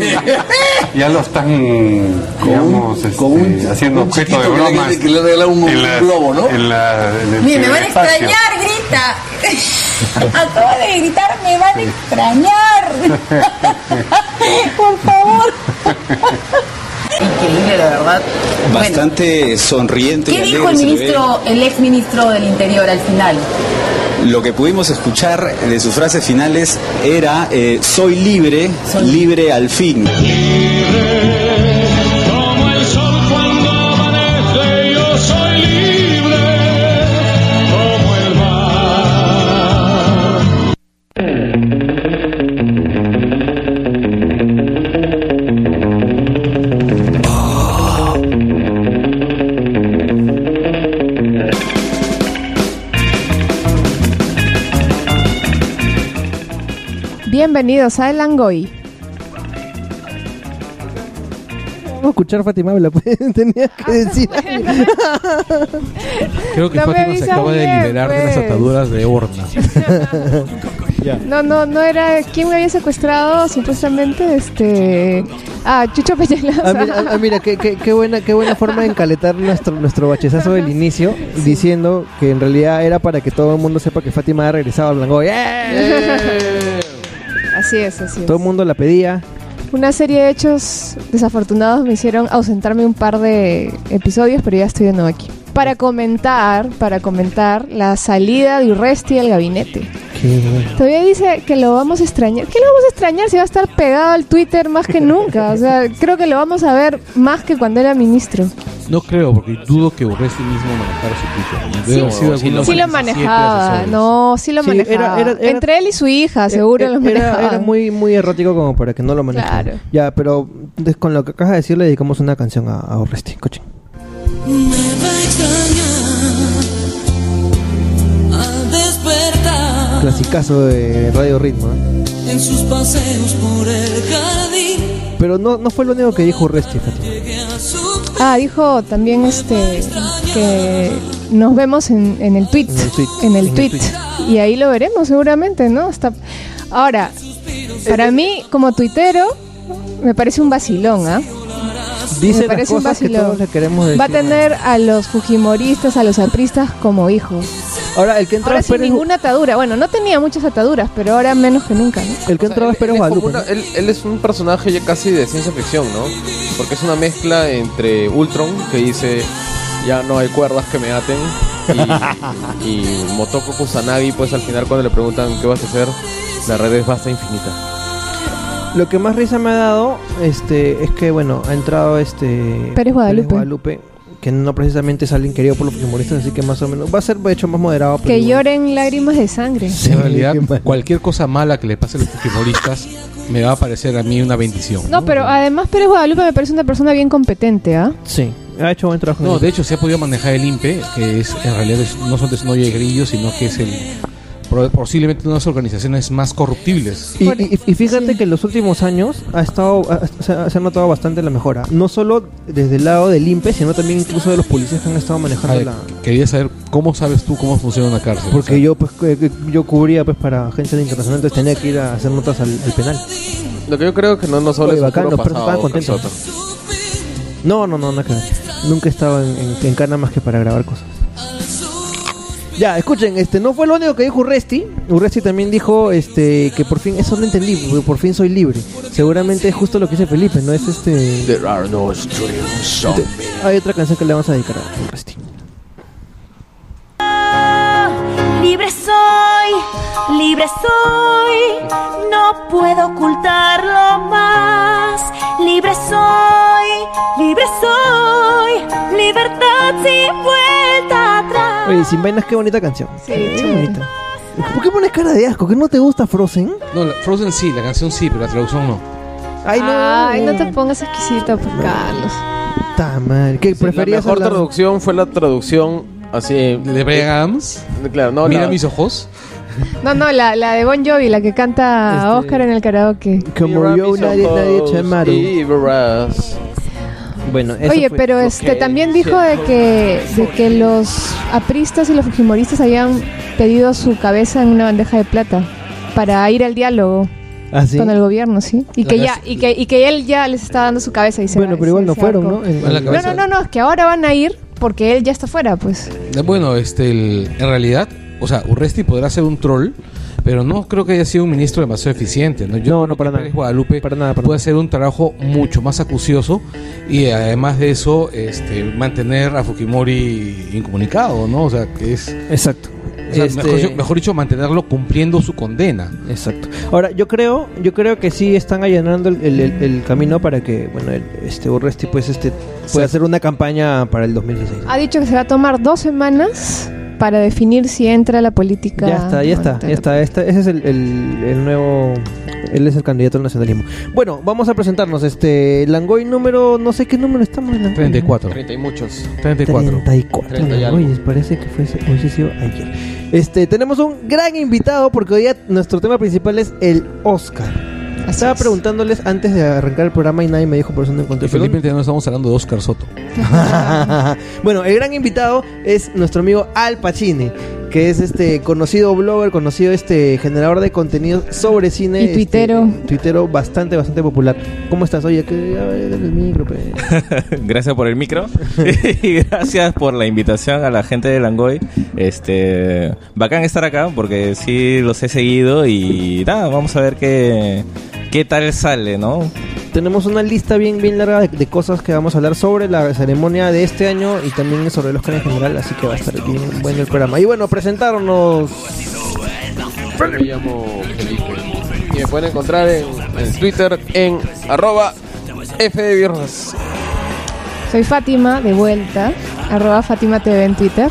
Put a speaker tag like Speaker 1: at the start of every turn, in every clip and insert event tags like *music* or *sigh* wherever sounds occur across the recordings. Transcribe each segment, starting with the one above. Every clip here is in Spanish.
Speaker 1: están, ya lo están, digamos, este,
Speaker 2: con un-
Speaker 1: haciendo
Speaker 2: un
Speaker 1: objeto de
Speaker 2: chiquito que le-
Speaker 1: bromas.
Speaker 2: que le un-
Speaker 1: en
Speaker 2: un
Speaker 1: las-
Speaker 2: globo, ¿no?
Speaker 1: En la, en el
Speaker 3: Mire, me van a extrañar, grita. *laughs* Acaba de gritar, me van a extrañar. *laughs* Por favor. Increíble, la verdad. Bueno,
Speaker 4: Bastante sonriente
Speaker 3: ¿qué dijo el ministro, el ex ministro del Interior al final?
Speaker 4: Lo que pudimos escuchar de sus frases finales era eh, soy libre,
Speaker 3: Soy-
Speaker 4: libre al fin.
Speaker 5: Bienvenidos a El Angoy.
Speaker 6: Vamos a escuchar Fátima habla, pues *laughs* tenía que decir.
Speaker 7: Creo que
Speaker 5: No me
Speaker 7: Fátima se
Speaker 5: avisas
Speaker 7: acaba de
Speaker 5: bien,
Speaker 7: liberar de las
Speaker 5: pues.
Speaker 7: ataduras de Orna. *laughs*
Speaker 5: No, no, no era. ¿Quién me había secuestrado? Supuestamente, este. Ah, Chucho Peñalaza.
Speaker 6: Ah, mira, ah, mira, qué, qué- qué buena, qué buena forma de encaletar nuestro, nuestro bachezazo del inicio, diciendo que en realidad era para que todo el mundo sepa que Fátima ha regresado al Blanco.
Speaker 5: Así es, así es.
Speaker 6: Todo el mundo la pedía.
Speaker 5: Una serie de hechos desafortunados me hicieron ausentarme un par de episodios, pero ya estoy de nuevo aquí. Para comentar, para comentar la salida de Urresti del gabinete.
Speaker 6: Qué bueno.
Speaker 5: Todavía dice que lo vamos a extrañar. ¿Qué lo vamos a extrañar si va a estar pegado al Twitter más que nunca? O sea, creo que lo vamos a ver más que cuando era ministro.
Speaker 7: No creo, porque dudo que Urresti mismo manejara su Twitter. Debe haber sido
Speaker 3: sí,
Speaker 7: algunos
Speaker 5: Sí lo
Speaker 7: 17
Speaker 5: manejaba,
Speaker 7: asesores.
Speaker 5: no, sí lo
Speaker 6: Sí,
Speaker 5: manejaba.
Speaker 6: era- era- era-
Speaker 5: Entre él y su hija, seguro
Speaker 6: Era-
Speaker 5: lo
Speaker 6: era,
Speaker 5: manejaban.
Speaker 6: era muy, muy erótico como para que no lo manejen.
Speaker 5: Claro.
Speaker 6: Ya, pero des- con lo que acabas de decir le dedicamos una canción a, a Orresti. Escuchen.
Speaker 8: Me va a extrañar al despertar
Speaker 6: Clasicazo de Radio Ritmo. ¿eh?
Speaker 8: en sus paseos por el jardín.
Speaker 6: Pero no, no fue lo único que dijo Urresti, Fátima.
Speaker 8: Llegué a su
Speaker 5: Ah, dijo también este que nos vemos en, en el tweet,
Speaker 6: En el tweet.
Speaker 5: en el
Speaker 6: En el
Speaker 5: tweet.
Speaker 6: tweet.
Speaker 5: y ahí lo veremos seguramente, ¿no? Hasta ahora, para mí como tuitero me parece un vacilón, ¿ah?
Speaker 6: Dice las
Speaker 5: parece un
Speaker 6: cosas
Speaker 5: vacilón.
Speaker 6: todos le queremos decir.
Speaker 5: Va a tener a los fujimoristas, a los apristas como hijos.
Speaker 6: Ahora, el que entraba
Speaker 5: Ahora sin
Speaker 6: Pérez-
Speaker 5: ninguna atadura. Bueno, no tenía muchas ataduras, pero ahora menos que nunca, ¿no?
Speaker 6: El que
Speaker 9: O sea,
Speaker 6: entraba
Speaker 9: él-
Speaker 6: es Pérez
Speaker 9: él, es
Speaker 6: Guadalupe.
Speaker 9: una- él, él es un personaje ya casi de ciencia ficción, ¿no? Porque es una mezcla entre Ultron, que dice ya no hay cuerdas que me aten, y, y Motoko Kusanagi, pues al final cuando le preguntan qué vas a hacer, la red es vasta e infinita.
Speaker 6: Lo que más risa me ha dado este, es que, bueno, ha entrado este
Speaker 5: Pérez Guadalupe.
Speaker 6: Guadalupe, que no precisamente es alguien querido por los humoristas, así que más o menos va a ser de hecho más moderado. pero
Speaker 5: Que
Speaker 6: igual.
Speaker 5: lloren lágrimas de sangre.
Speaker 6: Sí,
Speaker 7: En realidad, cualquier cosa mala que le pase a los futbolistas me va a parecer a mí una bendición.
Speaker 5: No, pero además Pérez Guadalupe me parece una persona bien competente, ¿ah?
Speaker 6: Sí, ha hecho buen trabajo. en
Speaker 7: No, de hecho se ha podido manejar el INPE, que es en realidad es- no son de y grillos, sino que es el posiblemente una de las organizaciones más corruptibles.
Speaker 6: Y, y- y fíjate que en los últimos años ha estado ha- se, ha, se ha notado bastante la mejora. No solo desde el lado del INPE, sino también incluso de los policías que han estado manejando
Speaker 7: Ay,
Speaker 6: la...
Speaker 7: Quería saber cómo sabes tú cómo funciona una cárcel.
Speaker 6: Porque
Speaker 7: O sea,
Speaker 6: yo pues yo cubría pues para agencias internacionales, entonces tenía que ir a hacer notas al, al penal.
Speaker 9: Lo que yo creo que no nos
Speaker 6: Oye,
Speaker 9: habla su
Speaker 6: bacán,
Speaker 9: pasado,
Speaker 6: estaban contentos. No, no, no, no. Nunca he estado en, en, en Cana más que para grabar cosas. Ya, escuchen, este no fue lo único que dijo Urresti. Urresti también dijo este que por fin, eso no entendí, porque por fin soy libre. Seguramente es justo lo que dice Felipe, ¿no? Es este.
Speaker 9: There are no on
Speaker 6: este- hay otra canción que le vamos a dedicar a Urresti.
Speaker 10: Libre soy, libre soy, no puedo ocultarlo más. Libre soy, libre soy, libertad sin vuelta.
Speaker 6: Oye, sin vainas, qué bonita canción.
Speaker 5: Sí,
Speaker 6: qué bonita. ¿Por qué pones cara de asco? ¿Que no te gusta Frozen?
Speaker 7: No, la- Frozen sí, la canción sí, pero la traducción no.
Speaker 6: Ay, no.
Speaker 5: Ay, no te pongas exquisito, pues, Carlos.
Speaker 6: Ta madre. ¿Qué
Speaker 9: Sí, la
Speaker 6: preferías
Speaker 9: mejor
Speaker 6: hablar-
Speaker 9: traducción fue la traducción así.
Speaker 7: ¿De Brian Adams?
Speaker 9: Claro, no,
Speaker 7: Mira
Speaker 9: la,
Speaker 7: mis ojos.
Speaker 5: No, no, la, la de Bon Jovi, la que canta
Speaker 6: Este-
Speaker 5: Oscar en el karaoke.
Speaker 6: Como
Speaker 9: Mira
Speaker 6: yo,
Speaker 9: mis
Speaker 6: nadie, nadie
Speaker 9: y verás.
Speaker 6: Bueno, eso
Speaker 5: Oye,
Speaker 6: fue-
Speaker 5: pero este también dijo
Speaker 9: sí.
Speaker 5: de que, de que los apristas y los fujimoristas habían pedido su cabeza en una bandeja de plata para ir al diálogo.
Speaker 6: ¿Ah, sí?
Speaker 5: con el gobierno, sí. Y que ya, y que, y que él ya les está dando su cabeza y se
Speaker 6: Bueno,
Speaker 5: va-
Speaker 6: pero igual
Speaker 5: se-
Speaker 6: no
Speaker 5: se
Speaker 6: fueron. ¿no? En-
Speaker 7: En
Speaker 5: No, no, no, no, es que ahora van a ir porque él ya está fuera, pues.
Speaker 7: Eh, Bueno, este, el- en realidad, o sea, Urresti podrá ser un troll, pero no creo que haya sido un ministro demasiado eficiente. No, Yo
Speaker 6: No, para nada.
Speaker 7: Guadalupe
Speaker 6: Para nada, para
Speaker 7: puede hacer un trabajo mucho más acucioso y además de eso, este, mantener a Fujimori incomunicado, ¿no? O sea, que es,
Speaker 6: Exacto.
Speaker 7: o sea,
Speaker 6: Este-
Speaker 7: mejor, dicho- mejor dicho, mantenerlo cumpliendo su condena.
Speaker 6: Exacto. Ahora, yo creo, yo creo que sí están allanando el, el- el- el camino para que, bueno, el- este Urresti pues este pueda hacer una campaña para el 2016.
Speaker 5: Ha dicho que se va a tomar dos semanas para definir si entra a la política.
Speaker 6: Ya está, ya está, ya está, está. Ese es el, el- el nuevo. Él es el candidato al nacionalismo. Bueno, vamos a presentarnos. Este Langoy número, no sé qué número estamos en Langoy.
Speaker 7: 34.
Speaker 9: 30 y muchos.
Speaker 7: 34.
Speaker 6: 34.
Speaker 9: 30 y.
Speaker 6: Langoy, parece que fue hubiese sido ayer. Este, tenemos un gran invitado porque hoy día nuestro tema principal es el Oscar. Estaba
Speaker 5: es.
Speaker 6: preguntándoles antes de arrancar el programa y nadie me dijo por eso no encontré.
Speaker 7: Y felizmente no estamos hablando de Oscar Soto. *laughs*
Speaker 6: bueno, el gran invitado es nuestro amigo Al Pacini, que es este conocido blogger, conocido este generador de contenido sobre cine.
Speaker 5: Y
Speaker 6: este,
Speaker 5: tuitero.
Speaker 6: tuitero bastante, bastante popular. ¿Cómo estás? Oye, que el micro, pe. *laughs*
Speaker 2: Gracias por el micro *laughs* y gracias por la invitación a la gente de Langoy. Este, bacán estar acá porque sí los he seguido y nada, vamos a ver qué, qué tal sale, ¿no?
Speaker 6: Tenemos una lista bien, bien larga de, de cosas que vamos a hablar sobre la ceremonia de este año y también sobre el Oscar en general, así que va a estar bien bueno el programa. Y bueno, presentarnos.
Speaker 9: Me llamo Felipe. Y me pueden encontrar en, en Twitter en arroba fdviernes.
Speaker 5: Soy Fátima, de vuelta. Arroba Fátima TV en Twitter.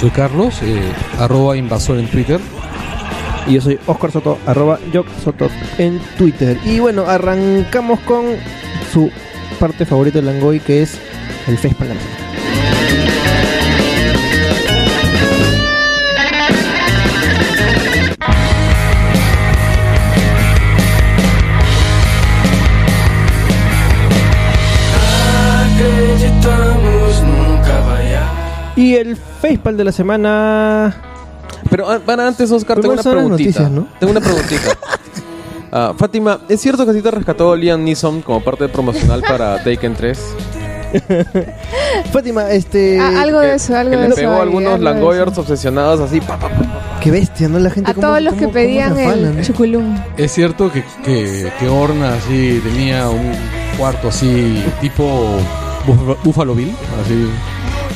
Speaker 7: Soy Carlos, eh, arroba invasor en Twitter.
Speaker 6: Y yo soy Oscar Soto, arroba Soto en Twitter. Y bueno, arrancamos con su parte favorita de Langoy, que es el Face. Y el Facepal de la semana.
Speaker 9: Pero ah, van antes, Oscar, tengo una preguntita. Tengo una preguntita. Fátima, ¿es cierto que a ti te rescató Liam Neeson como parte promocional para *laughs* Taken 3? *laughs*
Speaker 6: Fátima, este.
Speaker 5: Ah, algo de eso, algo
Speaker 9: que
Speaker 5: de
Speaker 9: le
Speaker 5: eso.
Speaker 9: pegó a algunos langoyers obsesionados así. pa, pa, pa, pa.
Speaker 6: Qué bestia, ¿no? La gente
Speaker 5: A
Speaker 6: cómo-
Speaker 5: todos los
Speaker 6: cómo-
Speaker 5: que pedían el
Speaker 6: ¿no?
Speaker 5: chuculum.
Speaker 7: Es cierto que, que, que Orna así tenía un cuarto así tipo Buf- Buffalo Bill, así.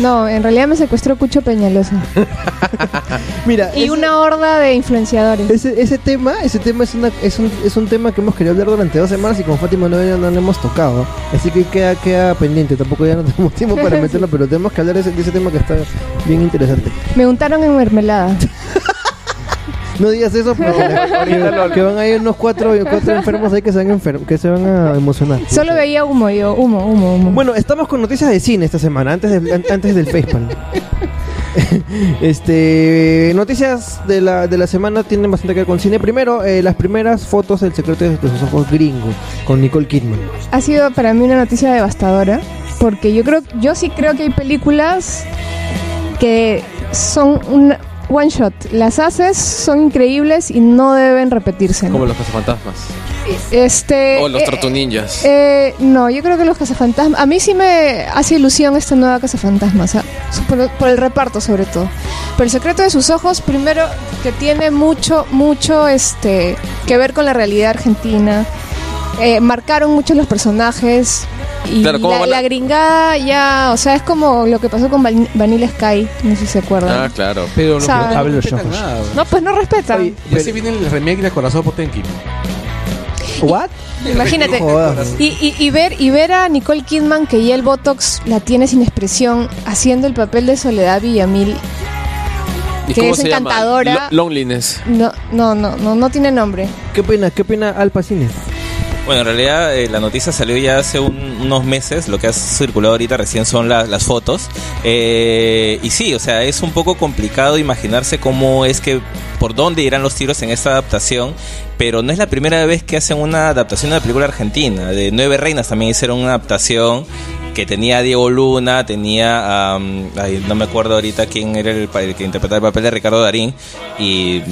Speaker 5: No, en realidad me secuestró Cucho Peñalosa. *laughs*
Speaker 6: Mira,
Speaker 5: Y
Speaker 6: ese-
Speaker 5: una horda de influenciadores.
Speaker 6: Ese, ese tema, ese tema es, una, es, un, es un tema que hemos querido hablar durante dos semanas y con Fátima no, no lo hemos tocado. Así que queda, queda pendiente. Tampoco ya no *laughs* tenemos tiempo para *laughs* meterlo, pero tenemos que hablar de ese, de ese tema que está bien interesante.
Speaker 5: Me untaron en mermelada.
Speaker 6: No digas eso porque *laughs* que, que van a ir unos cuatro, cuatro enfermos ahí que se, van a enfer- que se van a emocionar.
Speaker 5: Solo veía humo yo, humo, humo, humo.
Speaker 6: Bueno, estamos con noticias de cine esta semana, antes, de- an- antes del Facepal. *laughs* este, noticias de la, de la semana tienen bastante que ver con cine. Primero, eh, las primeras fotos del secreto de sus ojos gringo con Nicole Kidman.
Speaker 5: ha sido para mí una noticia devastadora porque yo creo yo sí creo que hay películas que son un one shot las haces son increíbles y no deben repetirse ¿no?
Speaker 9: Como los cazafantasmas.
Speaker 5: este
Speaker 9: O los
Speaker 5: eh,
Speaker 9: tortuninjas.
Speaker 5: eh, no yo creo que los cazafantasmas a mí sí me hace ilusión esta nueva cazafantasmas ¿ah? por, por el reparto sobre todo pero el secreto de sus ojos primero que tiene mucho mucho este que ver con la realidad argentina eh, marcaron mucho los personajes y
Speaker 9: Claro, ¿cómo
Speaker 5: la, la gringada ya, o sea, es como lo que pasó con Van- Vanilla Sky, no sé si se acuerdan.
Speaker 9: Ah, claro.
Speaker 7: Pero no
Speaker 6: Abre los
Speaker 7: respetan nada.
Speaker 5: No, pues no respetan.
Speaker 7: Y así viene el remake de Corazón Potenkin.
Speaker 6: ¿What?
Speaker 5: Imagínate. Y, y- y ver, y ver a Nicole Kidman, que ya el Botox la tiene sin expresión, haciendo el papel de Soledad Villamil.
Speaker 9: ¿Y
Speaker 5: que
Speaker 9: cómo
Speaker 5: es
Speaker 9: se llama?
Speaker 5: encantadora.
Speaker 9: Lo- Loneliness.
Speaker 5: No, no, no, no, no tiene nombre.
Speaker 6: ¿Qué opina? ¿Qué opina Al Pacini?
Speaker 2: Bueno, en realidad eh, la noticia salió ya hace un- unos meses, lo que ha circulado ahorita recién son la- las fotos. Eh, y sí, o sea, es un poco complicado imaginarse cómo es que por dónde irán los tiros en esta adaptación, pero no es la primera vez que hacen una adaptación de una película argentina. De Nueve Reinas también hicieron una adaptación tenía Diego Luna, tenía um, no me acuerdo ahorita quién era el, que interpretaba el papel de Ricardo Darín, y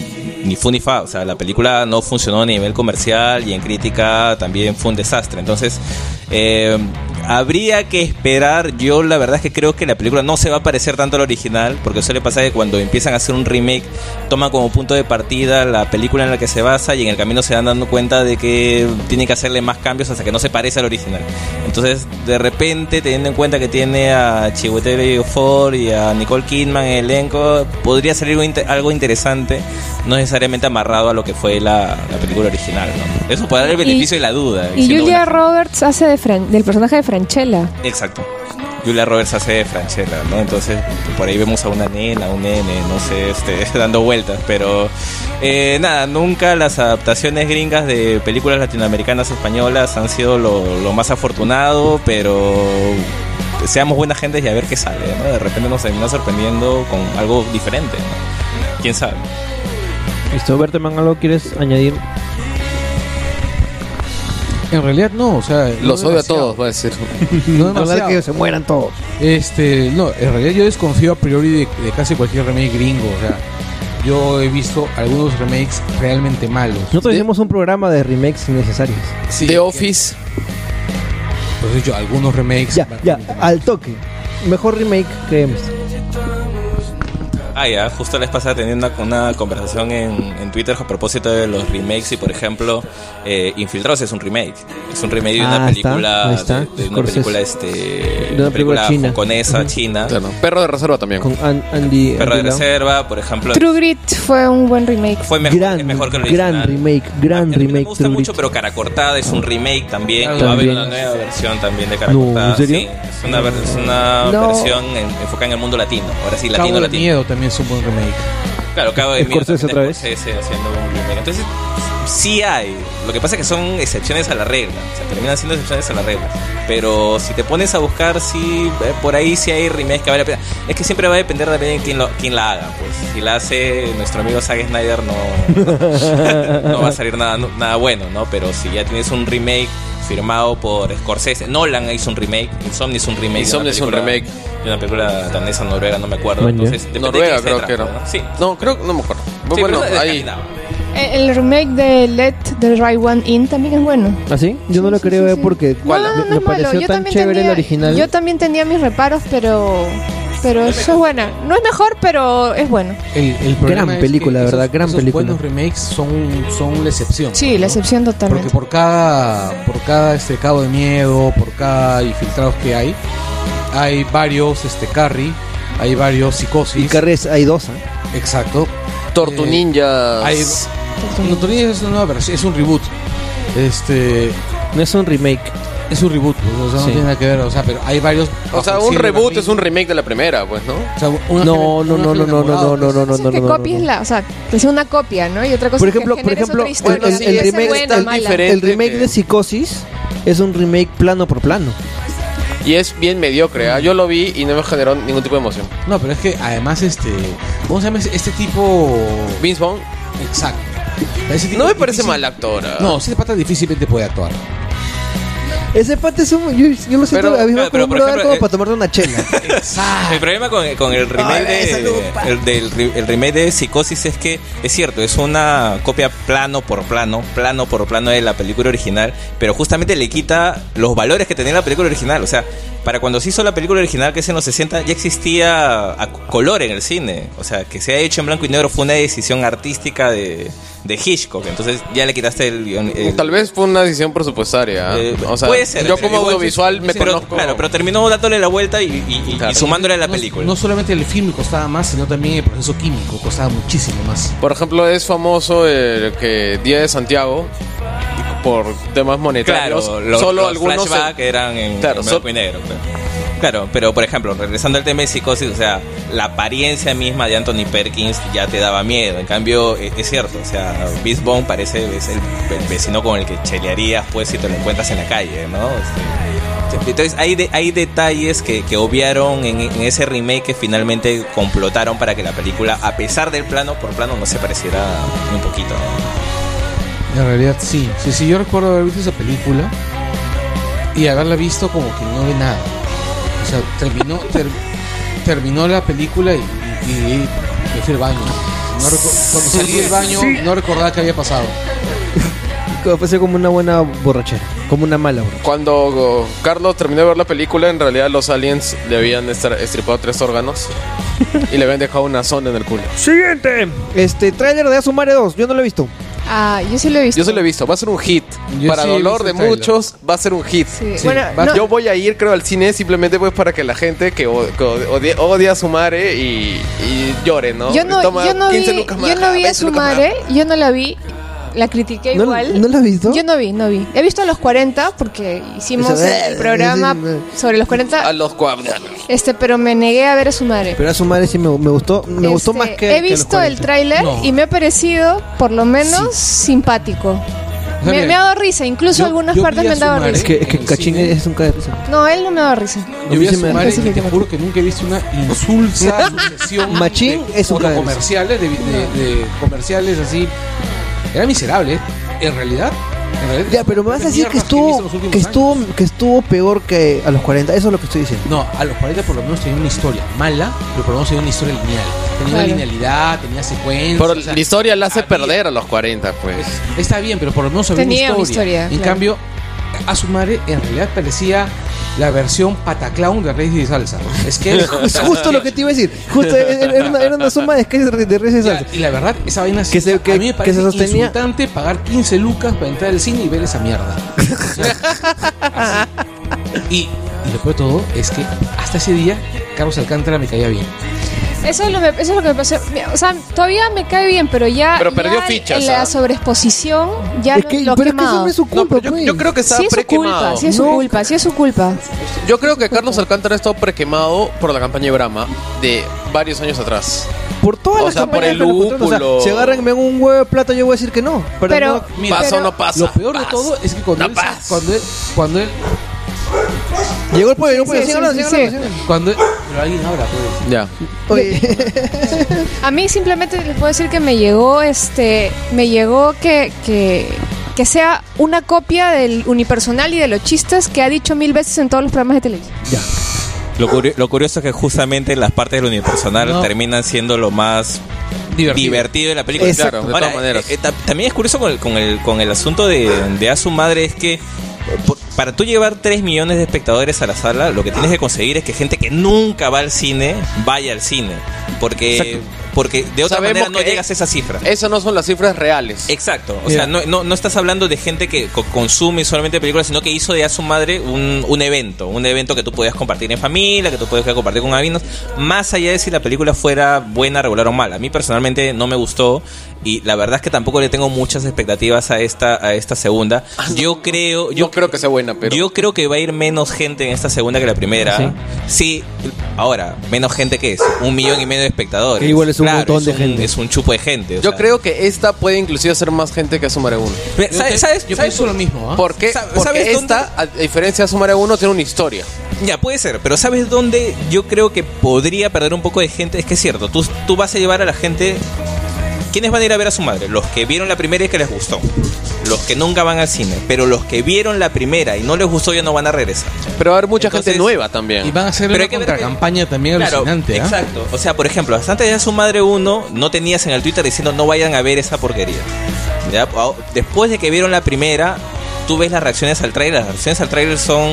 Speaker 2: ni fu ni fa, o sea, la película no funcionó a nivel comercial y en crítica también fue un desastre. Entonces, eh, habría que esperar. Yo la verdad es que creo que la película no se va a parecer tanto al original, porque suele pasar que cuando empiezan a hacer un remake, toman como punto de partida la película en la que se basa y en el camino se van dando cuenta de que tienen que hacerle más cambios hasta que no se parece al original. Entonces, de repente, teniendo en cuenta que tiene a Chiwetel Ejiofor y a Nicole Kidman en el elenco, podría salir algo, inte- algo interesante, no necesariamente amarrado a lo que fue la, la película original. ¿no? Eso puede dar el
Speaker 5: Y-
Speaker 2: beneficio de la duda.
Speaker 5: Y Julia Roberts hace de del personaje de Franchella.
Speaker 2: Exacto. Julia Roberts hace de Franchella, ¿no? Entonces, por ahí vemos a una nena, un nene, no sé, este, *laughs* dando vueltas. Pero, eh, nada, nunca las adaptaciones gringas de películas latinoamericanas españolas han sido lo, lo más afortunado, pero seamos buena gente y a ver qué sale, ¿no? De repente nos termina sorprendiendo con algo diferente, ¿no? ¿Quién sabe?
Speaker 6: Listo, Berteman, ¿algo quieres añadir?
Speaker 7: En realidad no, o sea... no
Speaker 9: Los odio a todos, va a decir.
Speaker 7: No *laughs*
Speaker 6: Hablar
Speaker 7: demasiado.
Speaker 6: que se mueran todos.
Speaker 7: Este, no, en realidad yo desconfío a priori de, de casi cualquier remake gringo, o sea, yo he visto algunos remakes realmente malos.
Speaker 6: Nosotros hicimos un programa de remakes innecesarios.
Speaker 7: Sí,
Speaker 9: The Office.
Speaker 7: Pues he dicho, algunos remakes.
Speaker 6: Ya, ya, al toque. Mejor remake que hemos.
Speaker 2: Ah, ya, justo les pasaba teniendo una, una conversación en, en Twitter a propósito de los remakes y, por ejemplo, eh, Infiltrados es un remake. Es un remake de una
Speaker 6: Ah,
Speaker 2: película,
Speaker 6: está,
Speaker 2: de, de una película, este,
Speaker 6: De una película china.
Speaker 2: hongkonesa, china.
Speaker 9: Claro. Perro de reserva también.
Speaker 6: Con An- Andy.
Speaker 2: Perro de
Speaker 6: Andy Lau.
Speaker 2: reserva, por ejemplo.
Speaker 5: True Grit fue un buen remake.
Speaker 2: Fue mejor,
Speaker 6: Gran,
Speaker 2: mejor que el
Speaker 6: gran
Speaker 2: original.
Speaker 6: remake, gran remake.
Speaker 2: Me gusta
Speaker 6: True
Speaker 2: mucho,
Speaker 6: Grit.
Speaker 2: pero Cara Cortada es un remake también.
Speaker 7: También.
Speaker 2: Va a haber una nueva versión también de Cara
Speaker 6: No,
Speaker 2: Cortada.
Speaker 6: ¿en serio?
Speaker 2: Sí, es una, es una
Speaker 6: No.
Speaker 2: versión en- enfocada en el mundo latino. Ahora sí,
Speaker 7: Cabo
Speaker 2: latino,
Speaker 7: de
Speaker 2: latino.
Speaker 7: Miedo también es un buen remake.
Speaker 2: Claro, Cabo de Miedo
Speaker 6: Scorsese otra vez.
Speaker 2: Scorsese haciendo un remake. Entonces, sí hay. Lo que pasa es que son excepciones a la regla. O sea, terminan siendo excepciones a la regla. Pero si te pones a buscar, sí, eh, por ahí sí hay remakes que vale la pena. Es que siempre va a depender de quién, lo, quién la haga. Pues si la hace nuestro amigo Zack Snyder, no, *laughs* no va a salir nada, nada bueno, ¿no? Pero si ya tienes un remake firmado por Scorsese, Nolan hizo un remake, Insomnia hizo un remake.
Speaker 9: Insomnia es un remake.
Speaker 2: De una película danesa, noruega, no me acuerdo. Entonces, de
Speaker 9: Noruega creo que era.
Speaker 2: ¿no? Sí.
Speaker 9: No, creo no me acuerdo.
Speaker 2: Sí,
Speaker 9: bueno,
Speaker 2: es
Speaker 9: ahí.
Speaker 2: Escandinavia.
Speaker 5: El, remake de Let the Right One In también es bueno.
Speaker 6: ¿Ah, sí? Yo no lo eh,
Speaker 5: sí.
Speaker 6: porque
Speaker 5: No, no, no,
Speaker 6: me,
Speaker 5: es
Speaker 6: pareció tan chévere
Speaker 5: tenía,
Speaker 6: el original.
Speaker 5: Yo también tenía mis reparos, pero pero eso es buena. No es mejor, pero es bueno.
Speaker 7: El, el problema
Speaker 6: Gran
Speaker 7: es
Speaker 6: película,
Speaker 7: que
Speaker 6: ¿verdad?
Speaker 7: esos-
Speaker 6: Gran
Speaker 7: esos
Speaker 6: película.
Speaker 7: buenos remakes son, son la excepción.
Speaker 5: Sí, la
Speaker 7: ¿no?
Speaker 5: excepción
Speaker 7: Porque
Speaker 5: totalmente.
Speaker 7: por cada, por cada este cabo de miedo, por cada infiltrados que hay, hay varios este Carrie, hay varios psicosis.
Speaker 6: Y Carres hay dos, ¿ah?
Speaker 7: Exacto.
Speaker 9: Tortu
Speaker 7: Eh,
Speaker 9: Ninjas.
Speaker 7: Hay, Tortugas es una nueva versión, es un reboot. Este
Speaker 6: No es un remake.
Speaker 7: Es un reboot, pues, o sea, no
Speaker 6: Sí.
Speaker 7: tiene nada que ver, o sea, pero hay varios.
Speaker 9: O sea, un reboot es un remake de la primera, pues, ¿no?
Speaker 7: O sea, una
Speaker 6: No, no, no, no, no, no, no, no, no, no,
Speaker 5: Sí,
Speaker 6: no,
Speaker 5: que
Speaker 6: no, no,
Speaker 5: copies
Speaker 6: no.
Speaker 5: la, o sea, que sea una copia, ¿no? Y otra cosa
Speaker 6: Por
Speaker 5: es que
Speaker 6: ejemplo, por
Speaker 5: generes
Speaker 6: ejemplo,
Speaker 5: otra historia.
Speaker 6: el, el-
Speaker 9: sí,
Speaker 6: el
Speaker 9: es
Speaker 6: remake,
Speaker 5: mala.
Speaker 9: diferente
Speaker 6: el remake
Speaker 9: que-
Speaker 6: de Psicosis es un remake plano por plano.
Speaker 9: Y es bien mediocre, ¿ah? Yo lo vi y no me generó ningún tipo de emoción.
Speaker 7: No, pero es que además este, ¿cómo se llama ese- este tipo?
Speaker 9: Vince Vaughn
Speaker 7: Exacto. Ese tipo
Speaker 9: no me parece
Speaker 7: difícil-
Speaker 9: mal actor. ¿ah?
Speaker 7: No, ese pata difícilmente puede actuar.
Speaker 6: Ese pate es un. Yo, yo lo siento
Speaker 9: Pero-
Speaker 6: a mí me
Speaker 2: pero
Speaker 6: brother
Speaker 2: ejemplo,
Speaker 6: como
Speaker 2: eh,
Speaker 6: para tomarte una chela. *laughs*
Speaker 2: El problema con, con el remake de, el, del re- el remake de Psicosis es que es cierto, es una copia plano por plano, plano por plano de la película original, pero justamente le quita los valores que tenía la película original. O sea, para cuando se hizo la película original, que es en los 60, ya existía a color en el cine. O sea, que se ha hecho en blanco y negro fue una decisión artística de, de Hitchcock. Entonces ya le quitaste el... guion- el-
Speaker 9: Tal vez fue una decisión presupuestaria. ¿ah?
Speaker 2: eh,
Speaker 9: o sea,
Speaker 2: puede ser,
Speaker 9: yo
Speaker 2: pero
Speaker 9: como
Speaker 2: igual-
Speaker 9: audiovisual me
Speaker 2: pero-
Speaker 9: conozco.
Speaker 2: Claro, pero terminó dándole la vuelta y, y- y-
Speaker 9: Claro.
Speaker 2: y sumándole a la
Speaker 7: No-
Speaker 2: película.
Speaker 7: No, solamente el film costaba más, sino también el proceso químico costaba muchísimo más.
Speaker 9: Por ejemplo, es famoso el que Día de Santiago por temas monetarios.
Speaker 2: Claro, los,
Speaker 9: solo
Speaker 2: los
Speaker 9: algunos se-
Speaker 2: flashbacks eran en,
Speaker 9: Claro,
Speaker 2: en
Speaker 9: so-
Speaker 2: blanco y negro. Claro. Claro, pero por ejemplo, regresando al tema de psicosis, o sea, la apariencia misma de Anthony Perkins ya te daba miedo. En cambio, e- es, cierto, o sea, Vaughn parece es el, vecino con el que chelearías pues si te lo encuentras en la calle, ¿no? Este, Entonces hay, de- hay detalles que, que obviaron en, en ese remake que finalmente complotaron para que la película, a pesar del plano por plano, no se pareciera un poquito.
Speaker 7: En realidad sí. Sí, sí, yo recuerdo haber visto esa película y haberla visto como que no ve nada. O sea, terminó, ter- terminó la película y, y, y me fui al baño. No cuando salí del baño no recordaba qué había pasado.
Speaker 6: Ser como una buena borrachera, como una mala borrachera.
Speaker 9: Cuando Carlos terminó de ver la película, en realidad los aliens le habían estripado tres órganos y le habían dejado una sonda en el culo.
Speaker 6: Siguiente. Este, tráiler de Asumare 2, yo no lo he visto.
Speaker 5: Ah, yo sí lo he visto.
Speaker 9: Yo se lo he visto, va a ser un hit.
Speaker 7: Yo
Speaker 9: para
Speaker 7: sí
Speaker 9: dolor de muchos, va a ser un hit.
Speaker 5: Sí.
Speaker 7: Sí,
Speaker 5: Bueno,
Speaker 7: va-
Speaker 5: no-
Speaker 9: Yo voy a ir, creo, al cine simplemente pues para que la gente que, o- que odia, odia a su madre y, y llore, ¿no?
Speaker 5: Yo no,
Speaker 9: Toma
Speaker 5: yo no
Speaker 9: 15
Speaker 5: vi,
Speaker 9: lucas más,
Speaker 5: yo no vi a
Speaker 9: 20
Speaker 5: su
Speaker 9: lucas más.
Speaker 5: madre, yo no la vi, la critiqué
Speaker 6: ¿No-
Speaker 5: igual.
Speaker 6: ¿No lo has visto?
Speaker 5: Yo no vi, no vi. He visto a los 40 porque hicimos el programa sobre los 40,
Speaker 9: A los cuadros.
Speaker 5: este, pero me negué a ver a su madre.
Speaker 6: Pero Asumare sí me, me gustó, me gustó
Speaker 5: Este,
Speaker 6: más que
Speaker 5: He
Speaker 6: que los
Speaker 5: visto el
Speaker 6: 40.
Speaker 5: tráiler
Speaker 7: No.
Speaker 5: y me ha parecido, por lo menos, simpático.
Speaker 7: O sea,
Speaker 5: Me, ha dado risa, incluso
Speaker 7: yo-
Speaker 5: algunas
Speaker 7: yo
Speaker 5: partes me
Speaker 7: a
Speaker 5: han dado risa.
Speaker 6: Es que, es que Cachín
Speaker 7: cine.
Speaker 6: es un caer.
Speaker 5: No, él no me ha dado risa.
Speaker 7: Yo vi a
Speaker 6: A
Speaker 7: su madre y te juro que nunca he visto una insulsa *laughs* sucesión
Speaker 6: Machín
Speaker 7: de
Speaker 6: es un cagadero.
Speaker 7: comerciales de, de- de comerciales así. Era miserable. ¿eh? En realidad, en realidad
Speaker 6: Ya, pero me vas a decir que estuvo, que
Speaker 7: años.
Speaker 6: estuvo, que estuvo peor que a los 40. Eso es lo que estoy diciendo.
Speaker 7: No, a los 40 por lo menos tenía una historia mala, pero por lo menos tenía una historia lineal. Tenía una linealidad, tenía secuencias.
Speaker 9: Pero
Speaker 7: o sea,
Speaker 9: la historia la hace
Speaker 7: había-
Speaker 9: perder a los 40, pues.
Speaker 7: Está bien, pero por lo menos había
Speaker 5: Tenía
Speaker 7: una
Speaker 5: una
Speaker 7: historia.
Speaker 5: historia,
Speaker 7: en
Speaker 5: claro.
Speaker 7: cambio, a su madre en realidad parecía la versión pataclown de Reyes y Salsa. Es que *laughs*
Speaker 6: Es justo lo que te iba a decir. Justo era una, era una suma de sketches de, risas y salsa.
Speaker 7: y la verdad, esa vaina
Speaker 6: Que se- que-
Speaker 7: a mí me
Speaker 6: que
Speaker 7: parece
Speaker 6: se sostenía-
Speaker 7: insultante pagar 15 lucas para entrar al cine y ver esa mierda. O sea, así. y, y lo peor de todo es que hasta ese día Carlos Alcántara me caía bien.
Speaker 5: Eso es, lo, me- eso es lo que me pasó. O sea, todavía me cae bien, pero ya.
Speaker 9: Pero perdió
Speaker 5: ya
Speaker 9: fichas,
Speaker 5: En la sobreexposición ya
Speaker 6: Es
Speaker 5: no-
Speaker 6: que,
Speaker 5: lo
Speaker 6: pero es que eso
Speaker 5: quemado.
Speaker 6: no es su
Speaker 9: No,
Speaker 6: culpa,
Speaker 9: pero yo,
Speaker 6: pues.
Speaker 9: yo creo que estaba
Speaker 5: Sí es su culpa,
Speaker 9: prequemado.
Speaker 5: sí es su
Speaker 6: No.
Speaker 5: culpa, sí es su culpa.
Speaker 9: Yo creo que Carlos Alcántara ha estado prequemado por la campaña de Brahma de varios años atrás.
Speaker 6: Por todas
Speaker 9: O
Speaker 6: las
Speaker 9: sea, por
Speaker 6: campañas
Speaker 9: el
Speaker 6: que lo contratan. O sea,
Speaker 9: lúpulo.
Speaker 6: si agarran y me un huevo de plata, yo voy a decir que no. Pero,
Speaker 5: Pero-
Speaker 6: no-
Speaker 7: Mira,
Speaker 9: pasa o
Speaker 5: pero-
Speaker 9: no pasa.
Speaker 7: Lo peor de todo es que cuando,
Speaker 9: No
Speaker 7: él, cuando él, cuando él,
Speaker 6: llegó el pueblo, llegó el pueblo.
Speaker 5: Sí, sí,
Speaker 6: hablando,
Speaker 5: sí, sí.
Speaker 7: cuando pero alguien habla, pues.
Speaker 9: Ya.
Speaker 6: Oye, *laughs*
Speaker 5: A mí simplemente les puedo decir que me llegó, este, me llegó que, que, que sea una copia del unipersonal y de los chistes que ha dicho mil veces en todos los programas de televisión.
Speaker 2: Lo, curio- lo curioso es que justamente las partes del unipersonal
Speaker 7: No.
Speaker 2: terminan siendo lo más
Speaker 7: Divertido.
Speaker 2: divertido de la película.
Speaker 6: Exacto.
Speaker 9: Claro, de
Speaker 2: Ahora,
Speaker 9: todas maneras.
Speaker 2: eh, eh, ta- también es curioso con el, con el, con el asunto de, de a su madre es que por- para tú llevar 3 millones de espectadores a la sala, lo que tienes que conseguir es que gente que nunca va al cine vaya al cine. Porque,
Speaker 9: Exacto.
Speaker 2: porque de otra
Speaker 9: Sabemos
Speaker 2: manera no
Speaker 9: que-
Speaker 2: llegas a esa cifra.
Speaker 9: Esas no son las cifras reales.
Speaker 2: Exacto, o sea, no, no, no estás hablando de gente que co- consume solamente películas, sino que hizo de a su madre un, un evento, un evento que tú podías compartir en familia, que tú podías compartir con amigos, más allá de si la película fuera buena, regular o mala. A mí personalmente no me gustó y la verdad es que tampoco le tengo muchas expectativas a esta, a esta segunda. Yo creo, yo
Speaker 9: creo que sea buena, pero.
Speaker 2: yo creo que va a ir menos gente en esta segunda que la primera. Sí. ahora, menos gente que es, un millón y medio de espectadores.
Speaker 6: Que igual es un montón de
Speaker 2: un-
Speaker 6: gente.
Speaker 2: Es un chupo de gente. o
Speaker 9: Yo
Speaker 2: sea.
Speaker 9: creo que esta puede inclusive ser más gente que Asumare 1.
Speaker 2: Ve, ¿Sabes? ¿sabes?
Speaker 7: Yo
Speaker 2: ¿sabes
Speaker 7: pienso lo mismo, ¿ah?
Speaker 9: ¿Por qué?
Speaker 2: ¿Sabes-
Speaker 9: Porque esta, a diferencia de Asumare 1, tiene una historia.
Speaker 2: Ya, puede ser, pero ¿sabes dónde yo creo que podría perder un poco de gente? Es que es cierto, tú, tú vas a llevar a la gente... ¿Quiénes van a ir a ver a su madre? Los que vieron la primera y que les gustó. Los que nunca van al cine. Pero los que vieron la primera y no les gustó ya no van a regresar.
Speaker 9: Pero va a haber mucha
Speaker 2: Entonces-
Speaker 9: gente nueva también.
Speaker 7: Y van a hacer
Speaker 2: Pero
Speaker 7: una
Speaker 2: que
Speaker 7: contracampaña también
Speaker 2: Claro,
Speaker 7: alucinante, ¿ah?
Speaker 2: exacto. O sea, por ejemplo, hasta antes de a su madre uno, no tenías en el Twitter diciendo no vayan a ver esa porquería. ¿Ya? Después de que vieron la primera, tú ves las reacciones al trailer. Las reacciones al trailer son,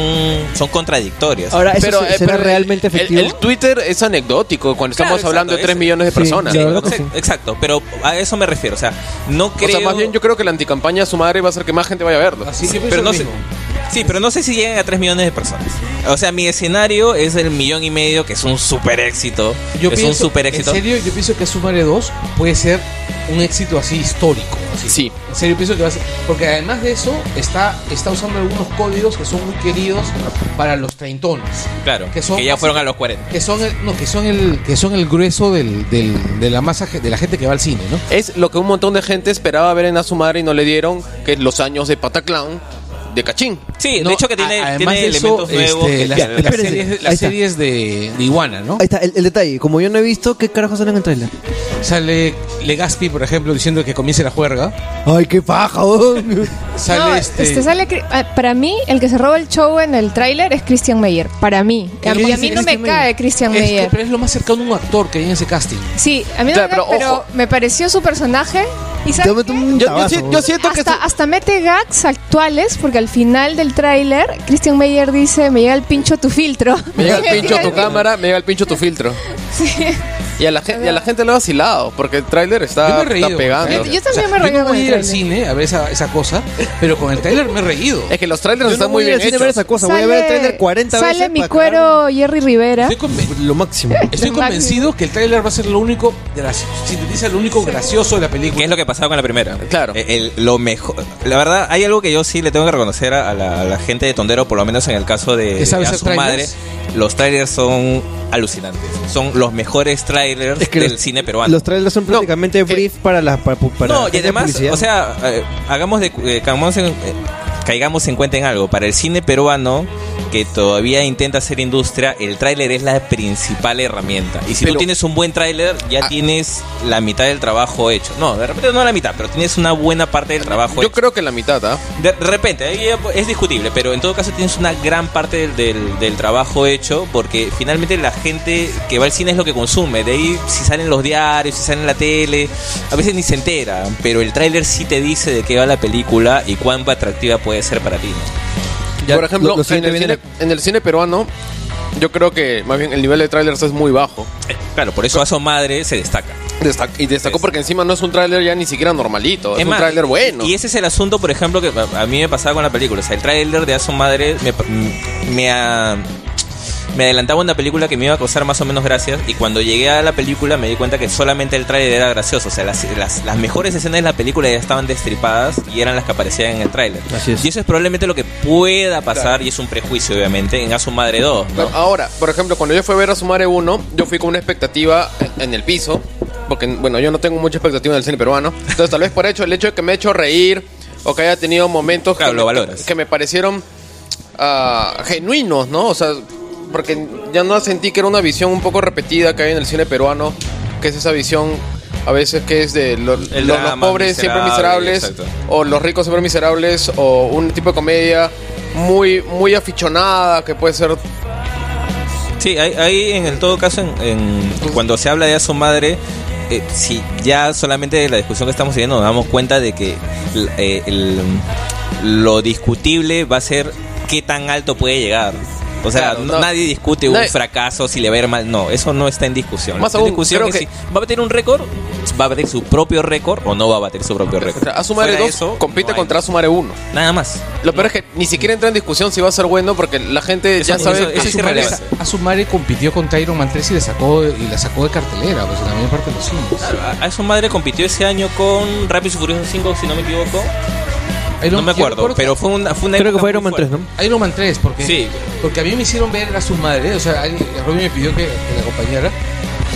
Speaker 2: son contradictorias.
Speaker 6: Ahora, ¿eso
Speaker 9: pero,
Speaker 6: se-
Speaker 9: eh,
Speaker 6: será
Speaker 9: pero
Speaker 6: realmente efectivo?
Speaker 9: El, Twitter es anecdótico cuando
Speaker 2: Claro,
Speaker 9: estamos hablando de
Speaker 2: exacto,
Speaker 9: 3
Speaker 2: es-
Speaker 9: millones de
Speaker 6: Sí,
Speaker 9: personas.
Speaker 2: Sí, exacto,
Speaker 6: sí.
Speaker 2: exacto, pero a eso me refiero. O sea, no creo.
Speaker 9: O sea, más bien yo creo que la anticampaña a su madre va a hacer que más gente vaya a verlo.
Speaker 7: Así que
Speaker 2: pero no sé, sí, pero no sé si llegan a 3 millones de personas. O sea, mi escenario es el millón y medio, que es un super éxito.
Speaker 7: Yo
Speaker 2: es un
Speaker 7: pienso,
Speaker 2: super éxito.
Speaker 7: En serio, yo pienso que Sumare 2 puede ser un éxito así histórico. Así.
Speaker 9: Sí.
Speaker 7: En serio, pienso que va a ser. Porque además de eso, está, está usando algunos códigos que son muy queridos para los treintones.
Speaker 2: Claro,
Speaker 7: que
Speaker 2: que,
Speaker 7: son
Speaker 2: ya
Speaker 7: así-
Speaker 2: fueron a los 40.
Speaker 7: Que son el, no, que son el, que son el grueso del, del- de la masa de la gente que va al cine, ¿no?
Speaker 9: Es lo que un montón de gente esperaba ver en a su madre y no le dieron, que es los años de Pataclown, de cachín.
Speaker 2: Sí,
Speaker 7: No,
Speaker 2: de hecho que tiene,
Speaker 7: a-
Speaker 2: tiene
Speaker 7: además de eso,
Speaker 2: elementos nuevos.
Speaker 7: este,
Speaker 2: que-
Speaker 7: las, series, las series de, de Iguana, ¿no?
Speaker 6: Ahí está, el, el detalle. Como yo no he visto, ¿qué carajo sale en el trailer?
Speaker 7: Sale Legaspi, por ejemplo, diciendo que comience la juerga.
Speaker 6: Ay, qué paja. oh.
Speaker 7: Sale
Speaker 5: No,
Speaker 7: este...
Speaker 5: este sale ah, para mí el que se roba el show en el tráiler es Christian Meyer para mí
Speaker 7: ¿Qué
Speaker 5: a mí, a mí no me
Speaker 7: Meyer?
Speaker 5: cae Christian
Speaker 7: Es que-
Speaker 5: Meyer
Speaker 7: pero es lo más cercano a un actor que hay en ese casting.
Speaker 5: sí a mí no
Speaker 9: Claro,
Speaker 5: me cae,
Speaker 9: pero
Speaker 5: me pareció su personaje y
Speaker 9: Yo, yo yo siento que...
Speaker 5: hasta,
Speaker 9: su-
Speaker 5: hasta mete gags actuales porque al final del tráiler Christian Meyer dice me llega el pincho tu filtro
Speaker 9: Me llega el *laughs* pincho tu
Speaker 5: cámara
Speaker 9: cámara, me llega el pincho tu filtro. Y a la, gente, y a la gente le ha vacilado, porque el tráiler
Speaker 7: Yo
Speaker 9: está,
Speaker 7: me he reído.
Speaker 9: está pegando.
Speaker 5: Yo- yo también me he
Speaker 7: yo
Speaker 5: reído
Speaker 7: no
Speaker 5: con
Speaker 7: voy a
Speaker 5: el
Speaker 7: ir al
Speaker 5: tráiler.
Speaker 7: cine a ver esa, esa cosa, pero con el trailer me he reído.
Speaker 9: Es que los trailers
Speaker 6: Yo
Speaker 9: están
Speaker 6: no
Speaker 9: muy bien
Speaker 6: a ver
Speaker 9: hechos.
Speaker 6: esa cosa. Voy a ver el trailer 40 veces.
Speaker 5: sale mi
Speaker 6: para
Speaker 5: cuero Jerry Rivera
Speaker 6: Lo máximo. *laughs*
Speaker 7: estoy
Speaker 5: Lo
Speaker 7: convencido que el trailer va a ser lo único gracioso, sintetiza lo único gracioso de la película.
Speaker 2: ¿Qué es lo que pasaba con la primera?
Speaker 9: Claro.
Speaker 2: Eh, el- lo mejor. La verdad, hay algo que yo sí le tengo que reconocer a, a la, a la gente de Tondero, por lo menos en el caso de,
Speaker 7: ¿Que sabe
Speaker 2: a su madre.
Speaker 7: trailers?
Speaker 2: Los trailers son alucinantes. Son los mejores trailers
Speaker 6: Es que
Speaker 2: del
Speaker 6: los-
Speaker 2: cine peruano.
Speaker 6: Los trailers son prácticamente brief para la para, para
Speaker 2: no, y además,
Speaker 6: publicidad.
Speaker 2: o sea, eh, hagamos de, eh, caigamos, en, cuenta en algo. Para el cine peruano, que todavía intenta hacer industria, el tráiler es la principal herramienta. Y si
Speaker 9: Pero-
Speaker 2: tú tienes un buen tráiler, ya
Speaker 9: Ah.
Speaker 2: tienes la mitad del trabajo hecho. No, de repente no la mitad, pero tienes una buena parte del trabajo
Speaker 9: Yo
Speaker 2: hecho.
Speaker 9: creo que la mitad, ¿ah?
Speaker 2: De repente, es discutible, pero en todo caso tienes una gran parte del, del- del trabajo hecho porque finalmente la gente que va al cine es lo que consume. De ahí, si salen los diarios, si salen en la tele, a veces ni se entera, pero el tráiler sí te dice de qué va la película y cuán atractiva puede ser para ti. ¿no?
Speaker 6: Ya,
Speaker 9: Por ejemplo,
Speaker 6: lo- lo
Speaker 9: en, el
Speaker 6: viene
Speaker 9: cine, en el cine peruano, yo creo que más bien el nivel de trailers es muy bajo.
Speaker 2: Eh, Claro, por eso a su madre se destaca.
Speaker 9: Destac- y destacó porque encima no es un tráiler ya ni siquiera normalito, es, un
Speaker 2: más,
Speaker 9: tráiler bueno.
Speaker 2: Y ese es el asunto, por ejemplo, que a mí me pasaba con la película. O sea, el tráiler de A su madre me, me, a- me adelantaba una película que me iba a causar más o menos gracias. Y cuando llegué a la película me di cuenta que solamente el tráiler era gracioso. O sea, las, las, las mejores escenas de la película ya estaban destripadas y eran las que aparecían en el tráiler.
Speaker 6: Así es.
Speaker 2: Y eso es probablemente lo que pueda pasar, y es un prejuicio, obviamente, en A su madre 2. ¿no?
Speaker 9: Claro, Ahora, por ejemplo, cuando yo fui a ver a Sumare 1, yo fui con una expectativa en- el piso, porque, bueno, yo no tengo mucha expectativa en el cine peruano. Entonces, tal vez por hecho, el hecho de que me ha hecho reír o que haya tenido momentos
Speaker 2: Claro,
Speaker 9: que,
Speaker 2: lo
Speaker 9: me,
Speaker 2: valoras.
Speaker 9: que me parecieron ah, genuinos, ¿no? O sea, porque ya no sentí que era una visión un poco repetida que hay en el cine peruano, que es esa visión a veces que es de lo- los pobres siempre
Speaker 2: miserable,
Speaker 9: miserables
Speaker 2: exacto.
Speaker 9: o los ricos siempre miserables o un tipo de comedia muy muy aficionada que puede ser
Speaker 2: Sí, ahí, ahí en el todo caso, en, en- cuando se habla de a su madre, eh, si ya solamente de la discusión que estamos teniendo nos damos cuenta de que eh, el- lo discutible va a ser qué tan alto puede llegar. O sea,
Speaker 9: Claro,
Speaker 2: no- nadie discute un
Speaker 9: Nadie-
Speaker 2: fracaso si le va a ir mal. No, eso no está en discusión.
Speaker 9: Más
Speaker 2: en
Speaker 9: aún,
Speaker 2: discusión
Speaker 9: creo
Speaker 2: es
Speaker 9: que-
Speaker 2: si va a bater un récord, va a bater su propio récord o no va a bater su propio
Speaker 9: O
Speaker 2: récord.
Speaker 9: sea, Asumare
Speaker 2: Fuera
Speaker 9: 2
Speaker 2: eso,
Speaker 9: compite
Speaker 2: no
Speaker 9: contra Asumare 1.
Speaker 2: Nada más.
Speaker 9: Lo peor es que ni siquiera entra en discusión si va a ser bueno porque la gente ya sabe
Speaker 2: eso-
Speaker 9: que
Speaker 2: eso es irrelevante.
Speaker 7: Asumare compitió contra Iron Man 3 y, le sacó, y la sacó de cartelera, pues mayor parte de los cines.
Speaker 2: A, a su madre compitió ese año con Rápido y Furioso 5, si no me equivoco.
Speaker 7: Iron-
Speaker 2: no me acuerdo, pero fue una, fue una
Speaker 6: Creo que fue Iron Man 3,
Speaker 2: fuerte.
Speaker 6: ¿no?
Speaker 7: Iron Man 3, porque,
Speaker 2: Sí.
Speaker 7: porque a mí me hicieron ver a su madre, o sea, Robin me pidió que, que la acompañara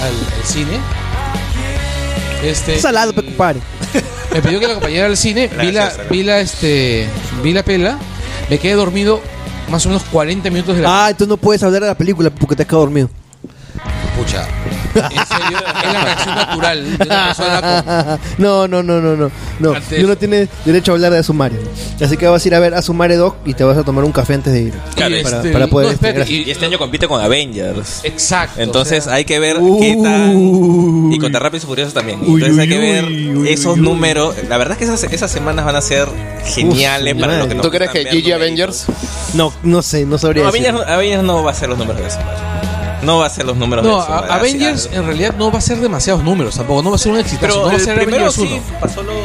Speaker 7: al, al cine. Este,
Speaker 6: Salado, compadre. *laughs*
Speaker 7: Me pidió que la acompañara al cine, vi la,
Speaker 2: Gracias,
Speaker 7: vi la, este, vi la pela, me quedé dormido más o menos 40 minutos de la
Speaker 6: Ah, entonces no puedes hablar de la película porque te has quedado dormido.
Speaker 7: Pucha. En serio, es la reacción natural de una persona con, *laughs*
Speaker 6: no, no, no, no, no. No,
Speaker 7: Antes-
Speaker 6: tú no tienes derecho a hablar de Asumare. Así que vas a ir a ver Asumare 2 y te vas a tomar un café antes de ir.
Speaker 2: Claro,
Speaker 6: para,
Speaker 7: este,
Speaker 6: para poder
Speaker 7: no, espérate,
Speaker 6: este,
Speaker 2: Y este año compite con Avengers.
Speaker 7: Exacto.
Speaker 2: Entonces
Speaker 7: o sea,
Speaker 2: hay que ver
Speaker 6: Uy.
Speaker 2: qué tal. Y contra Rápidos y Furiosos también.
Speaker 6: Uy,
Speaker 2: Entonces hay
Speaker 6: uy,
Speaker 2: que ver esos
Speaker 6: uy.
Speaker 2: números. La verdad es que esas, esas semanas van a ser geniales
Speaker 6: Uf,
Speaker 2: para los que nos
Speaker 9: ¿Tú crees que GG. Avengers?
Speaker 6: No, no sé, no sabría
Speaker 2: No,
Speaker 6: decir.
Speaker 2: Avengers, Avengers no va a ser los números de eso. No va a ser los números
Speaker 7: no,
Speaker 2: de eso.
Speaker 7: a-. Avengers en realidad no va a ser demasiados números tampoco, no va a ser un exitazo,
Speaker 2: Pero
Speaker 7: no va a ser
Speaker 2: primero
Speaker 7: Avengers 1.
Speaker 2: sí pasó los.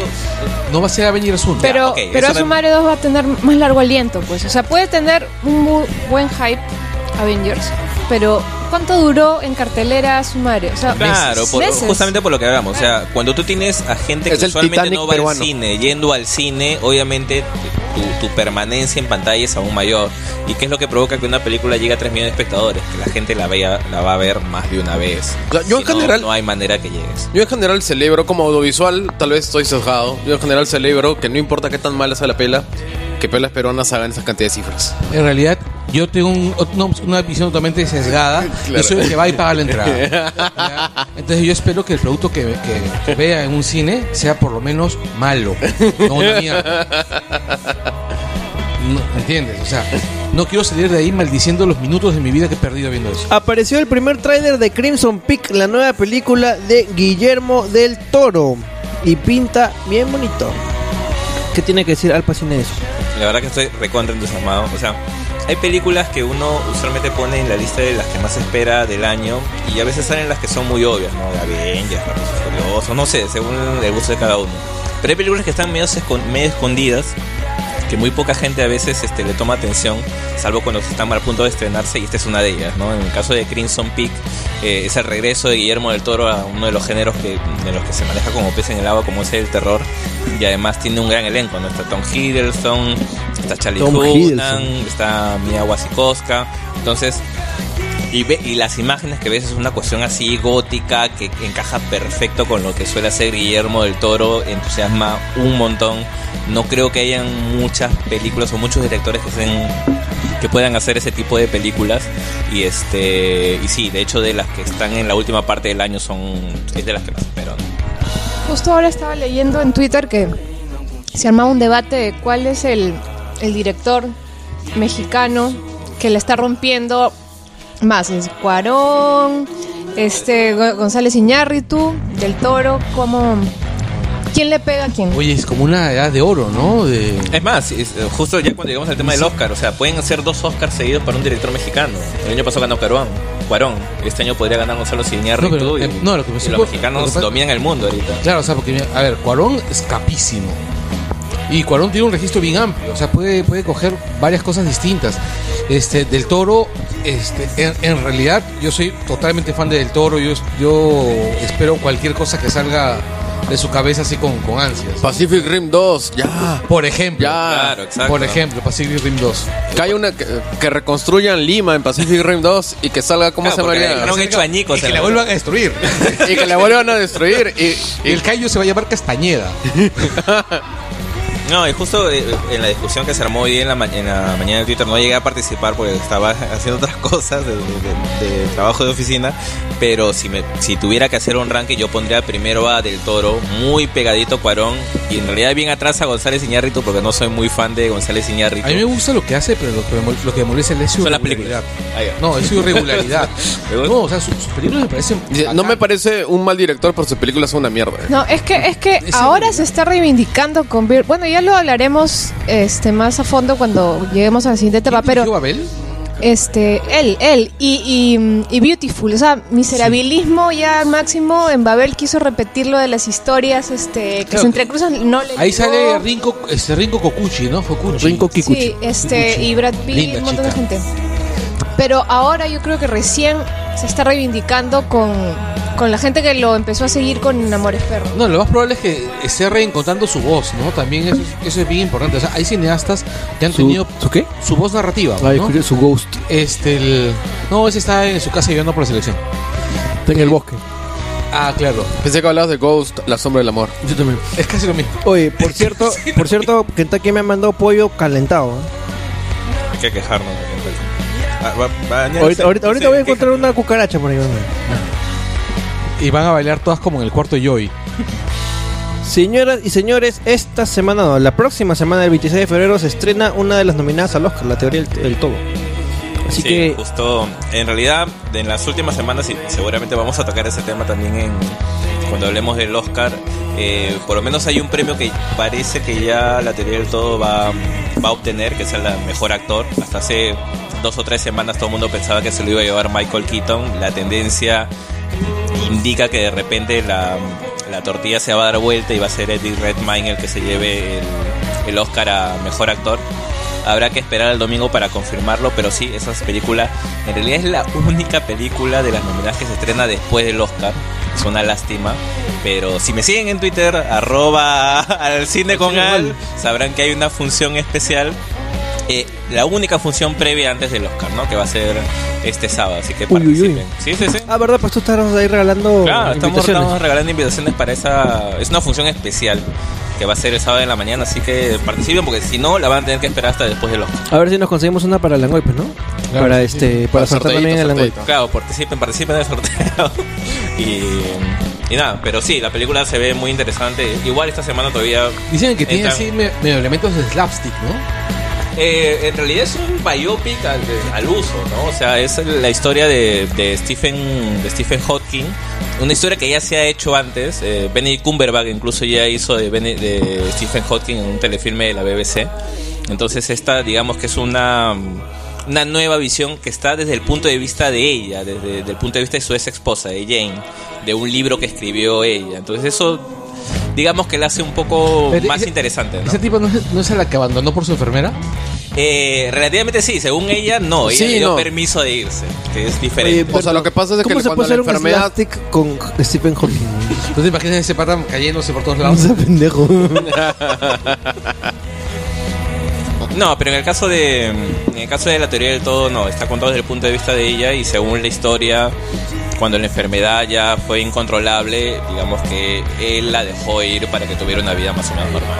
Speaker 7: No va a ser Avengers 1.
Speaker 5: Pero,
Speaker 2: ok,
Speaker 5: pero
Speaker 2: eso
Speaker 5: Asumare 2 va a tener más largo aliento, pues. O sea, puede tener un bu- buen hype Avengers, pero ¿cuánto duró en cartelera Asumare? O sea,
Speaker 2: Claro, por- justamente por lo que hablamos. O sea, cuando tú tienes a gente que
Speaker 9: Es
Speaker 2: usualmente
Speaker 9: Titanic
Speaker 2: no va
Speaker 9: peruano.
Speaker 2: al cine, yendo al cine, obviamente tu, tu permanencia en pantalla es aún mayor. ¿Y qué es lo que provoca que una película llegue a 3 millones de espectadores? Que la gente la, vea, la va a ver más de una vez.
Speaker 9: Yo en
Speaker 2: Si no,
Speaker 9: general-
Speaker 2: No hay manera que llegues.
Speaker 9: Yo en general celebro como audiovisual, tal vez estoy sesgado, yo en general celebro que no importa qué tan mala sea la pela, que pelas peruanas hagan esa cantidad de cifras.
Speaker 7: En realidad, yo tengo un- no, una visión totalmente sesgada.
Speaker 9: Claro.
Speaker 7: Yo soy el que va y paga la entrada. *laughs* ¿Ya? Entonces yo espero que el producto que, que- que vea en un cine sea por lo menos malo. No una *laughs* mierda. No, ¿Entiendes? O sea, no quiero salir de ahí maldiciendo los minutos de mi vida que he perdido viendo eso.
Speaker 6: Apareció el primer tráiler de Crimson Peak, la nueva película de Guillermo del Toro. Y pinta bien bonito. ¿Qué tiene que decir Al Pacine de eso?
Speaker 2: La verdad que estoy recontra entusiasmado. O sea, hay películas que uno usualmente pone en la lista de las que más espera del año y a veces salen las que son muy obvias, ¿no? Avengers, Furiosos, no sé, según el gusto de cada uno. Pero hay películas que están medio, escon- medio escondidas que muy poca gente a veces este, le toma atención, salvo cuando están al punto de estrenarse, y esta es una de ellas, ¿no? En el caso de Crimson Peak, eh, es el regreso de Guillermo del Toro a uno de los géneros que, de los que se maneja como pez en el agua, como es el terror, y además tiene un gran elenco, ¿no? Está Tom Hiddleston, está Charlie Hunnam, está Mia Wasikowska, entonces... Y, las imágenes que ves es una cuestión así gótica que encaja perfecto con lo que suele hacer Guillermo del Toro, entusiasma un montón. No creo que hayan muchas películas o muchos directores que que puedan hacer ese tipo de películas y este y sí, de hecho de las que están en la última parte del año son es de las que más espero.
Speaker 5: Justo ahora estaba leyendo en Twitter que se armaba un debate de cuál es el, el director mexicano que le está rompiendo más. Es Cuarón, este Go- González Iñárritu, Del Toro, como... ¿Quién le pega a quién?
Speaker 7: Oye, es como una edad de oro, ¿no? De...
Speaker 2: Es más, es, justo ya cuando llegamos al tema del Oscar, o sea, pueden hacer dos Oscars seguidos para un director mexicano. El año pasado ganó Cuarón, Cuarón. Este año podría ganar Gonzalo Iñárritu
Speaker 7: No, pero,
Speaker 2: y,
Speaker 7: eh, no, lo que me
Speaker 2: y
Speaker 7: supo-
Speaker 2: los
Speaker 7: lo que
Speaker 2: mexicanos
Speaker 7: pasa-
Speaker 2: dominan el mundo ahorita.
Speaker 7: Claro, o sea, porque, a ver, Cuarón es capísimo. Y Cuarón tiene un registro bien amplio, o sea, puede, puede coger varias cosas distintas. Este, del Toro, este, en, en realidad, yo soy totalmente fan de Del Toro, yo, yo espero cualquier cosa que salga de su cabeza así con, con ansias.
Speaker 9: Pacific Rim 2, ya.
Speaker 7: Por ejemplo,
Speaker 9: Ya.
Speaker 2: Claro, exacto.
Speaker 7: por ejemplo, Pacific Rim 2.
Speaker 9: Que haya una que, que reconstruyan Lima en Pacific Rim 2 y que salga, ¿cómo
Speaker 2: Claro,
Speaker 9: se llamaría?
Speaker 2: le han hecho añicos
Speaker 7: Y que la
Speaker 2: la-
Speaker 7: vuelvan a destruir. *laughs*
Speaker 9: Y que la vuelvan a destruir. Y,
Speaker 7: Y el Cayo se va a llamar Castañeda. *laughs*
Speaker 2: No, y justo eh, en la discusión que se armó hoy en la, ma- en la mañana de Twitter no llegué a participar porque estaba *laughs* haciendo otras cosas de, de- de trabajo de oficina, pero si me si tuviera que hacer un ranking yo pondría primero a Del Toro, muy pegadito Cuarón y en realidad bien atrás a González Iñárritu porque no soy muy fan de González Iñárritu.
Speaker 7: A mí me gusta lo que hace, pero lo que me, lo que me molesta es su
Speaker 2: Son las
Speaker 7: irregularidad.
Speaker 2: películas. Ah.
Speaker 7: No, es su irregularidad. *laughs* no, o sea, sus, sus películas me parecen.
Speaker 9: No me parece un mal director, pero sus películas son una mierda.
Speaker 5: No, es que, es que
Speaker 7: Es
Speaker 5: ahora se está reivindicando con. Bueno, ya lo hablaremos este más a fondo cuando lleguemos a la siguiente etapa,
Speaker 7: ¿Quién dirigió
Speaker 5: pero
Speaker 7: Babel?
Speaker 5: este, él, él y, y, y Beautiful, o sea, miserabilismo ya al máximo. En Babel quiso repetir lo de las historias este, que
Speaker 7: Claro.
Speaker 5: se entrecruzan, no le
Speaker 7: Ahí
Speaker 5: llegó.
Speaker 7: sale Rinko, este, Rinko Kokuchi, ¿no? Kokuchi.
Speaker 6: Rinko Kikuchi.
Speaker 5: Sí, este,
Speaker 7: Kikuchi.
Speaker 5: y Brad Pitt,
Speaker 7: Linda
Speaker 5: un montón de gente. Pero ahora yo creo que recién se está reivindicando con, con la gente que lo empezó a seguir con Amores Perros.
Speaker 7: No, lo más probable es que esté reencontrando su voz, ¿no? También eso es, eso es bien importante. O sea, hay cineastas que han
Speaker 6: ¿Su,
Speaker 7: tenido
Speaker 6: ¿Su qué?
Speaker 7: su voz narrativa,
Speaker 6: Ay,
Speaker 7: ¿no?
Speaker 6: su ghost.
Speaker 7: Este, el... No, ese está en su casa viviendo por la selección.
Speaker 6: Está en el bosque.
Speaker 7: Ah, claro.
Speaker 9: Pensé que hablabas de Ghost, La Sombra del Amor.
Speaker 6: Yo también.
Speaker 7: Es casi lo mismo.
Speaker 6: Oye, *laughs* por cierto, por cierto, Kentucky me ha mandado pollo calentado. ¿eh?
Speaker 2: Hay que quejarnos. Ah, va- va- mañana
Speaker 6: Ahorita, voy a
Speaker 2: queja.
Speaker 6: encontrar una cucaracha por ahí. ¿no?
Speaker 7: Y van a bailar todas como en el cuarto Joy.
Speaker 6: Señoras y señores, esta semana, no, la próxima semana, el 26 de febrero, se estrena una de las nominadas al Oscar, la teoría del, del todo. Así
Speaker 2: Sí,
Speaker 6: que,
Speaker 2: justo en realidad en las últimas semanas y seguramente vamos a tocar ese tema también en cuando hablemos del Oscar eh, por lo menos hay un premio que parece que ya la teoría del todo va, va a obtener que es el mejor actor hasta hace dos o tres semanas todo el mundo pensaba que se lo iba a llevar Michael Keaton la tendencia indica que de repente la, la tortilla se va a dar vuelta y va a ser Eddie Redmayne el que se lleve el, el Oscar a mejor actor Habrá que esperar al domingo para confirmarlo, pero sí, esa película en realidad es la única película de las nominadas que se estrena después del Oscar. Es una lástima, pero si me siguen en Twitter, arroba al cine con al, sabrán que hay una función especial. Eh, la única función previa antes del Oscar, ¿no? Que va a ser este sábado, así que
Speaker 6: Uy, uy, uy.
Speaker 2: participen. Sí, sí, sí.
Speaker 6: ah, verdad, pues tú estás ahí regalando
Speaker 2: Claro, estamos,
Speaker 6: invitaciones.
Speaker 2: estamos regalando invitaciones para esa. Es una función especial. que va a ser el sábado en la mañana, así que participen porque si no la van a tener que esperar hasta después del Oscar.
Speaker 6: A ver si nos conseguimos una para el Langoy, pues, ¿no?
Speaker 7: Claro,
Speaker 6: para
Speaker 7: sí,
Speaker 6: este,
Speaker 7: sí.
Speaker 6: para
Speaker 9: Para
Speaker 6: sortear también el Langoy.
Speaker 2: Claro, participen, participen del sorteo. *laughs* y, y nada, pero sí, la película se ve muy interesante. Igual esta semana todavía...
Speaker 7: Dicen que tiene así me- medio elementos de slapstick, ¿no?
Speaker 2: Eh, en realidad es un biopic al, al uso, ¿no? O sea, es la historia de, de Stephen de Stephen Hawking, una historia que ya se ha hecho antes. Eh, Benedict Cumberbatch incluso ya hizo de, de Stephen Hawking en un telefilme de la BBC. Entonces esta, digamos que es una una nueva visión que está desde el punto de vista de ella, desde, desde el punto de vista de su ex esposa, de Jane, de un libro que escribió ella. Entonces eso, digamos que la hace un poco
Speaker 7: Pero
Speaker 2: más
Speaker 7: ese-
Speaker 2: interesante, ¿no?
Speaker 7: ¿Ese tipo no es, no es la que abandonó por su enfermera?
Speaker 2: Eh, relativamente sí, según ella, no. Ella
Speaker 9: Sí,
Speaker 2: dio
Speaker 9: no.
Speaker 2: permiso de irse, que es diferente.
Speaker 9: O sea, lo que pasa es que
Speaker 6: ¿Cómo se
Speaker 9: cuando
Speaker 6: puede
Speaker 9: la
Speaker 6: hacer un
Speaker 9: enfermedad
Speaker 6: con Stephen Hawking?
Speaker 7: ¿Tú te imaginas ese pata cayéndose por todos
Speaker 6: No
Speaker 7: lados? *laughs*
Speaker 6: sea pendejo.
Speaker 2: No, pero en el caso de en el caso de la teoría del todo no, está contado desde el punto de vista de ella y según la historia cuando la enfermedad ya fue incontrolable, digamos que él la dejó ir para que tuviera una vida más o menos normal.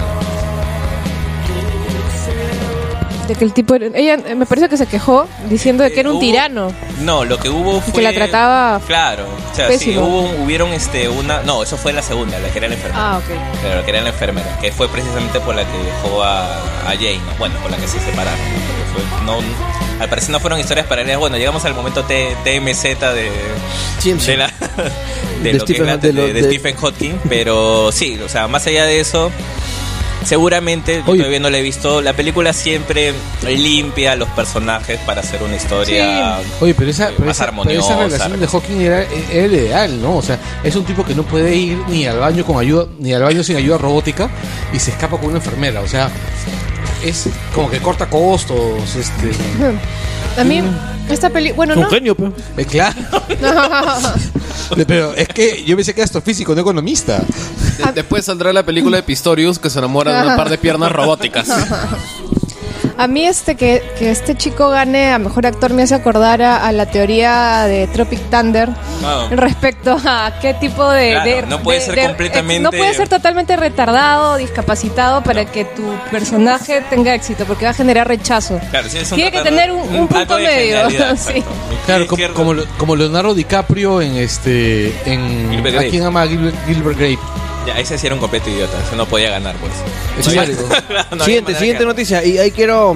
Speaker 5: De que el tipo. Ella eh, me parece que se quejó diciendo de que era un
Speaker 2: Hubo-
Speaker 5: tirano.
Speaker 2: No, lo que hubo fue
Speaker 5: que la trataba.
Speaker 2: Claro, o sea, sí, hubo, hubieron este una, no, eso fue la segunda, la que era la enfermera.
Speaker 5: Ah, ok.
Speaker 2: Pero la que era la enfermera, que fue precisamente por la que dejó a, a Jane, ¿no? bueno, por la que se separaron. ¿no? Al parecer no fueron historias paralelas. Bueno, llegamos al momento T- TMZ de, de, la- *laughs* de
Speaker 6: De
Speaker 2: lo que es
Speaker 6: Stephen-
Speaker 2: la-
Speaker 6: de
Speaker 2: Stephen Hawking, pero sí, o sea, más allá de eso, seguramente, yo todavía no la he visto, la película siempre limpia a los personajes para hacer una historia
Speaker 7: Oye, pero esa,
Speaker 2: eh,
Speaker 7: pero
Speaker 2: más
Speaker 7: esa, pero
Speaker 2: armoniosa.
Speaker 7: esa relación de Hawking era, era el ideal, ¿no? O sea, es un tipo que no puede ir ni al baño con ayuda, ni al baño sin ayuda robótica y se escapa con una enfermera. O sea, es como que corta costos, este. *laughs*
Speaker 5: A mí, esta película. Bueno, no.
Speaker 6: genio, pues.
Speaker 7: eh, claro. *laughs* Pero es que yo pensé que era astrofísico, no economista.
Speaker 9: De- después saldrá la película de Pistorius que se enamora de un *laughs* par de piernas robóticas.
Speaker 5: A mí este que, que este chico gane a mejor actor me hace acordar a, a la teoría de Tropic Thunder respecto a qué tipo de,
Speaker 2: Claro,
Speaker 5: de-
Speaker 2: no puede
Speaker 5: de-
Speaker 2: ser
Speaker 5: de-
Speaker 2: completamente-
Speaker 5: no puede ser totalmente retardado, discapacitado para que tu personaje tenga éxito porque va a generar rechazo.
Speaker 2: Claro, un
Speaker 5: Tiene que tener un- un punto medio, *laughs* sí.
Speaker 7: Claro, como, como, Leonardo DiCaprio en este. En,
Speaker 2: Gilbert
Speaker 7: ¿A
Speaker 2: Grape.
Speaker 7: quién ama Gilbert, Gilbert Grape?
Speaker 2: Ya, ese sí era un completo idiota, ese no podía ganar, pues.
Speaker 7: Eso
Speaker 2: No
Speaker 7: es *laughs*
Speaker 2: no
Speaker 6: siguiente, siguiente
Speaker 2: que-
Speaker 6: noticia. Y ahí quiero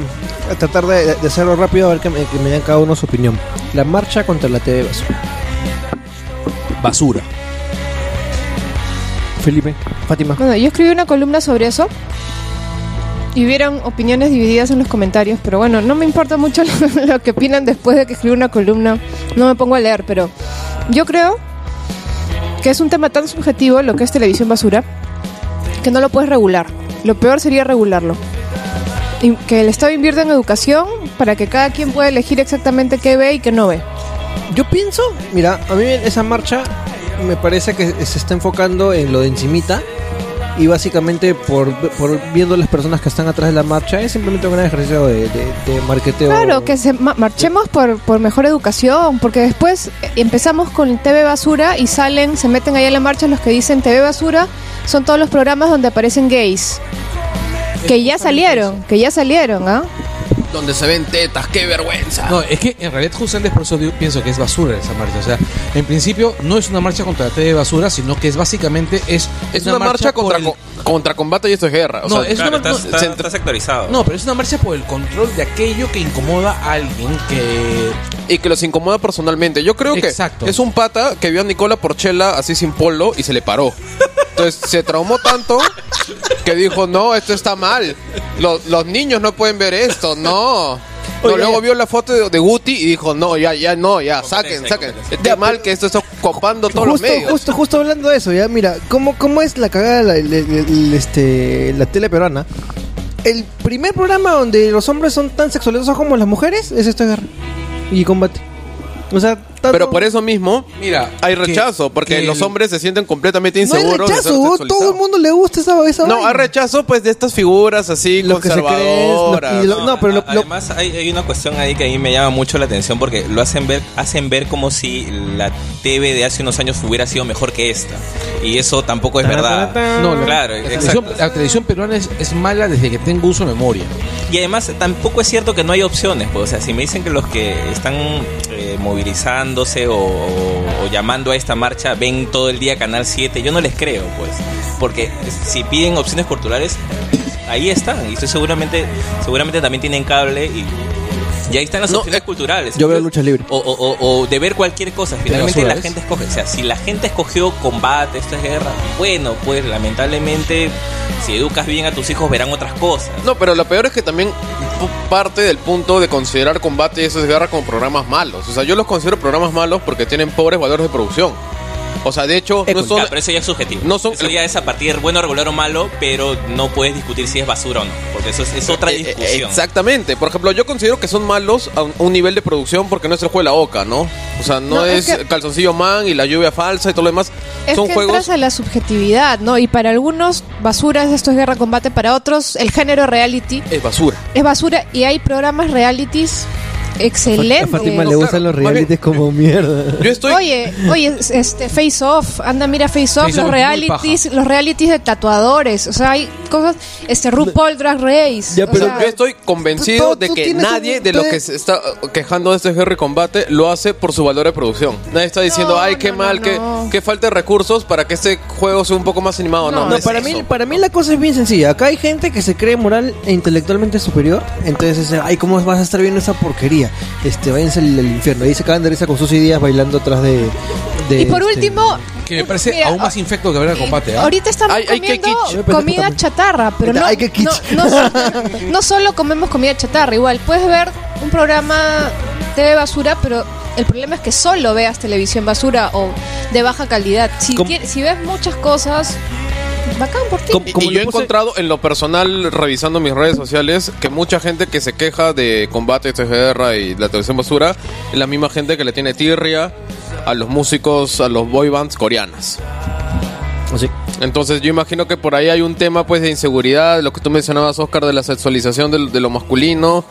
Speaker 6: tratar de, de hacerlo rápido a ver que me, que me den cada uno su opinión. La marcha contra la TV basura.
Speaker 7: Basura.
Speaker 6: Felipe, Fátima.
Speaker 5: Bueno, yo escribí una columna sobre eso y hubieron opiniones divididas en los comentarios, pero bueno, no me importa mucho *laughs* lo, lo que opinan después de que escribí una columna. No me pongo a leer, pero yo creo es un tema tan subjetivo lo que es televisión basura que no lo puedes regular. Lo peor sería regularlo. Y que el Estado invierta en educación para que cada quien pueda elegir exactamente qué ve y qué no ve.
Speaker 6: Yo pienso, mira, a mí esa marcha me parece que se está enfocando en lo de encimita y básicamente por, por viendo las personas que están atrás de la marcha es simplemente un gran ejercicio de, de, de marketeo.
Speaker 5: Claro, que se ma- marchemos por, por mejor educación, porque después eh, empezamos con TV Basura y salen, se meten ahí a la marcha los que dicen TV Basura, son todos los programas donde aparecen gays. Que ya salieron, que ya salieron, ¿ah?
Speaker 9: Donde se ven tetas, qué vergüenza.
Speaker 7: No, es que en realidad justamente por eso digo- pienso que es basura esa marcha. O sea, en principio no es una marcha contra la TV basura, sino que es básicamente es,
Speaker 9: Es una, marcha, contra,
Speaker 7: el-
Speaker 9: co- contra combate y esto es guerra. O
Speaker 7: No,
Speaker 9: sea,
Speaker 7: es
Speaker 2: Claro,
Speaker 7: una-
Speaker 2: está, está-
Speaker 9: se-
Speaker 2: está sectorizado.
Speaker 7: No, pero es una marcha por el control de aquello que incomoda a alguien que
Speaker 9: y que los incomoda personalmente. Yo creo que
Speaker 7: Exacto.
Speaker 9: es un pata que vio a Nicola Porchela así sin polo y se le paró. Entonces se traumó tanto que dijo, no, esto está mal. Los, los niños no pueden ver esto, no. No,
Speaker 6: Oye,
Speaker 9: luego
Speaker 6: ya.
Speaker 9: vio la foto de, de Guti y dijo, no, ya, ya, no, ya, saquen, saquen. Está mal que esto está copando todos
Speaker 6: justo,
Speaker 9: los medios.
Speaker 6: justo, justo hablando de eso, ya, mira, ¿cómo, cómo es la cagada de la, el- este, la tele peruana? El primer programa donde los hombres son tan sexualizados como las mujeres es esto de guerra y combate. O sea,
Speaker 9: Pero por eso mismo
Speaker 7: Mira,
Speaker 9: hay
Speaker 7: que-
Speaker 9: rechazo, porque
Speaker 7: que
Speaker 9: los
Speaker 7: el-
Speaker 9: hombres se sienten completamente
Speaker 6: no hay
Speaker 9: inseguros de ser
Speaker 6: rechazo, todo el
Speaker 9: sexualizados.
Speaker 6: mundo le gusta esa, esa
Speaker 9: No,
Speaker 6: vaina.
Speaker 9: hay rechazo pues de estas figuras así
Speaker 6: Lo que se cree es- lo-
Speaker 9: conservadoras.
Speaker 6: y lo- no, pero lo-
Speaker 2: a- además hay, hay una cuestión ahí que a mí me llama mucho la atención porque lo hacen ver, hacen ver como si la TV de hace unos años hubiera sido mejor que esta. Y eso tampoco es verdad.
Speaker 7: No, la,
Speaker 2: claro,
Speaker 7: la
Speaker 2: exacto.
Speaker 7: televisión, la televisión peruana es, es mala desde que tengo uso de memoria.
Speaker 2: Y además tampoco es cierto que no hay opciones, pues, o sea, si me dicen que los que están eh, movilizándose o, o- o llamando a esta marcha ven todo el día Canal 7, yo no les creo, pues, porque si piden opciones culturales, ahí están, y estoy seguramente, seguramente también tienen cable y, y ahí están las
Speaker 9: No,
Speaker 2: opciones
Speaker 9: eh,
Speaker 2: culturales.
Speaker 6: Yo veo lucha libre.
Speaker 2: O, o- o- de ver cualquier cosa. Finalmente la gente escoge. O sea, si la gente escogió combate, esto es guerra, bueno, pues lamentablemente, si educas bien a tus hijos, verán otras cosas.
Speaker 9: No, pero lo peor es que también parte del punto de considerar combate y eso es guerra como programas malos. O sea, yo los considero programas malos porque tienen pobres valores de producción. O sea, de hecho, no son,
Speaker 2: Ya, pero eso ya es subjetivo.
Speaker 9: no son-
Speaker 2: eso ya es a partir bueno, regular o malo, pero no puedes discutir si es basura o no. Porque eso es, es otra
Speaker 9: Eh, eh,
Speaker 2: discusión.
Speaker 9: Exactamente. Por ejemplo, yo considero que son malos a un, un nivel de producción porque no es el juego de la oca, ¿no? O sea, no,
Speaker 5: No,
Speaker 9: es,
Speaker 5: es que-
Speaker 9: calzoncillo man y la lluvia falsa y todo lo demás.
Speaker 5: Es
Speaker 9: son
Speaker 5: que
Speaker 9: juegos.
Speaker 5: entras a la subjetividad, ¿no? Y para algunos, basura es esto es guerra combate. Para otros, el género reality
Speaker 9: Es basura.
Speaker 5: es basura. Y hay programas realities
Speaker 6: A
Speaker 5: excelentes.
Speaker 6: Fátima le gustan los realities como mierda.
Speaker 9: Yo estoy.
Speaker 5: Oye, oye, este Face Off, anda mira Face Off,
Speaker 7: Face
Speaker 5: los realities, los realities de tatuadores, o sea, hay cosas, este RuPaul Drag Race.
Speaker 6: Ya,
Speaker 5: o
Speaker 6: pero
Speaker 5: sea,
Speaker 9: Yo estoy convencido de que nadie
Speaker 6: un-
Speaker 9: de los que se está uh, quejando de este Harry Combate lo hace por su valor de producción. Nadie está diciendo,
Speaker 5: No,
Speaker 9: ay, qué
Speaker 5: no,
Speaker 9: mal,
Speaker 5: no,
Speaker 9: que,
Speaker 5: no.
Speaker 9: que falta de recursos para que este juego sea un poco más animado. No,
Speaker 5: No,
Speaker 9: no,
Speaker 6: No,
Speaker 9: es
Speaker 6: para
Speaker 9: eso.
Speaker 6: mí, para mí la cosa es bien sencilla. Acá hay gente que se cree moral e intelectualmente superior. Entonces, ay, ¿cómo vas a estar viendo esa porquería? Este, váyanse al, al infierno. Ahí se cagan de risa con sus ideas bailando atrás de. de,
Speaker 5: y por
Speaker 6: este,
Speaker 5: último,
Speaker 7: Que me parece
Speaker 5: Mira,
Speaker 7: aún más infecto que ver el combate. ¿ah?
Speaker 5: Ahorita estamos comiendo comida chatarra, pero no,
Speaker 6: Ay, qué kitsch.
Speaker 5: no, no, no solo comemos comida chatarra, igual puedes ver un programa TV basura, pero el problema es que solo veas televisión basura o de baja calidad. Si,
Speaker 6: ¿Cómo?
Speaker 5: quieres- si ves muchas cosas, bacán por ti.
Speaker 6: ¿Cómo?
Speaker 9: Y,
Speaker 6: Como
Speaker 9: y
Speaker 6: le
Speaker 9: yo he encontrado en lo personal, revisando mis redes sociales, que mucha gente que se queja de combate, este guerra y la televisión basura, es la misma gente que le tiene tirria a los músicos, a los boy bands coreanas. Entonces yo imagino que por ahí hay un tema pues de inseguridad, lo que tú mencionabas Oscar de la sexualización del- de, lo masculino,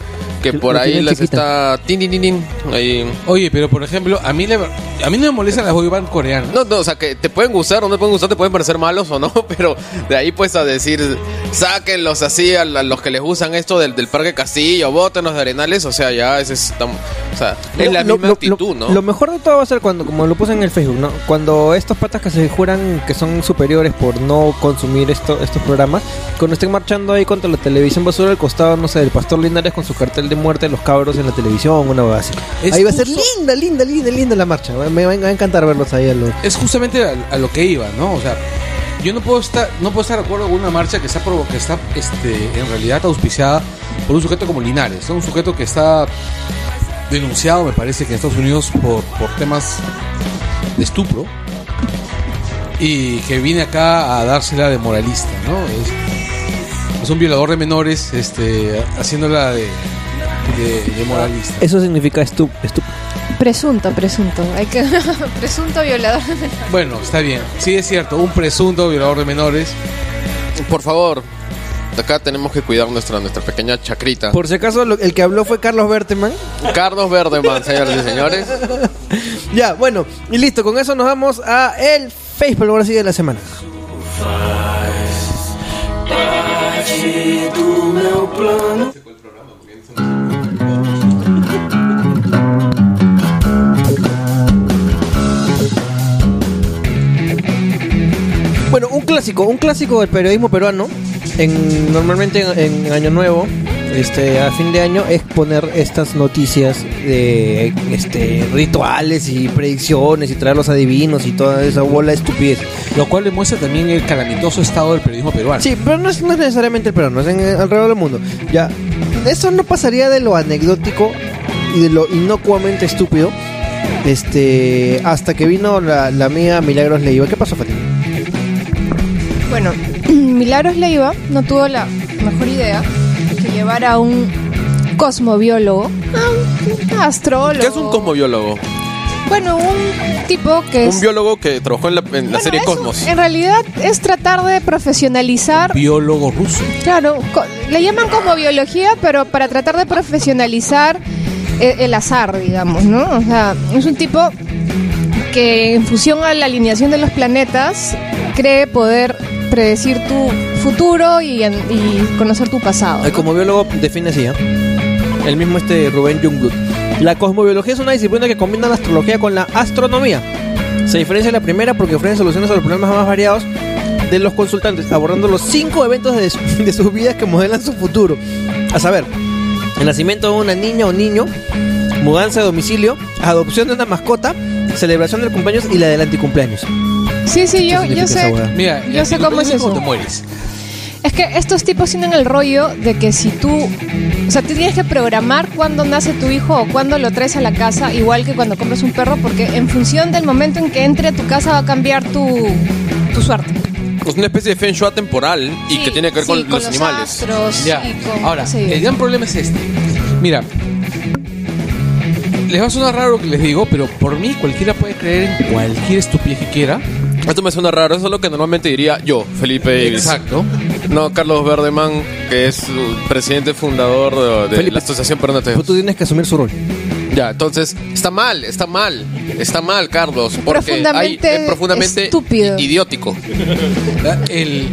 Speaker 9: que por
Speaker 6: lo
Speaker 9: ahí les
Speaker 6: chiquita.
Speaker 9: está tin, tin, tin, tin, ahí.
Speaker 7: Oye, pero por ejemplo, a mí, le- a mí no me molestan las boy band coreanas.
Speaker 9: No, no, o sea, que te pueden gustar o no te pueden gustar, te pueden parecer malos o no, *laughs* pero de ahí pues a decir, sáquenlos así a, la- los que les gustan esto del, del Parque Castillo, bótenos de Arenales, o sea, ya ese es, tam- o sea, es la misma
Speaker 6: lo-
Speaker 9: actitud,
Speaker 6: lo-
Speaker 9: ¿no?
Speaker 6: Lo mejor de todo va a ser cuando, como lo puse en el Facebook, ¿no? Cuando estos patas que se juran que son superiores por no consumir esto, estos programas, cuando estén marchando ahí contra la televisión basura al costado, no sé, del Pastor Linares con su cartel de muerte de los cabros en la televisión, una así.
Speaker 7: Es
Speaker 6: ahí va a ser linda, linda, linda, linda la marcha. Me, va a encantar verlos ahí a.
Speaker 7: Es justamente a, a lo que iba, ¿no? O sea, yo no puedo estar, no puedo estar de acuerdo con una marcha que está, que está este, en realidad auspiciada por un sujeto como Linares, ¿no? Un sujeto que está denunciado, me parece, que en Estados Unidos por, por temas de estupro y que viene acá a dársela de moralista, ¿no? Es, es un violador de menores, este, haciéndola de, de, de moralista.
Speaker 6: Eso significa estup, estup.
Speaker 5: Presunto, presunto. Hay que *laughs* presunto violador.
Speaker 7: Bueno, está bien. Sí, es cierto, un presunto violador de menores.
Speaker 9: Por favor, de acá tenemos que cuidar nuestra, nuestra pequeña chacrita.
Speaker 6: Por si acaso, lo- el que habló fue Carlos Berteman.
Speaker 9: Carlos Verdeman, señoras y señores. *laughs*
Speaker 6: Ya, bueno, y listo, con eso nos vamos a el Facebook, sí de la semana. Bueno, un clásico, un clásico del periodismo peruano, en, normalmente en, en Año Nuevo, este, a fin de año, es poner estas noticias de este, rituales y predicciones y traer los adivinos y toda esa bola de estupidez.
Speaker 7: Lo cual demuestra también el calamitoso estado del periodismo peruano.
Speaker 6: Sí, pero no es, no es necesariamente el peruano, es en, alrededor del mundo. Ya, eso no pasaría de lo anecdótico y de lo inocuamente estúpido. Este, hasta que vino la, la amiga Milagros Leiva. ¿Qué pasó, Fatima?
Speaker 5: Bueno, *clears throat* Milagros Leiva no tuvo la mejor idea llevar a un cosmobiólogo, a un astrólogo.
Speaker 9: ¿Qué es un cosmobiólogo?
Speaker 5: Bueno, un tipo que es...
Speaker 9: Un biólogo que trabajó en la, en la
Speaker 5: Bueno,
Speaker 9: serie
Speaker 5: es un-
Speaker 9: Cosmos.
Speaker 5: en realidad es tratar de profesionalizar
Speaker 7: Biólogo ruso.
Speaker 5: Claro, co- le llaman como biología, pero para tratar de profesionalizar eh, el azar, digamos, ¿no? O sea, es un tipo que en función a la alineación de los planetas cree poder predecir tu futuro y, en- y conocer tu pasado.
Speaker 6: Eh, Como biólogo define así, ¿eh? El mismo este Rubén Jungblut. La cosmobiología es una disciplina que combina la astrología con la astronomía. Se diferencia de la primera porque ofrece soluciones a los problemas más variados de los consultantes, abordando los cinco eventos de, su- *laughs* de sus vidas que modelan su futuro. A saber, el nacimiento de una niña o niño, mudanza de domicilio, adopción de una mascota, celebración del cumpleaños y la del anticumpleaños.
Speaker 5: Sí, sí, yo,
Speaker 6: ¿Qué
Speaker 5: yo sé.
Speaker 7: Mira,
Speaker 5: Yo sé cómo es eso.
Speaker 7: te mueres.
Speaker 5: Es que estos tipos tienen el rollo de que si tú, o sea, tú tienes que programar cuándo nace tu hijo o cuándo lo traes a la casa, igual que cuando compras un perro, porque en función del momento en que entre a tu casa va a cambiar tu, tu suerte.
Speaker 9: Es una especie de Feng Shui temporal y
Speaker 5: Sí,
Speaker 9: que tiene que ver
Speaker 5: sí,
Speaker 9: con, los, animales.
Speaker 5: astros
Speaker 7: Ya.
Speaker 5: y con-
Speaker 7: Ahora,
Speaker 5: sí.
Speaker 7: el gran problema es este. Mira, les va a sonar raro lo que les digo, pero por mí cualquiera puede creer en cualquier estupidez que quiera.
Speaker 9: Esto me suena raro, eso es lo que normalmente diría yo, Felipe Davis.
Speaker 7: Exacto.
Speaker 9: No, Carlos Verdeman, que es presidente fundador de, de
Speaker 6: Felipe.
Speaker 9: la Asociación Peruana de
Speaker 6: tú tienes que asumir su rol.
Speaker 9: Ya, entonces, está mal, está mal, está mal, Carlos, porque
Speaker 5: Profundamente
Speaker 9: hay, es profundamente
Speaker 5: estúpido.
Speaker 9: idiótico.
Speaker 7: El,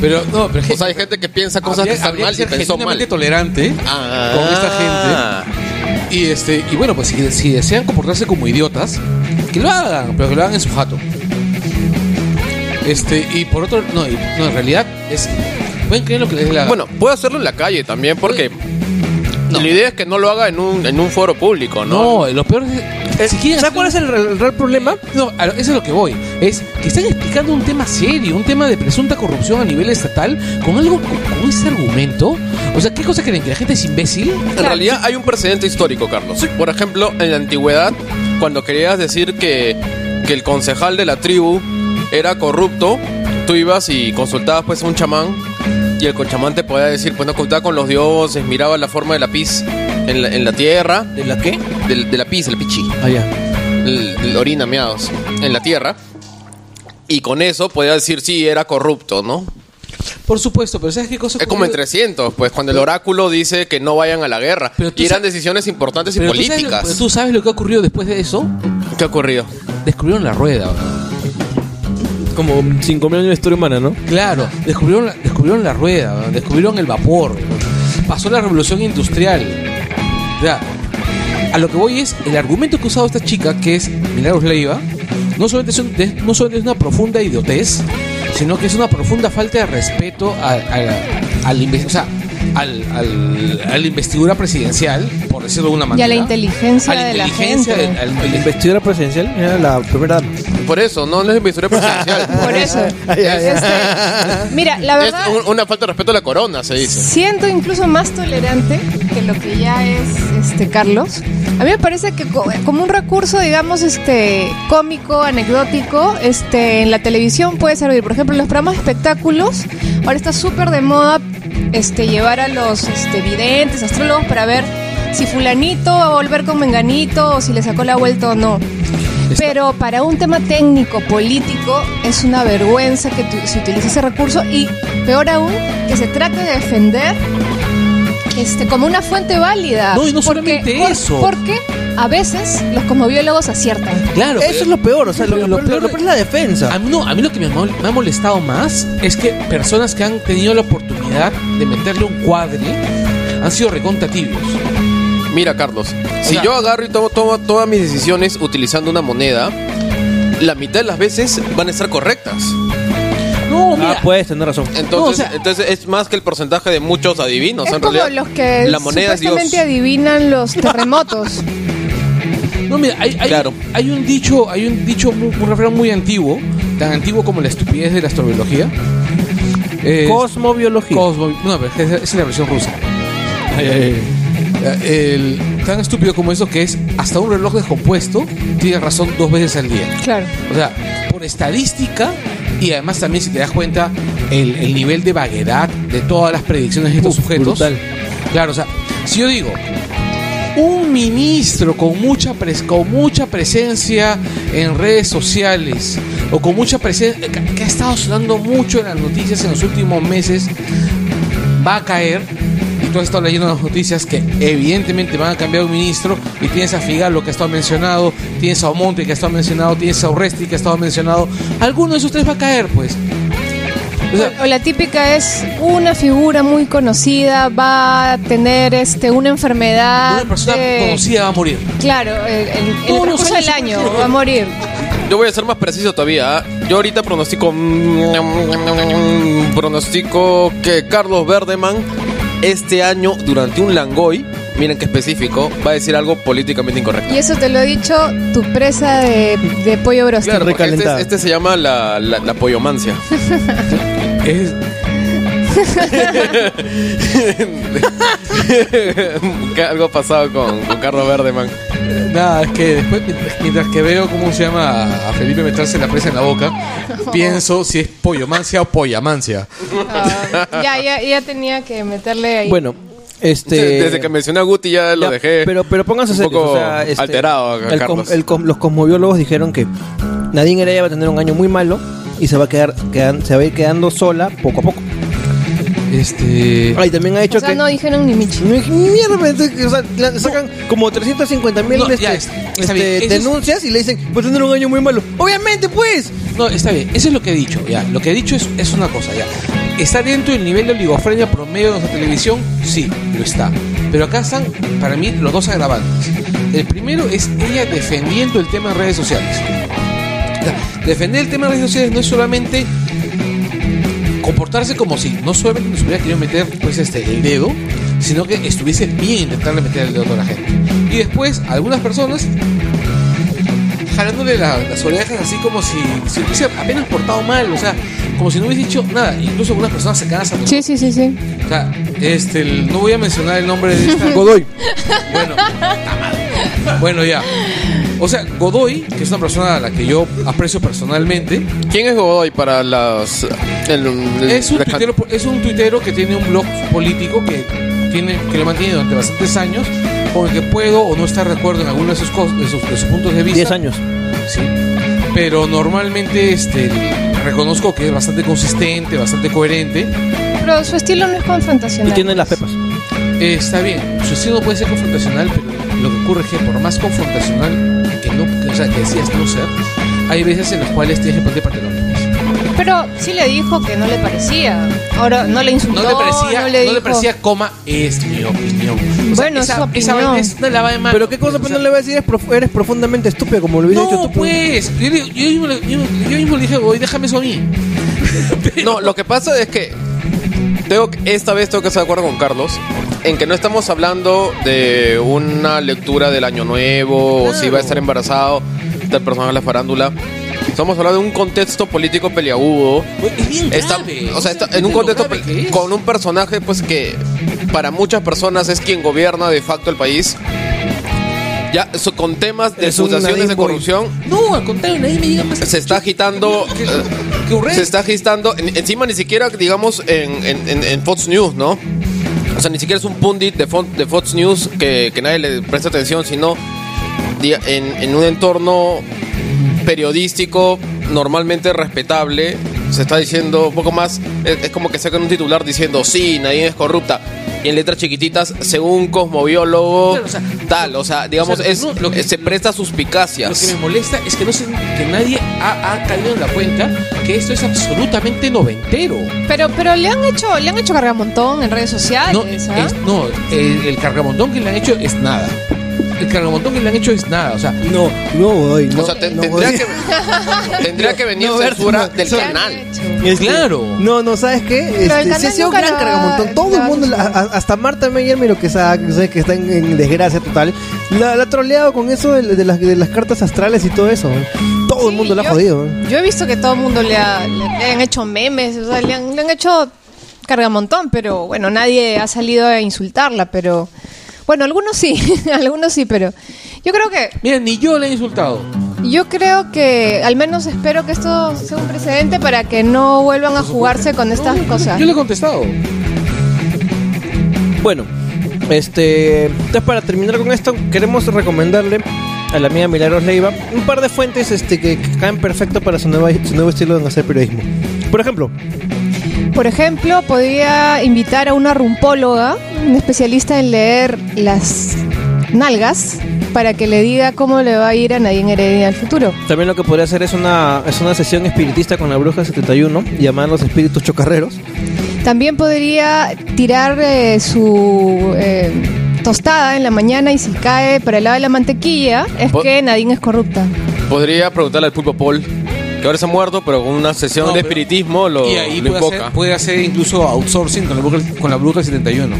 Speaker 7: pero no, pero
Speaker 9: O sea, hay gente que piensa cosas
Speaker 7: habría-
Speaker 9: que están mal y pensó mal.
Speaker 7: tolerante
Speaker 9: Ah.
Speaker 7: con esta gente. Y este, y bueno, pues si, si desean comportarse como idiotas, que lo hagan, pero que lo hagan en su jato. Este, y por otro, no, y- no, en realidad es pueden creer lo que les dé la gana.
Speaker 9: Bueno, puede hacerlo en la calle también, porque
Speaker 7: No.
Speaker 9: la idea es que no lo haga en un, en un foro público, ¿no?
Speaker 7: no, lo peor es si quieren
Speaker 6: ¿Sabes cuál es el, re- el real problema?
Speaker 7: No, a lo- eso es lo que voy. Es que están explicando un tema serio, un tema de presunta corrupción a nivel estatal, con algo, con, con ese argumento. O sea, ¿qué cosa creen? ¿Que la gente es imbécil?
Speaker 9: En realidad hay un precedente histórico, Carlos. Por ejemplo, en la antigüedad, cuando querías decir que, que el concejal de la tribu era corrupto, tú ibas y consultabas pues a un chamán y el chamán te podía decir, pues no contaba con los dioses, miraba la forma de la pis en la, en la tierra,
Speaker 6: ¿De la qué?
Speaker 9: del- de, la pis, el pichi,
Speaker 6: Ah, ya.
Speaker 9: el, el orina meados en la tierra. Y con eso podía decir, sí, era corrupto, ¿no?
Speaker 7: Por supuesto, pero ¿sabes qué cosa?
Speaker 9: Es como en
Speaker 7: ocurrió?
Speaker 9: 300, pues cuando el oráculo dice que no vayan a la guerra.
Speaker 7: Pero
Speaker 9: Y eran decisiones importantes y
Speaker 7: Pero tú sabes lo-
Speaker 9: políticas.
Speaker 7: pero tú sabes lo que ha ocurrido después de eso.
Speaker 9: ¿Qué ha ocurrido?
Speaker 7: Descubrieron la rueda. ¿no?
Speaker 6: Como 5.000 años de historia humana, ¿no?
Speaker 7: Claro, descubrieron descubrieron la rueda, descubrieron el vapor. Pasó la revolución industrial. Ya. A lo que voy es, el argumento que ha usado esta chica, que es Milagros Leiva, no solamente es, un- no solamente es una profunda idiotez, sino que es una profunda falta de respeto al, al, al- a la investidura presidencial, decirlo de alguna
Speaker 5: Y
Speaker 7: manera.
Speaker 5: a la inteligencia
Speaker 7: A la
Speaker 5: de la
Speaker 7: inteligencia
Speaker 5: gente.
Speaker 7: de- al-
Speaker 6: La investidura presidencial era la primera.
Speaker 9: Por eso, no, no es investidura presidencial. *laughs*
Speaker 5: Por eso. *laughs*
Speaker 6: Ay, ay, ay.
Speaker 5: Este, mira, la
Speaker 9: es
Speaker 5: verdad,
Speaker 9: un- una falta de respeto a la corona, se dice.
Speaker 5: siento incluso más tolerante que lo que ya es este Carlos. A mí me parece que co- como un recurso, digamos, este cómico, anecdótico, este en la televisión puede servir. Por ejemplo, en los programas de espectáculos, ahora está súper de moda este llevar a los este, videntes, astrólogos para ver si fulanito va a volver con menganito o si le sacó la vuelta o no. Pero para un tema técnico, político, es una vergüenza que tu- se utilice ese recurso y peor aún, que se trate de defender este, como una fuente válida.
Speaker 7: No, y no solamente
Speaker 5: por-
Speaker 7: eso.
Speaker 5: Porque a veces los cosmobiólogos aciertan.
Speaker 7: Claro,
Speaker 6: Eso es lo peor, o sea, lo,
Speaker 7: Pero
Speaker 6: lo
Speaker 7: lo
Speaker 6: peor,
Speaker 7: peor-
Speaker 6: lo peor es la defensa.
Speaker 7: A mí, no, a mí lo que me, mol- me ha molestado más es que personas que han tenido la oportunidad de meterle un cuadre han sido recontra tibios.
Speaker 9: Mira, Carlos, si
Speaker 7: sea-
Speaker 9: yo agarro y tomo, tomo todas mis decisiones utilizando una moneda, la mitad de las veces van a estar correctas.
Speaker 7: No, mira,
Speaker 6: Ah, puedes tener razón.
Speaker 9: Entonces,
Speaker 7: No, o sea-
Speaker 9: entonces es más que el porcentaje de muchos adivinos.
Speaker 5: es
Speaker 9: en
Speaker 5: como
Speaker 9: realidad,
Speaker 5: los que
Speaker 9: la moneda es Dios.
Speaker 5: supuestamente adivinan los *laughs* terremotos.
Speaker 7: no, mira, hay, hay-
Speaker 9: Claro.
Speaker 7: hay un dicho, hay un dicho, muy- un refrán muy antiguo, tan antiguo como la estupidez de la astrobiología. Eh,
Speaker 6: Cosmobiología.
Speaker 7: Cosmo, no, pero esa es la versión rusa. Eh, el- tan estúpido como eso que es hasta un reloj descompuesto tiene razón dos veces al día.
Speaker 5: Claro.
Speaker 7: O sea, por estadística y además también si te das cuenta el, el nivel de vaguedad de todas las predicciones de estos
Speaker 6: Uf,
Speaker 7: sujetos.
Speaker 6: brutal.
Speaker 7: Claro, o sea, si yo digo, un ministro con mucha, pres- con mucha presencia en redes sociales o con mucha presencia, que, que ha estado sonando mucho en las noticias en los últimos meses, va a caer. Tú has estado leyendo las noticias que evidentemente van a cambiar un ministro y tienes a Figalo que ha estado mencionado, tienes a Omonte que ha estado mencionado, tienes a Urresti que ha estado mencionado. Alguno de esos tres va a caer, pues. O sea,
Speaker 5: O la típica es una figura muy conocida, va a tener este una enfermedad.
Speaker 7: una persona
Speaker 5: de-
Speaker 7: conocida va a morir.
Speaker 5: Claro, el, el, el
Speaker 7: Todos los
Speaker 5: transcurso del año va a morir.
Speaker 9: Yo voy a ser más preciso todavía. ¿ah? Yo ahorita pronostico. Pronostico que Carlos Verdeman este año, durante un Langoy, miren qué específico, va a decir algo políticamente incorrecto.
Speaker 5: Y eso te lo ha dicho tu presa de, de pollo broster.
Speaker 9: Claro, porque este, este se llama la, la, la pollomancia. *laughs*
Speaker 7: Es, *laughs* *laughs*
Speaker 9: Que algo pasado con, con Carlos Verdeman.
Speaker 7: Nada, es que después, mientras- mientras que veo cómo se llama a Felipe meterse la presa en la boca, pienso si es pollomancia o pollamancia.
Speaker 5: Ah, ya, ya, ya tenía que meterle ahí.
Speaker 6: Bueno, este.
Speaker 9: Desde que mencioné a Guti ya lo
Speaker 6: Ya,
Speaker 9: dejé.
Speaker 6: Pero, pero pónganse
Speaker 9: un
Speaker 6: serios,
Speaker 9: poco
Speaker 6: o sea, este,
Speaker 9: alterado acá,
Speaker 6: el com-
Speaker 9: Carlos.
Speaker 6: el com- los cosmobiólogos dijeron que Nadine Heredia va a tener un año muy malo y se va a quedar, quedan- se va a ir quedando sola poco a poco.
Speaker 7: Este.
Speaker 6: Ay, también ha dicho
Speaker 5: o sea,
Speaker 6: que.
Speaker 5: no dijeron ni Michi.
Speaker 6: No, Mierda, entonces, o sea, la- sacan como 350 mil
Speaker 7: No,
Speaker 6: este,
Speaker 7: ya, está- está bien.
Speaker 6: este,
Speaker 7: Eso es-
Speaker 6: denuncias y le dicen, pues tener un año muy malo. Obviamente, pues.
Speaker 7: No, está bien, eso es lo que he dicho, ya. Lo que he dicho es, es una cosa, ya. ¿Está dentro del nivel de oligofrenia promedio de nuestra televisión? Sí, lo está. Pero acá están, para mí, los dos agravantes. El primero es ella defendiendo el tema en redes sociales. O sea, defender el tema en redes sociales no es solamente comportarse como si no solamente nos hubiera querido meter pues este el dedo, sino que estuviese bien intentarle meter el dedo a toda la gente. Y después, algunas personas jalándole la- las orejas así como si se hubiese apenas portado mal, o sea, como si no hubiese dicho nada. Incluso algunas personas se cansan.
Speaker 5: Sí, sí, sí, sí.
Speaker 7: O sea, este, el- no voy a mencionar el nombre de esta. *laughs*
Speaker 6: Godoy.
Speaker 7: Bueno, bueno, ya. O sea, Godoy, que es una persona a la que yo aprecio personalmente,
Speaker 9: ¿Quién es Godoy para las. el- el-
Speaker 7: es un,
Speaker 9: la-
Speaker 7: tuitero, es un tuitero que tiene un blog político que, tiene, que lo mantiene durante bastantes años, con el que puedo o no estar de acuerdo en algunos de sus, cos- de sus, de sus puntos de vista.
Speaker 6: 10 años.
Speaker 7: Sí. Pero normalmente este, reconozco que es bastante consistente, bastante coherente.
Speaker 5: Pero su estilo no es confrontacional.
Speaker 6: Y tiene las pepas.
Speaker 7: Eh, está bien, su estilo puede ser confrontacional, pero lo que ocurre es que por más confrontacional sea, que decías no ser, hay veces en las cuales tienes que ponerte pantalones.
Speaker 5: Pero sí le dijo que no le parecía. Ahora no le insultó.
Speaker 7: No le parecía,
Speaker 5: no
Speaker 7: no
Speaker 5: le,
Speaker 7: le,
Speaker 5: dijo-
Speaker 7: parecía, coma, es mi opinión. O sea,
Speaker 5: Bueno, es
Speaker 7: esa,
Speaker 5: su
Speaker 7: esa
Speaker 5: opinión.
Speaker 7: vaina es una lavada de mano.
Speaker 6: Pero qué cosa
Speaker 7: O
Speaker 6: pues,
Speaker 7: sea,
Speaker 6: no le va a decir, es eres profundamente estúpido, como lo hubiera dicho
Speaker 7: No,
Speaker 6: tú.
Speaker 7: pues, yo, le- yo mismo, le- yo, yo mismo le dije, voy, déjame eso a mí. *laughs*
Speaker 9: No, lo que pasa es que tengo que- esta vez tengo que estar de acuerdo con Carlos en que no estamos hablando de una lectura del año nuevo o si va a estar embarazado del personaje de la farándula. Estamos hablando de un contexto político peliagudo.
Speaker 7: Es bien
Speaker 9: Está-
Speaker 7: grave,
Speaker 9: o sea, está
Speaker 7: ¿entiendes
Speaker 9: en un contexto
Speaker 7: que
Speaker 9: con un personaje pues que para muchas personas es quien gobierna de facto el país. Ya eso, con temas de acusaciones de corrupción
Speaker 7: No, al contrario, nadie me diga más.
Speaker 9: se está agitando
Speaker 7: ¿Qué-
Speaker 9: eh,
Speaker 7: qué ocurre?
Speaker 9: se está agitando en- encima ni siquiera digamos en- en Fox News no o sea ni siquiera es un pundit de, de Fox News que, nadie le presta atención sino en un entorno periodístico normalmente respetable se está diciendo un poco más es, es como que sacan un titular diciendo sí nadie es corrupta y en letras chiquititas según cosmobiólogo
Speaker 7: Claro, o sea,
Speaker 9: tal o sea digamos
Speaker 7: o sea,
Speaker 9: es
Speaker 7: no, lo que-
Speaker 9: se presta suspicacias
Speaker 7: Lo que me molesta es que no se, que nadie ha, ha caído en la cuenta que esto es absolutamente noventero.
Speaker 5: Pero, pero le han hecho, le han hecho cargamontón en redes sociales.
Speaker 7: No,
Speaker 5: ¿ah?
Speaker 7: es- no el, el cargamontón que le han hecho es nada. El cargamontón que le han hecho es nada. O sea,
Speaker 6: No, no voy. No,
Speaker 9: o sea, te-
Speaker 6: no
Speaker 9: tendría,
Speaker 6: voy.
Speaker 9: que, *laughs* tendría que venir
Speaker 6: No, Berto,
Speaker 9: censura
Speaker 6: no,
Speaker 9: del canal.
Speaker 6: Este,
Speaker 7: Claro.
Speaker 6: No, no, ¿sabes qué?
Speaker 5: el
Speaker 6: Este, ha sido un gran
Speaker 5: la-
Speaker 6: cargamontón. Todo
Speaker 5: la
Speaker 6: el mundo, la- hasta Marta Meyer, miro que, sa- que está en, en desgracia total, la, ha troleado con eso de, de las, de las cartas astrales y todo eso. Todo el mundo la ha jodido.
Speaker 5: Yo he visto que todo el mundo le, ha- le- le han hecho memes, o sea, le han, le han hecho cargamontón, pero bueno, nadie ha salido a insultarla, pero bueno, algunos sí, *laughs* algunos sí, pero yo creo que
Speaker 7: mira, ni yo le he insultado.
Speaker 5: yo creo que al menos espero que esto sea un precedente para que no vuelvan a jugarse con estas cosas.
Speaker 7: Yo le he contestado.
Speaker 6: Bueno, Este, entonces para terminar con esto, queremos recomendarle a la amiga Milagros Leiva un par de fuentes este, que, que caen perfecto para su, nueva- su nuevo estilo de hacer periodismo. Por ejemplo,
Speaker 5: Por ejemplo, podría invitar a una rumpóloga, una especialista en leer las nalgas, para que le diga cómo le va a ir a Nadine Heredia en el futuro.
Speaker 6: también lo que podría hacer es una, es una sesión espiritista con la bruja 71, llamada Los Espíritus Chocarreros.
Speaker 5: También podría tirar eh, su eh, tostada en la mañana y si cae para el lado de la mantequilla, es
Speaker 9: Po-
Speaker 5: que Nadine es corrupta.
Speaker 9: Podría preguntarle al pulpo Paul, que ahora se ha muerto, pero con una sesión
Speaker 7: No,
Speaker 9: de
Speaker 7: pero-
Speaker 9: espiritismo lo,
Speaker 7: y ahí
Speaker 9: lo
Speaker 7: puede
Speaker 9: invoca.
Speaker 7: hacer, puede hacer incluso outsourcing con la bruja, con la bruja 71.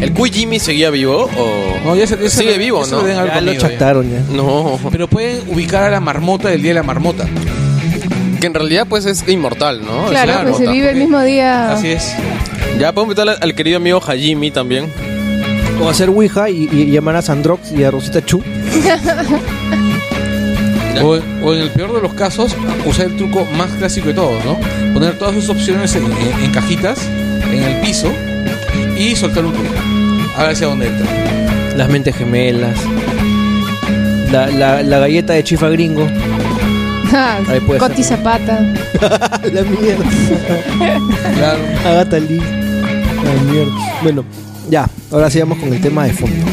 Speaker 9: ¿El Cuy Jimmy seguía vivo o...?
Speaker 7: No, ya se- ya
Speaker 9: Sigue
Speaker 7: ya
Speaker 9: vivo,
Speaker 7: se
Speaker 9: ¿no?
Speaker 7: lo
Speaker 6: Ya lo
Speaker 7: comido, ya.
Speaker 6: chactaron ya.
Speaker 9: No,
Speaker 7: Pero pueden ubicar a la marmota del día de la marmota.
Speaker 9: que en realidad pues es inmortal, ¿no?
Speaker 5: Claro,
Speaker 9: una
Speaker 5: pues se vive el mismo día.
Speaker 7: Así es.
Speaker 9: Ya podemos invitar al, al querido amigo Hajimi también.
Speaker 6: O hacer Ouija y, y llamar a Sandrox y a Rosita Chu. *laughs*
Speaker 7: O, o en el peor de los casos, usar el truco más clásico de todos, ¿no? Poner todas sus opciones en, en- en cajitas, en el piso, y soltar un truco. A ver hacia dónde entra.
Speaker 6: Las mentes gemelas. La, la, la galleta de chifa gringo. *laughs* Ahí puede
Speaker 5: Coti
Speaker 6: ser.
Speaker 5: Zapata. *laughs*
Speaker 6: la mierda.
Speaker 7: Claro.
Speaker 6: Agatha Lee. La mierda. Bueno, ya. Ahora sigamos con el tema de fondo.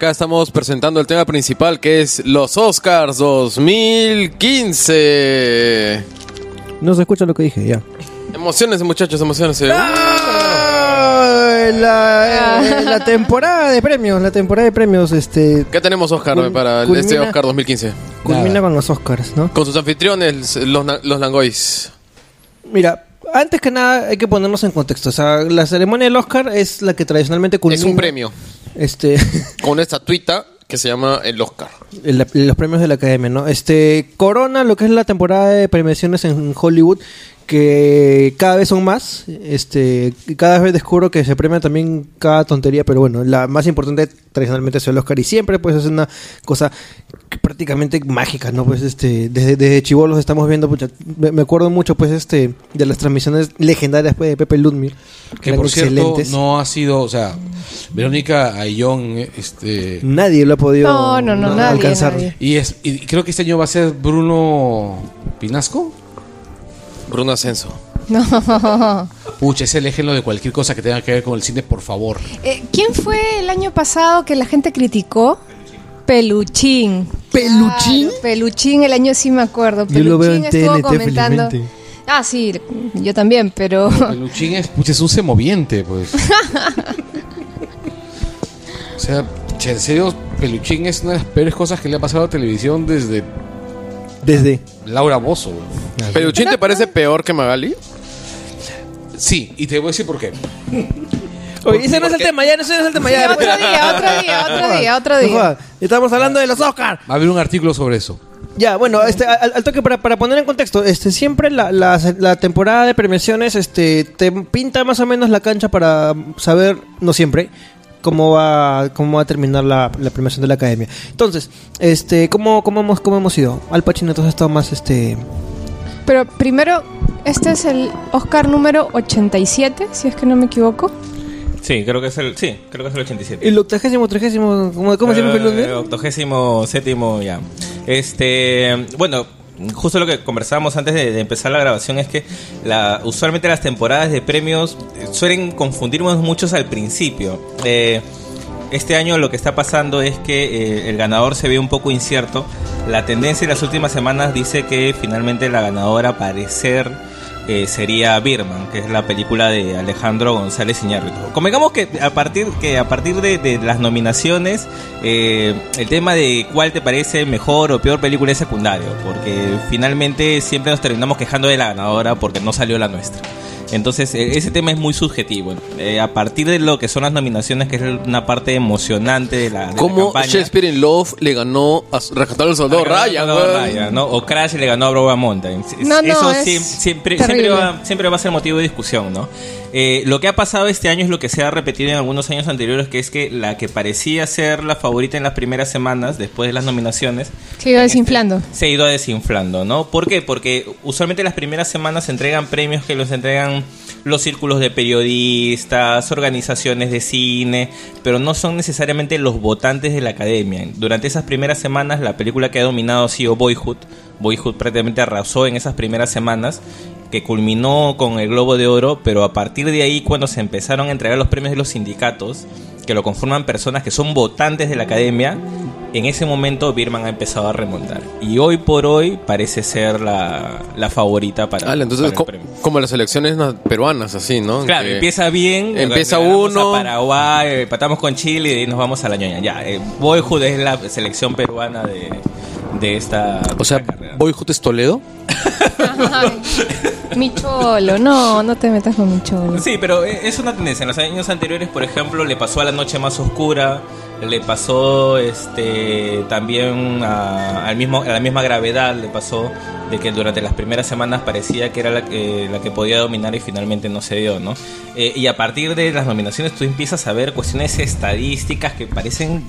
Speaker 9: Acá estamos presentando el tema principal que es los Oscars 2015.
Speaker 6: No se escucha lo que dije, ya.
Speaker 9: Emociones, muchachos, emociones.
Speaker 6: la, eh, la temporada de premios, la temporada de premios, este,
Speaker 9: ¿Qué tenemos, Oscar,
Speaker 6: Cul-
Speaker 9: para
Speaker 6: culmina-
Speaker 9: este Oscar 2015?
Speaker 6: culmina con los Oscars, ¿no?
Speaker 9: Con sus anfitriones, los, los Langois.
Speaker 6: Mira, antes que nada hay que ponernos en contexto. O sea, la ceremonia del Oscar es la que tradicionalmente culmina.
Speaker 9: Es un premio.
Speaker 6: Este, *laughs*
Speaker 9: Con una estatuita que se llama el Oscar.
Speaker 6: el- los premios de la academia, ¿no? Este, corona lo que es la temporada de premiaciones en Hollywood, que cada vez son más. Este, y cada vez descubro que se premia también cada tontería, pero bueno, la más importante tradicionalmente es el Oscar y siempre pues es una cosa prácticamente mágica, ¿no? Pues este, desde, desde chivolos estamos viendo, pucha, me, me acuerdo mucho pues este de las transmisiones legendarias pues, de Pepe Ludmir,
Speaker 7: Que por cierto,
Speaker 6: excelentes.
Speaker 7: no ha sido, o sea, Verónica Ayón, este.
Speaker 6: Nadie lo ha podido
Speaker 5: No, no, no, nadie,
Speaker 6: alcanzar.
Speaker 5: nadie.
Speaker 7: Y, es, y creo que este año va a ser Bruno Pinasco.
Speaker 9: Bruno Ascenso. *laughs*
Speaker 5: No.
Speaker 7: Pucha, ese ejemplo de cualquier cosa que tenga que ver con el cine, por favor.
Speaker 5: Eh, ¿Quién fue el año pasado que la gente criticó? Peluchín.
Speaker 6: ¿Peluchín?
Speaker 5: Claro, Peluchín, el año sí me acuerdo.
Speaker 6: Yo lo veo en
Speaker 5: Peluchín estuvo
Speaker 6: TNT,
Speaker 5: comentando.
Speaker 6: felizmente.
Speaker 5: Ah, sí, yo también, pero.
Speaker 7: Peluchín es, pucha, es un semoviente, pues. *laughs* o sea, en serio, Peluchín es una de las peores cosas que le ha pasado a la televisión desde
Speaker 6: Desde.
Speaker 7: Laura Bozo.
Speaker 9: ¿Peluchín te parece peor que Magali?
Speaker 7: Sí, y te voy a decir por qué. *laughs*
Speaker 6: Oye, ese no es el tema, ya, ese no es el tema, ya.
Speaker 5: otro día, otro día, *laughs* otro día, otro
Speaker 6: No
Speaker 5: día.
Speaker 6: jodas, Estamos hablando de los Oscars.
Speaker 7: Va a haber un artículo sobre eso.
Speaker 6: Ya, bueno, este, al, al toque para, para poner en contexto, este, siempre la, la, la temporada de premiaciones, este, te pinta más o menos la cancha para saber, no siempre, cómo va cómo va a terminar la, la premiación de la academia. Entonces, este, ¿cómo, cómo hemos cómo hemos ido? Al Pacino entonces ha estado más este
Speaker 5: Pero primero, este es el Oscar número 87, si es que no me equivoco.
Speaker 2: Sí, creo que es el, sí, creo que es el 87.
Speaker 6: el octagésimo, trigésimo, ¿cómo, cómo se llama el
Speaker 2: Eh, octogésimo séptimo, ya. Este, bueno, justo lo que conversábamos antes de, empezar la grabación es que usualmente las temporadas de premios eh, suelen confundirnos muchos al principio. Eh, este año lo que está pasando es que eh, el ganador se ve un poco incierto. La tendencia en las últimas semanas dice que finalmente la ganadora parecer sería Birman, que es la película de Alejandro González Iñárritu. Convengamos que a partir que a partir de, de las nominaciones eh, el tema de cuál te parece mejor o peor película es secundario, porque finalmente siempre nos terminamos quejando de la ganadora porque no salió la nuestra. Entonces, eh, ese tema es muy subjetivo. Eh, a partir de lo que son las nominaciones, que es una parte emocionante de la, de la
Speaker 9: ¿Cómo
Speaker 2: campaña.
Speaker 9: Shakespeare in Love le ganó a Rescatar al Soldado Ryan?
Speaker 2: ¿no? O Crash le ganó a Brokeback Mountain.
Speaker 5: No, no,
Speaker 2: Eso
Speaker 5: es
Speaker 2: siem- siempre,
Speaker 5: terrible.
Speaker 2: siempre, va, siempre va a ser motivo de discusión, ¿no? Eh, lo que ha pasado este año es lo que se ha repetido en algunos años anteriores, que es que la que parecía ser la favorita en las primeras semanas, después de las nominaciones,
Speaker 5: Se iba desinflando.
Speaker 2: se ha ido desinflando, ¿no? ¿Por qué? Porque usualmente las primeras semanas se entregan premios que los entregan los círculos de periodistas, organizaciones de cine, pero no son necesariamente los votantes de la academia. Durante esas primeras semanas, la película que ha dominado ha sido Boyhood. Boyhood prácticamente arrasó en esas primeras semanas, que culminó con el Globo de Oro, pero a partir de ahí, cuando se empezaron a entregar los premios de los sindicatos, que lo conforman personas que son votantes de la academia, en ese momento Birman ha empezado a remontar. Y hoy por hoy parece ser la, la favorita para,
Speaker 9: Ala, entonces,
Speaker 2: para el
Speaker 9: co-
Speaker 2: premio.
Speaker 9: como las elecciones na- peruanas, así, ¿no?
Speaker 2: Claro,
Speaker 9: Que
Speaker 2: empieza bien.
Speaker 9: Empieza uno.
Speaker 2: A Paraguay, empatamos con Chile y de ahí nos vamos a la ñoña. Ya, eh, Boyhood es la selección peruana de, de esta.
Speaker 9: O sea, Boyhood es Toledo. *laughs*
Speaker 5: Ay, mi cholo, no, no te metas con mi cholo.
Speaker 2: Sí, pero eh, es una tendencia. En los años anteriores, por ejemplo, le pasó a La Noche Más Oscura, le pasó este también a, al mismo, a la misma gravedad, le pasó de que durante las primeras semanas parecía que era la, que- la que podía dominar y finalmente no se dio, ¿no? Eh, y a partir de las nominaciones tú empiezas a ver cuestiones estadísticas que parecen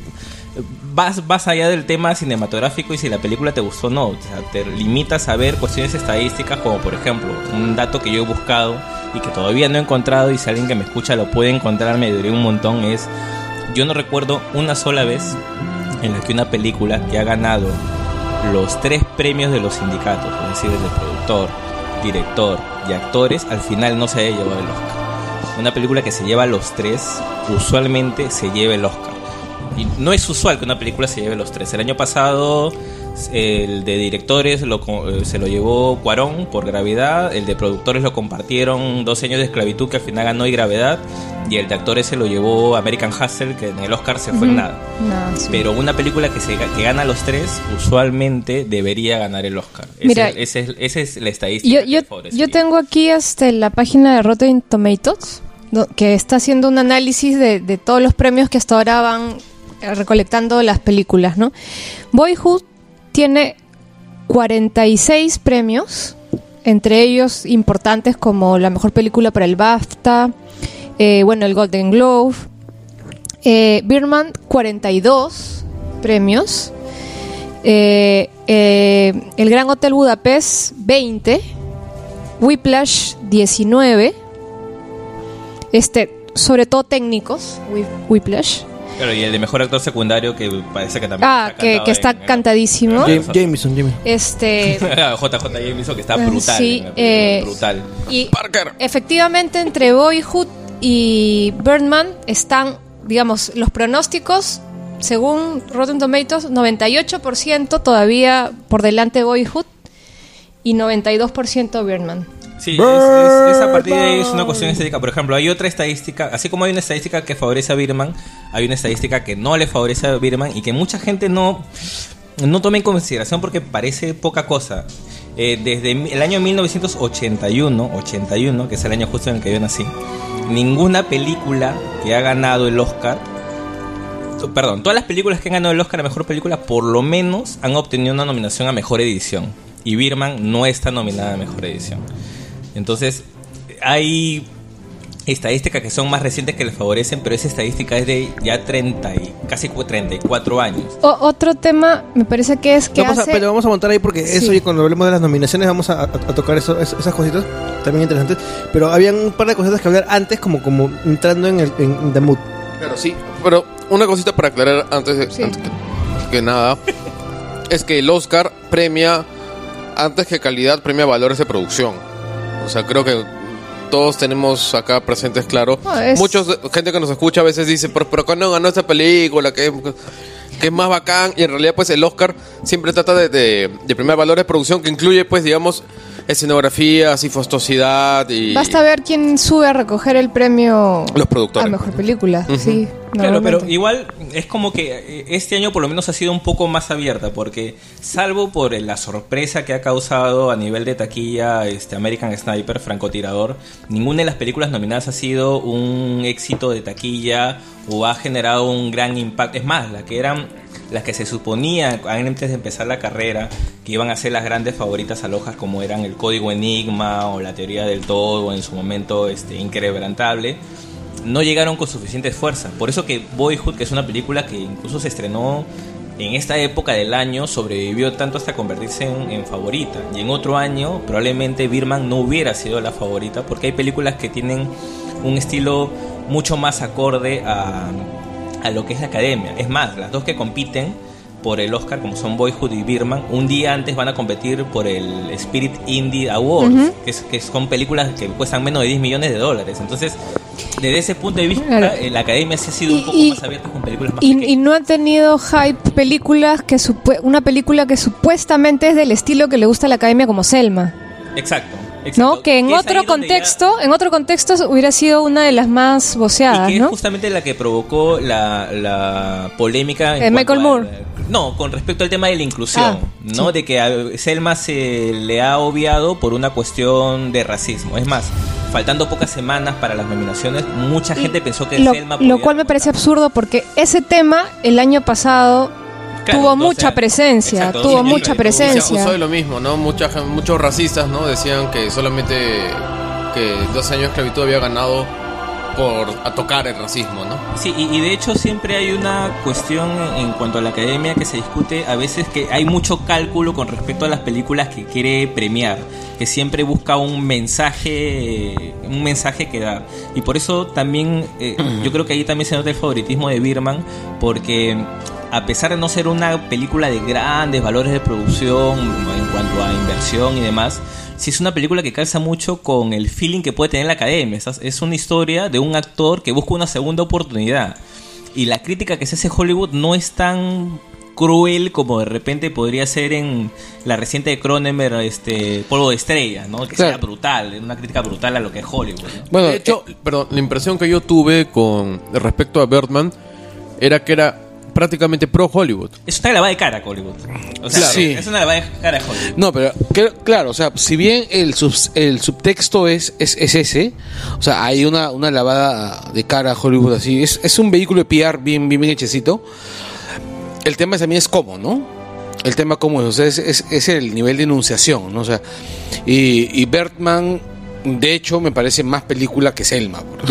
Speaker 2: vas, vas allá del tema cinematográfico y si la película te gustó o no. O sea, te limitas a ver cuestiones estadísticas como por ejemplo un dato que yo he buscado y que todavía no he encontrado y si alguien que me escucha lo puede encontrar me ayudaría un montón es yo no recuerdo una sola vez en la que una película que ha ganado los tres premios de los sindicatos, es decir, de productor, director y actores, al final no se haya llevado el Oscar. Una película que se lleva los tres, usualmente se lleva el Oscar. Y no es usual que una película se lleve los tres. El año pasado el de directores lo, eh, se lo llevó Cuarón por gravedad, el de productores lo compartieron 12 años de esclavitud que al final ganó y gravedad, y el de actores se lo llevó American Hustle que en el Oscar se fue en nada.
Speaker 5: No, sí.
Speaker 2: Pero una película que, se, que gana los tres, usualmente debería ganar el Oscar.
Speaker 5: Mira,
Speaker 2: ese es- esa es la estadística.
Speaker 5: Yo, yo, yo tengo aquí este, la página de Rotten Tomatoes, que está haciendo un análisis de, de todos los premios que hasta ahora van recolectando las películas, ¿no? Boyhood tiene 46 premios, entre ellos importantes como la mejor película para el BAFTA, eh, bueno, el Golden Globe. Eh, Birman, 42 premios. Eh, eh, el Gran Hotel Budapest, 20. Whiplash, 19. Este, sobre todo técnicos, Whi- Whiplash.
Speaker 2: Claro, y el de mejor actor secundario que parece que también
Speaker 5: Ah, que,
Speaker 2: cantado
Speaker 5: que está
Speaker 2: en- en-
Speaker 5: cantadísimo.
Speaker 6: Jam- Jameson, Jameson.
Speaker 5: Este. *laughs*
Speaker 2: JJ Jameson que está brutal.
Speaker 5: Sí,
Speaker 2: en
Speaker 5: eh,
Speaker 2: brutal.
Speaker 5: Y efectivamente entre Boyhood y Birdman están, digamos, los pronósticos, según Rotten Tomatoes, 98% todavía por delante de Boyhood y 92% Birdman.
Speaker 2: Sí, es, es- es a partir de ahí es una cuestión estadística. Por ejemplo, hay otra estadística, así como hay una estadística que favorece a Birman, hay una estadística que no le favorece a Birman y que mucha gente no, no toma en consideración porque parece poca cosa. Eh, desde el año 1981, 81, que es el año justo en el que yo nací, ninguna película que ha ganado el Oscar perdón, todas las películas que han ganado el Oscar a Mejor Película por lo menos han obtenido una nominación a Mejor Edición. Y Birman no está nominada a Mejor Edición. Entonces, hay estadísticas que son más recientes que les favorecen, pero esa estadística es de ya 30 y casi 34 años.
Speaker 5: O- otro tema me parece que es que
Speaker 6: Vamos a,
Speaker 5: hace...
Speaker 6: pero vamos a montar ahí porque
Speaker 5: Sí.
Speaker 6: eso y cuando hablemos de las nominaciones vamos a, a- a tocar eso, es- esas cositas también interesantes. Pero habían un par de cositas que hablar antes como, como entrando en, el, en, en the mood.
Speaker 9: Claro, sí. Pero una cosita para aclarar antes, de, antes que, que nada. es que el Oscar premia, antes que calidad, premia valores de producción. O sea, creo que todos tenemos acá presentes, claro.
Speaker 5: No, es-
Speaker 9: Muchos, gente que nos escucha a veces dice, pero, pero ¿cuándo ganó esta película? Que, que es más bacán. Y en realidad, pues el Oscar siempre trata de, de, de premiar valores de producción que incluye, pues, digamos, escenografías y fastuosidad y
Speaker 5: Basta ver quién sube a recoger el premio
Speaker 9: los
Speaker 5: a
Speaker 9: productores.
Speaker 5: mejor película. Sí,
Speaker 2: Claro, pero igual es como que eh, este año por lo menos ha sido un poco más abierta, porque salvo por la sorpresa que ha causado a nivel de taquilla este American Sniper, francotirador, ninguna de las películas nominadas ha sido un éxito de taquilla o ha generado un gran impacto. Es más, las que eran las que se suponía antes de empezar la carrera que iban a ser las grandes favoritas al Oscar como eran el Código Enigma o la Teoría del Todo en su momento este Inquebrantable no llegaron con suficiente fuerza. Por eso que Boyhood, que es una película que incluso se estrenó en esta época del año, sobrevivió tanto hasta convertirse en favorita. Y en otro año, probablemente Birman no hubiera sido la favorita, porque hay películas que tienen un estilo mucho más acorde a, a lo que es la academia. Es más, las dos que compiten por el Oscar, como son Boyhood y Birman, un día antes van a competir por el Spirit Indie Awards,
Speaker 5: Ujú.
Speaker 2: que, es- que son películas que cuestan menos de 10 millones de dólares. Entonces, desde ese punto de vista,
Speaker 5: Claro.
Speaker 2: eh, la academia sí ha sido un poco
Speaker 5: y-
Speaker 2: más abierta con películas más
Speaker 5: Y,
Speaker 2: pequeñas.
Speaker 5: y no ha tenido hype películas que una película que supuestamente es del estilo que le gusta a la academia como Selma,
Speaker 2: Exacto. Exacto.
Speaker 5: ¿no? Que en otro
Speaker 2: ya-
Speaker 5: contexto, en otro contexto hubiera sido una de las más voceadas,
Speaker 2: y que
Speaker 5: ¿no?
Speaker 2: es justamente la que provocó la, la polémica en cuanto
Speaker 5: Michael
Speaker 2: a-
Speaker 5: Moore.
Speaker 2: no, con respecto al tema de la inclusión,
Speaker 5: Ah,
Speaker 2: ¿no?
Speaker 5: sí.
Speaker 2: De que a Selma se le ha obviado por una cuestión de racismo. Es más, faltando pocas semanas para las nominaciones, mucha gente pensó que
Speaker 5: Lo,
Speaker 2: Selma
Speaker 5: lo
Speaker 2: podía-
Speaker 5: cual me parece absurdo porque ese tema el año pasado
Speaker 2: Claro,
Speaker 5: tuvo mucha
Speaker 2: sea,
Speaker 5: presencia,
Speaker 2: exacto,
Speaker 5: tuvo mucha presencia.
Speaker 9: usó de lo mismo, ¿no? Muchos racistas, ¿no? Decían que solamente que dos años de esclavitud había ganado por a tocar el racismo, ¿no?
Speaker 2: Sí, y, y de hecho siempre hay una cuestión en, en cuanto a la academia que se discute a veces que hay mucho cálculo con respecto a las películas que quiere premiar, que siempre busca un mensaje, un mensaje que dar. Y por eso también eh, yo creo que ahí también se nota el favoritismo de Birman, porque a pesar de no ser una película de grandes valores de producción en cuanto a inversión y demás, sí es una película que calza mucho con el feeling que puede tener la academia. Es- Es una historia de un actor que busca una segunda oportunidad. Y la crítica que se hace a Hollywood no es tan cruel como de repente podría ser en la reciente de Cronenberg, este Polvo de Estrellas, ¿no? Que sea brutal, una crítica brutal a lo que es Hollywood. ¿no?
Speaker 9: Bueno, de hecho, perdón, la impresión que yo tuve con respecto a Birdman era que era prácticamente pro Hollywood.
Speaker 2: Es una lavada de cara Hollywood. O sea,
Speaker 7: Claro. Sí.
Speaker 2: es una lavada de cara a Hollywood.
Speaker 7: No, pero que- claro, o sea, si bien el, subs- el subtexto es, es, es ese, o sea, hay una, una lavada de cara a Hollywood así, es, es un vehículo de PR bien, bien, bien hechecito. El tema también es cómo, ¿no? El tema cómo es, o sea, es, es, es el nivel de enunciación, ¿no? O sea, y, y Bertman, de hecho, me parece más película que Selma. por.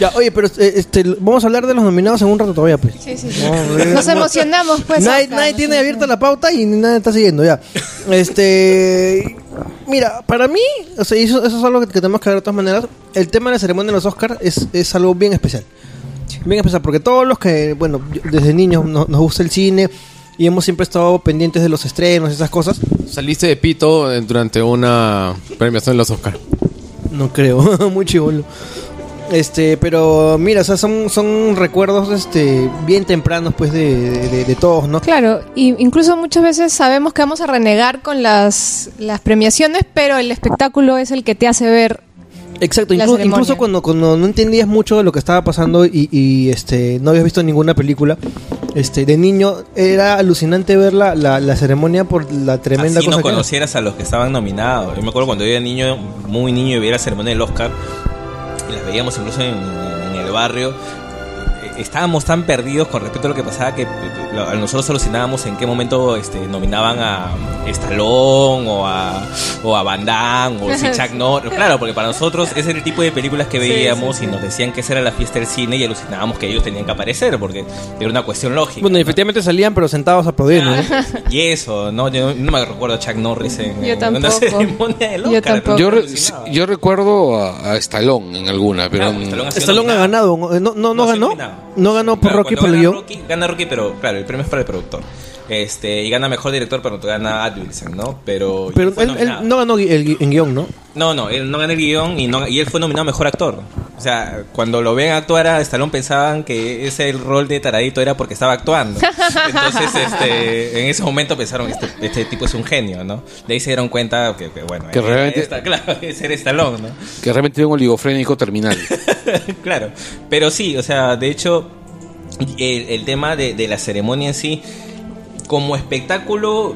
Speaker 6: Ya, oye, pero eh, este, vamos a hablar de los nominados en un rato todavía, pues.
Speaker 5: Sí, sí, sí.
Speaker 6: No,
Speaker 5: Nos
Speaker 6: no-
Speaker 5: emocionamos, pues.
Speaker 6: nadie
Speaker 5: acá,
Speaker 6: nadie
Speaker 5: nos
Speaker 6: tiene abierta la pauta y nadie está siguiendo, ya. *laughs* Este. Mira, para mí, o sea, eso, eso es algo que, que tenemos que ver de todas maneras. El tema de la ceremonia de los Oscars es, es algo bien especial. Bien especial, porque todos los que, bueno, yo- desde niños nos, nos gusta el cine y hemos siempre estado pendientes de los estrenos y esas cosas.
Speaker 9: Saliste de pito eh, durante una premiación de los Oscars.
Speaker 6: No creo, *laughs* muy chivolo. Este, pero mira, o sea, son, son recuerdos este, bien tempranos, pues, de, de- de todos, ¿no?
Speaker 5: Claro, y incluso muchas veces sabemos que vamos a renegar con las, las premiaciones, pero el espectáculo es el que te hace ver.
Speaker 6: Exacto,
Speaker 5: la
Speaker 6: inclu-
Speaker 5: ceremonia.
Speaker 6: incluso cuando, cuando no entendías mucho de lo que estaba pasando y, y, este no habías visto ninguna película, este de niño era alucinante ver la, la, la ceremonia por la tremenda
Speaker 2: Así
Speaker 6: cosa
Speaker 2: no
Speaker 6: que era.
Speaker 2: conocieras a los que estaban nominados. Yo me acuerdo cuando yo era niño, muy niño, y veía la ceremonia del Oscar, las veíamos incluso en, el barrio. Eh, estábamos tan perdidos con respecto a lo que pasaba que nosotros alucinábamos en qué momento este, nominaban a Stallone o a, o a Van Damme o si *laughs* Chuck Norris. Claro, porque para nosotros ese era el tipo de películas que veíamos
Speaker 5: sí,
Speaker 2: y nos decían que esa era la fiesta del cine y alucinábamos que ellos tenían que aparecer porque era una cuestión lógica.
Speaker 6: Bueno, y efectivamente salían, pero sentados aplaudiendo. ¿no? *laughs*
Speaker 2: Y eso, ¿no? Yo no me recuerdo a Chuck Norris en,
Speaker 5: Yo
Speaker 2: en
Speaker 5: tampoco.
Speaker 2: una ceremonia
Speaker 5: Yo
Speaker 2: Oscar.
Speaker 5: tampoco.
Speaker 7: Yo, re-
Speaker 2: Alucinaba.
Speaker 7: yo recuerdo a, a Stallone en alguna, pero
Speaker 2: Claro, Stallone ha
Speaker 6: Stallone ganado, ¿no, no, no
Speaker 2: No,
Speaker 6: ganó?
Speaker 2: nominado.
Speaker 6: No ganó por
Speaker 2: Claro,
Speaker 6: Rocky guion.
Speaker 2: Rocky, gana Rocky, pero claro, el premio es para el productor. Este, y gana mejor director, pero no gana Atkinson, ¿no? Pero,
Speaker 6: Pero él, no ganó el, en guion, ¿no?
Speaker 2: No, no, él no gana el guion y, no, y él fue nominado a mejor actor. O sea, cuando lo ven actuar a Stallone pensaban que ese el rol de taradito era porque estaba actuando. *laughs* Entonces, este, en ese momento pensaron, este, este tipo es un genio, ¿no? De ahí se dieron cuenta que, que, bueno,
Speaker 7: Que realmente-
Speaker 2: está, *laughs* claro, ese era Stallone, ¿no?
Speaker 7: que realmente tiene un oligofrénico terminal. *laughs*
Speaker 2: claro, pero sí, o sea, de hecho, el, el tema de, de la ceremonia en sí, como espectáculo,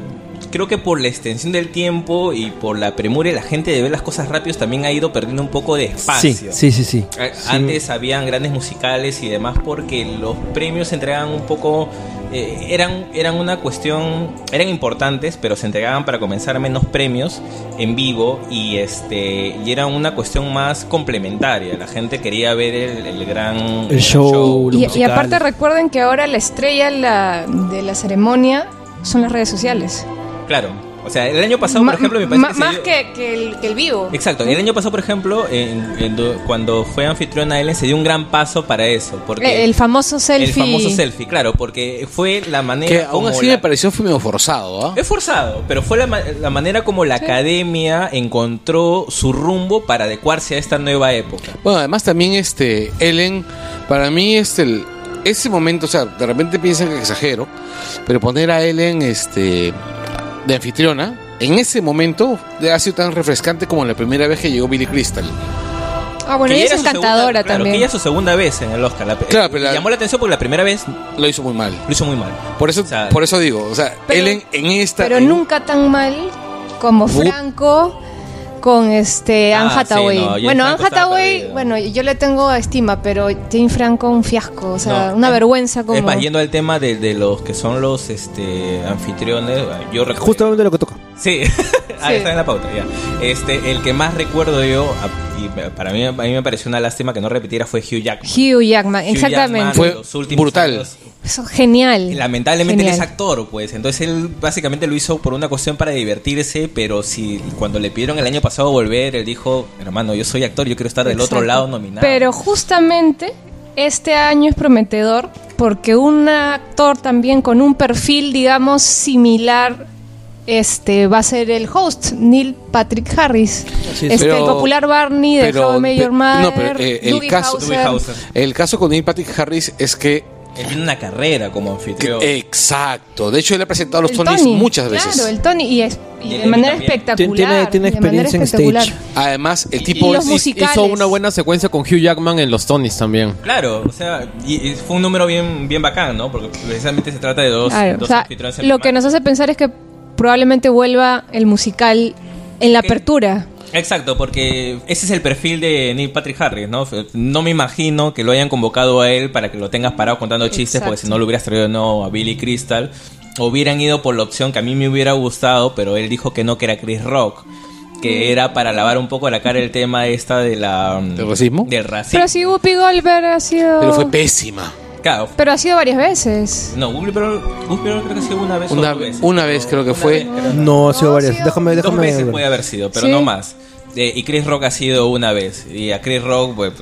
Speaker 2: creo que por la extensión del tiempo y por la premura la gente de ver las cosas rápidos también ha ido perdiendo un poco de espacio.
Speaker 6: Sí, sí, sí,
Speaker 2: Antes habían grandes musicales y demás porque los premios se entregaban un poco, eh, eran, eran una cuestión, eran importantes, pero se entregaban para comenzar menos premios en vivo y este y era una cuestión más complementaria. La gente quería ver el, el gran
Speaker 6: El show,
Speaker 5: Y, y aparte recuerden que ahora la estrella la- de la ceremonia son las redes sociales.
Speaker 2: Claro. O sea, el año pasado,
Speaker 5: Ma-
Speaker 2: por ejemplo, me parece
Speaker 5: ma-
Speaker 2: que
Speaker 5: más
Speaker 2: dio-
Speaker 5: que, que el, que el vivo.
Speaker 2: Exacto, el año pasado, por ejemplo, en- en do- cuando fue anfitriona Ellen, se dio un gran paso para eso. Porque
Speaker 5: Eh, el famoso selfie.
Speaker 2: El famoso selfie, claro, porque fue la manera.
Speaker 7: que aún así
Speaker 2: la-
Speaker 7: me pareció fue medio forzado, ¿ah?
Speaker 2: Es forzado, pero fue la manera como la academia encontró su rumbo para adecuarse a esta nueva época.
Speaker 7: Bueno, además también este Ellen, para mí este el- ese momento, o sea, de repente piensan que exagero, pero poner a Ellen este de anfitriona en ese momento ha sido tan refrescante como la primera vez que llegó Billy Crystal.
Speaker 5: Ah, bueno, ella es
Speaker 2: segunda-
Speaker 5: encantadora
Speaker 2: claro,
Speaker 5: también.
Speaker 2: que ella es su segunda vez en el Oscar. La-
Speaker 7: Claro, pero la-
Speaker 2: llamó la atención porque la primera vez
Speaker 7: Lo hizo muy mal.
Speaker 2: lo hizo muy mal.
Speaker 7: Por eso,
Speaker 2: O sea,
Speaker 7: por eso digo, o sea,
Speaker 5: Pero-
Speaker 7: Ellen en esta
Speaker 5: Pero
Speaker 7: en-
Speaker 5: nunca tan mal como Franco con este
Speaker 2: Ah,
Speaker 5: Anne Hathaway.
Speaker 2: sí, no,
Speaker 5: bueno, Anne Hathaway, bueno, yo le tengo estima, pero Jane Franco un fiasco, o sea,
Speaker 2: No,
Speaker 5: una
Speaker 2: es-
Speaker 5: vergüenza como
Speaker 2: Es más, yendo al tema de, de los que son los este, anfitriones, yo recuerdo.
Speaker 6: Justamente lo que toca.
Speaker 2: Sí, *laughs* ahí está en la pauta, ya. Este, el que más recuerdo yo, y para mí, a mí me pareció una lástima que no repitiera fue Hugh Jackman.
Speaker 5: Hugh Jackman,
Speaker 2: Hugh
Speaker 5: exactamente.
Speaker 2: Jackman,
Speaker 7: Fue
Speaker 2: los últimos
Speaker 7: brutal.
Speaker 2: años,
Speaker 5: Eso es genial.
Speaker 2: Lamentablemente él es actor, pues. Entonces él básicamente lo hizo por una cuestión para divertirse, pero si cuando le pidieron el año pasado volver, él dijo, hermano, yo soy actor, yo quiero estar del otro lado nominado.
Speaker 5: Pero justamente este año es prometedor porque un actor también con un perfil, digamos, similar, este va a ser el host, Neil Patrick Harris.
Speaker 6: Es.
Speaker 5: Este,
Speaker 7: Pero-
Speaker 5: el popular Barney de
Speaker 7: pero-
Speaker 5: How I Met Your
Speaker 7: pe-
Speaker 5: Mother,
Speaker 7: no, pero, eh, el caso-
Speaker 2: Hauser.
Speaker 7: el caso con Neil Patrick Harris es que
Speaker 2: Él tiene una carrera como anfitrión.
Speaker 7: exacto, de hecho él ha presentado a los Tonys
Speaker 5: Tony,
Speaker 7: muchas veces.
Speaker 5: Claro, el Tony, y, es- y
Speaker 2: Y
Speaker 5: de manera
Speaker 2: también.
Speaker 5: espectacular.
Speaker 6: Tiene- tiene experiencia en stage.
Speaker 7: Además, el
Speaker 5: Y
Speaker 7: tipo.
Speaker 11: Hizo una buena secuencia con Hugh Jackman en los Tonys también.
Speaker 2: Claro, o sea, y, y fue un número bien, bien bacán, ¿no? Porque precisamente se trata de dos,
Speaker 5: Claro, o
Speaker 2: dos
Speaker 5: sea,
Speaker 2: anfitriones
Speaker 5: lo que nos hace pensar es que probablemente vuelva el musical en la
Speaker 2: Que-
Speaker 5: apertura.
Speaker 2: Exacto, porque ese es el perfil de Neil Patrick Harris, ¿no? No me imagino que lo hayan convocado a él para que lo tengas parado contando chistes,
Speaker 5: Exacto.
Speaker 2: porque si no lo hubieras traído a Billy Crystal. Hubieran ido por la opción que a mí me hubiera gustado, pero él dijo que no, que era Chris Rock. Que era para lavar un poco la cara el tema esta de la...
Speaker 7: ¿Del racismo?
Speaker 2: Del racismo.
Speaker 5: Pero si Whoopi Goldberg ha sido...
Speaker 7: pero fue pésima.
Speaker 2: Claro.
Speaker 5: Pero ha sido varias veces.
Speaker 2: No, Google pero, Google pero creo que ha sido una vez o
Speaker 7: Una,
Speaker 2: dos veces.
Speaker 7: una vez creo que
Speaker 2: Una
Speaker 7: fue.
Speaker 2: vez, creo.
Speaker 6: No, ha sido
Speaker 5: No,
Speaker 6: varias.
Speaker 5: sí,
Speaker 6: Déjame,
Speaker 2: Dos
Speaker 6: déjame.
Speaker 2: veces
Speaker 6: ver.
Speaker 2: puede haber sido, pero
Speaker 5: Sí.
Speaker 2: no más. Eh, y Chris Rock ha sido una vez. Y a Chris Rock, pues,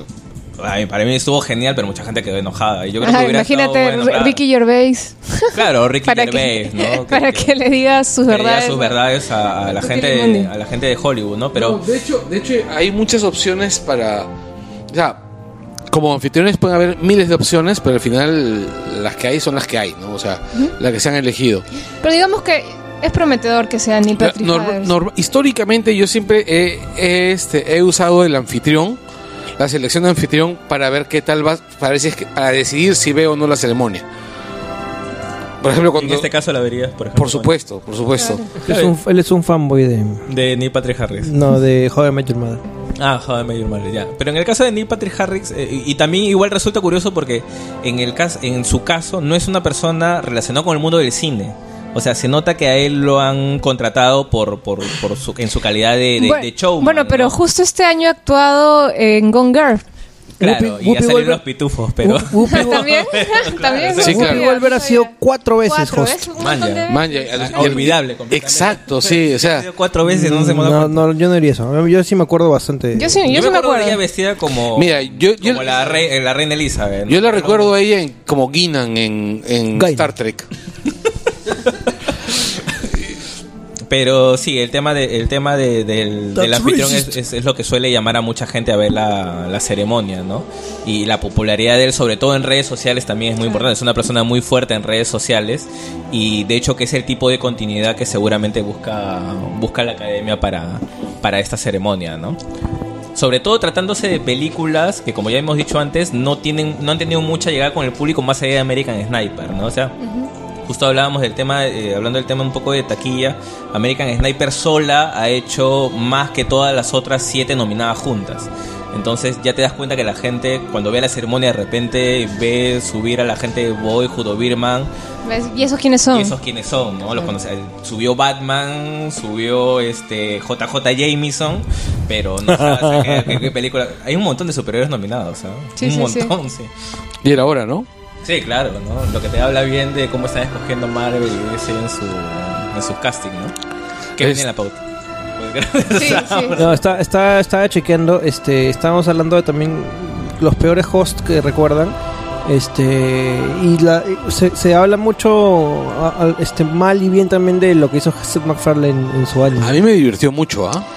Speaker 2: ay, para mí estuvo genial, pero mucha gente quedó enojada. Y yo creo que
Speaker 5: Ajá,
Speaker 2: hubiera
Speaker 5: imagínate
Speaker 2: estado bueno, claro.
Speaker 5: Ricky Gervais.
Speaker 2: Claro, Ricky *laughs*
Speaker 5: para
Speaker 2: Gervais, *laughs*
Speaker 5: que,
Speaker 2: ¿no?
Speaker 5: para que, le diga sus
Speaker 2: que le diga
Speaker 5: verdades.
Speaker 2: sus verdades a, a la gente de, a la gente de Hollywood, ¿no? Pero
Speaker 7: No, de hecho, de hecho, hay muchas opciones para. O sea, como anfitriones pueden haber miles de opciones, pero al final las que hay son las que hay, ¿no? O sea, las que se han elegido.
Speaker 5: Pero digamos que es prometedor que sea Neil Patrick
Speaker 7: históricamente yo siempre he, he, este, he usado el anfitrión, la selección de anfitrión, para ver qué tal va, para, ver si es que- para decidir si veo o no la ceremonia. Por ejemplo,
Speaker 2: en
Speaker 7: cuando...
Speaker 2: este caso la verías, por ejemplo.
Speaker 7: Por supuesto, por supuesto.
Speaker 6: Es un- él es un fanboy de.
Speaker 2: De Neil Patrick Harris.
Speaker 6: No, de I Met Your Mother.
Speaker 2: Ah, How I Met Your Mother, ya. Pero en el caso de Neil Patrick Harris, eh, y también igual resulta curioso porque en, el caso, en su caso no es una persona relacionada con el mundo del cine. O sea, se nota que a él lo han contratado por, por, por su, en su calidad de, de,
Speaker 5: bueno,
Speaker 2: de showman,
Speaker 5: bueno, pero justo este año ha actuado en Gone Girl.
Speaker 2: Claro,
Speaker 6: Whoopi-
Speaker 2: y ya
Speaker 6: Whoopi
Speaker 2: salieron
Speaker 6: Goldberg-
Speaker 2: los pitufos, pero... *laughs*
Speaker 5: ¿También? *laughs* ¿También?
Speaker 9: Sí, claro.
Speaker 6: Whoopi Goldberg ha sido cuatro veces
Speaker 5: Cuatro,
Speaker 6: host.
Speaker 2: Manja.
Speaker 5: veces.
Speaker 7: Man, ya-
Speaker 2: Ah, olvidable.
Speaker 7: Exacto, sí, o sea,
Speaker 2: Cuatro veces, no se me
Speaker 6: No, no, yo no diría eso. Yo sí me acuerdo bastante.
Speaker 5: Yo sí, yo,
Speaker 2: Yo,
Speaker 5: sí
Speaker 2: me acuerdo ella
Speaker 5: acuerdo.
Speaker 2: vestida como,
Speaker 7: Mira, yo- yo-
Speaker 2: como la, rey- la reina Elizabeth. ¿no?
Speaker 7: yo la recuerdo a ella en- como Guinan en, en. Star Trek. *laughs*
Speaker 2: Pero sí, el tema de, el tema de- del, del anfitrión es- es lo que suele llamar a mucha gente a ver la, la ceremonia, ¿no? Y la popularidad de él, sobre todo en redes sociales, también es muy importante. Es una persona muy fuerte en redes sociales y de hecho que es el tipo de continuidad que seguramente busca, busca la academia para, para esta ceremonia, ¿no? Sobre todo tratándose de películas que, como ya hemos dicho antes, no tienen, no han tenido mucha llegada con el público más allá de American Sniper, ¿no? O sea, justo hablábamos del tema, eh, hablando del tema un poco de taquilla, American Sniper sola ha hecho más que todas las otras siete nominadas juntas. Entonces ya te das cuenta que la gente, cuando ve la ceremonia, de repente ve subir a la gente de Boyhood o Birman.
Speaker 5: ¿Y esos quiénes son?
Speaker 2: y esos quiénes son, ¿no? Los conoce- subió Batman, subió este JJ Jameson, pero no sabes qué, qué- qué película. Hay un montón de superhéroes nominados, ¿ah?
Speaker 5: Sí,
Speaker 2: un
Speaker 5: sí, sí.
Speaker 2: montón, sí.
Speaker 7: Y era ahora, ¿no?
Speaker 2: Sí, claro, ¿no? Lo que te habla bien de cómo están escogiendo Marvel y DC en su, en su casting, ¿no? Que
Speaker 7: Es-
Speaker 2: viene en la pauta. *laughs*
Speaker 5: Sí, sí.
Speaker 6: No, está, está, estaba chequeando, este, estábamos hablando de también los peores hosts que recuerdan. Este, y la, se, se habla mucho a- a- este, mal y bien también de lo que hizo Seth MacFarlane en su año.
Speaker 7: A mí me divirtió mucho, ¿ah?
Speaker 5: Eh,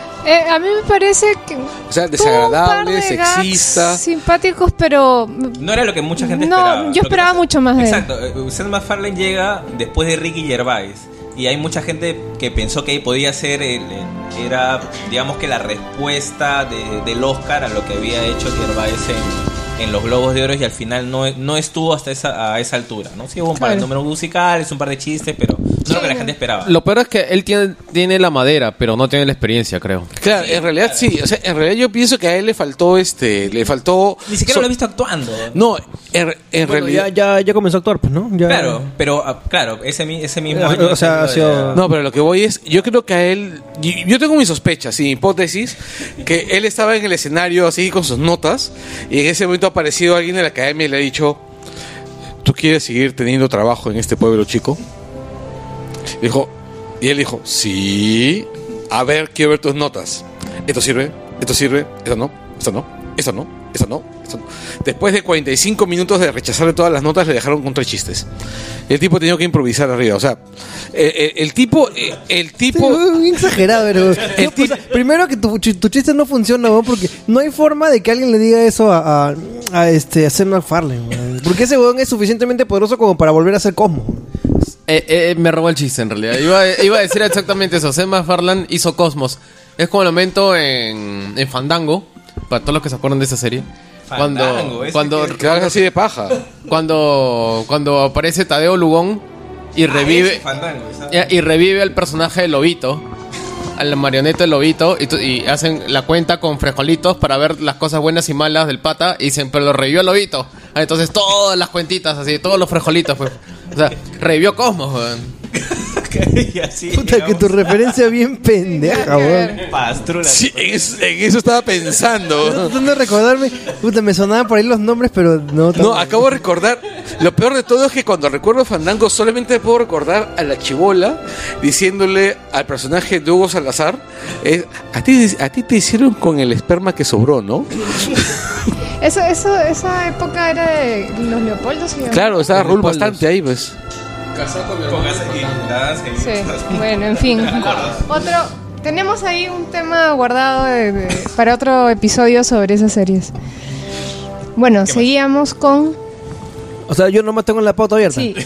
Speaker 5: a mí me parece que.
Speaker 7: O sea, desagradable, sexista.
Speaker 5: Simpáticos, pero.
Speaker 2: No era lo que mucha gente
Speaker 5: No,
Speaker 2: esperaba.
Speaker 5: yo
Speaker 2: Lo que
Speaker 5: esperaba
Speaker 2: pasa-
Speaker 5: mucho más de él.
Speaker 2: Exacto. eh, Seth MacFarlane llega después de Ricky Gervais. Y hay mucha gente que pensó que podía ser el, el- era digamos que la respuesta de- del Oscar a lo que había hecho Gervais en, en los Globos de Oro y al final no, no estuvo hasta esa, a esa altura, ¿no? Sí hubo un par de
Speaker 11: Claro.
Speaker 2: números musicales, un par de chistes, pero no es lo que la gente esperaba.
Speaker 11: Lo peor es que él tiene, tiene la madera, pero no tiene la experiencia, creo.
Speaker 7: Claro, en realidad sí. O sea, en realidad yo pienso que a él le faltó este, le faltó.
Speaker 2: Ni siquiera
Speaker 7: so-
Speaker 2: lo he visto actuando.
Speaker 7: No, en, en
Speaker 6: Bueno,
Speaker 7: realidad.
Speaker 6: ya, ya, ya comenzó a actuar, pues, ¿no? Ya-
Speaker 2: Claro, pero ah, claro, ese, mi- ese mismo
Speaker 6: O
Speaker 2: año
Speaker 6: sea, sido-
Speaker 7: No, pero lo que voy es, yo creo que a él, yo, tengo mis sospechas y mi hipótesis, que él estaba en el escenario así con sus notas y en ese momento ha aparecido alguien de la academia y le ha dicho, ¿tú quieres seguir teniendo trabajo en este pueblo chico? Dijo, y él dijo, sí, a ver, quiero ver tus notas. ¿Esto sirve? ¿Esto sirve? ¿Esto no? ¿Esto no? ¿Esto no? ¿Esto no? ¿Esto no? Después de 45 minutos de rechazarle todas las notas, le dejaron con tres chistes. El tipo tenía que improvisar arriba. O sea, el, el- el tipo, el, el tipo,
Speaker 6: Bien exagerado, pero. No, pues, primero que tu, chi- tu chiste no funciona, weón, porque no hay forma de que alguien le diga eso a, a, a este, a Seth MacFarlane, weón. Porque ese weón es suficientemente poderoso como para volver a ser Cosmo.
Speaker 11: Eh, eh, me robó el chiste, en realidad. Iba, iba a decir exactamente eso. Seth MacFarlane hizo Cosmos. Es como el momento en, en Fandango, para todos los que se acuerdan de esa serie.
Speaker 2: Fandango,
Speaker 11: cuando,
Speaker 2: ese
Speaker 11: cuando,
Speaker 2: que-
Speaker 7: así de paja.
Speaker 11: cuando, cuando aparece Tadeo Lugón y
Speaker 2: Ah,
Speaker 11: revive,
Speaker 2: Fandango,
Speaker 11: y, y revive al personaje de Lobito, a la marioneta del Lobito, y, hacen la cuenta con frijolitos para ver las cosas buenas y malas del pata, y dicen, pero lo revivió el Lobito. Ah, Entonces todas las cuentitas, así, todos los frijolitos, pues. O sea, revivió Cosmos, weón. *laughs*
Speaker 2: y así,
Speaker 6: Puta, que tu
Speaker 2: digamos,
Speaker 6: referencia bien pendeja, weón.
Speaker 2: pastrula.
Speaker 7: Sí, en eso, en eso estaba pensando.
Speaker 6: tratando de recordarme. Puta, me sonaban por ahí los nombres, pero no.
Speaker 7: No, acabo de recordar. Lo peor de todo es que cuando recuerdo Fandango solamente puedo recordar a la chibola diciéndole al personaje de Hugo Salazar: eh, a, ti, a ti te hicieron con el esperma que sobró, ¿no?
Speaker 5: Eso, eso, esa época era de los Leopoldos. *laughs* ¿sí?
Speaker 7: Claro, estaba
Speaker 6: Leopoldos.
Speaker 7: bastante ahí, pues.
Speaker 2: Y danza y-
Speaker 5: Sí, bueno, en fin. Otro, tenemos ahí un tema guardado de- de- para otro episodio sobre esas series. Bueno, seguíamos con...
Speaker 6: O sea, yo nomás tengo la pauta abierta.
Speaker 5: Sí. *laughs*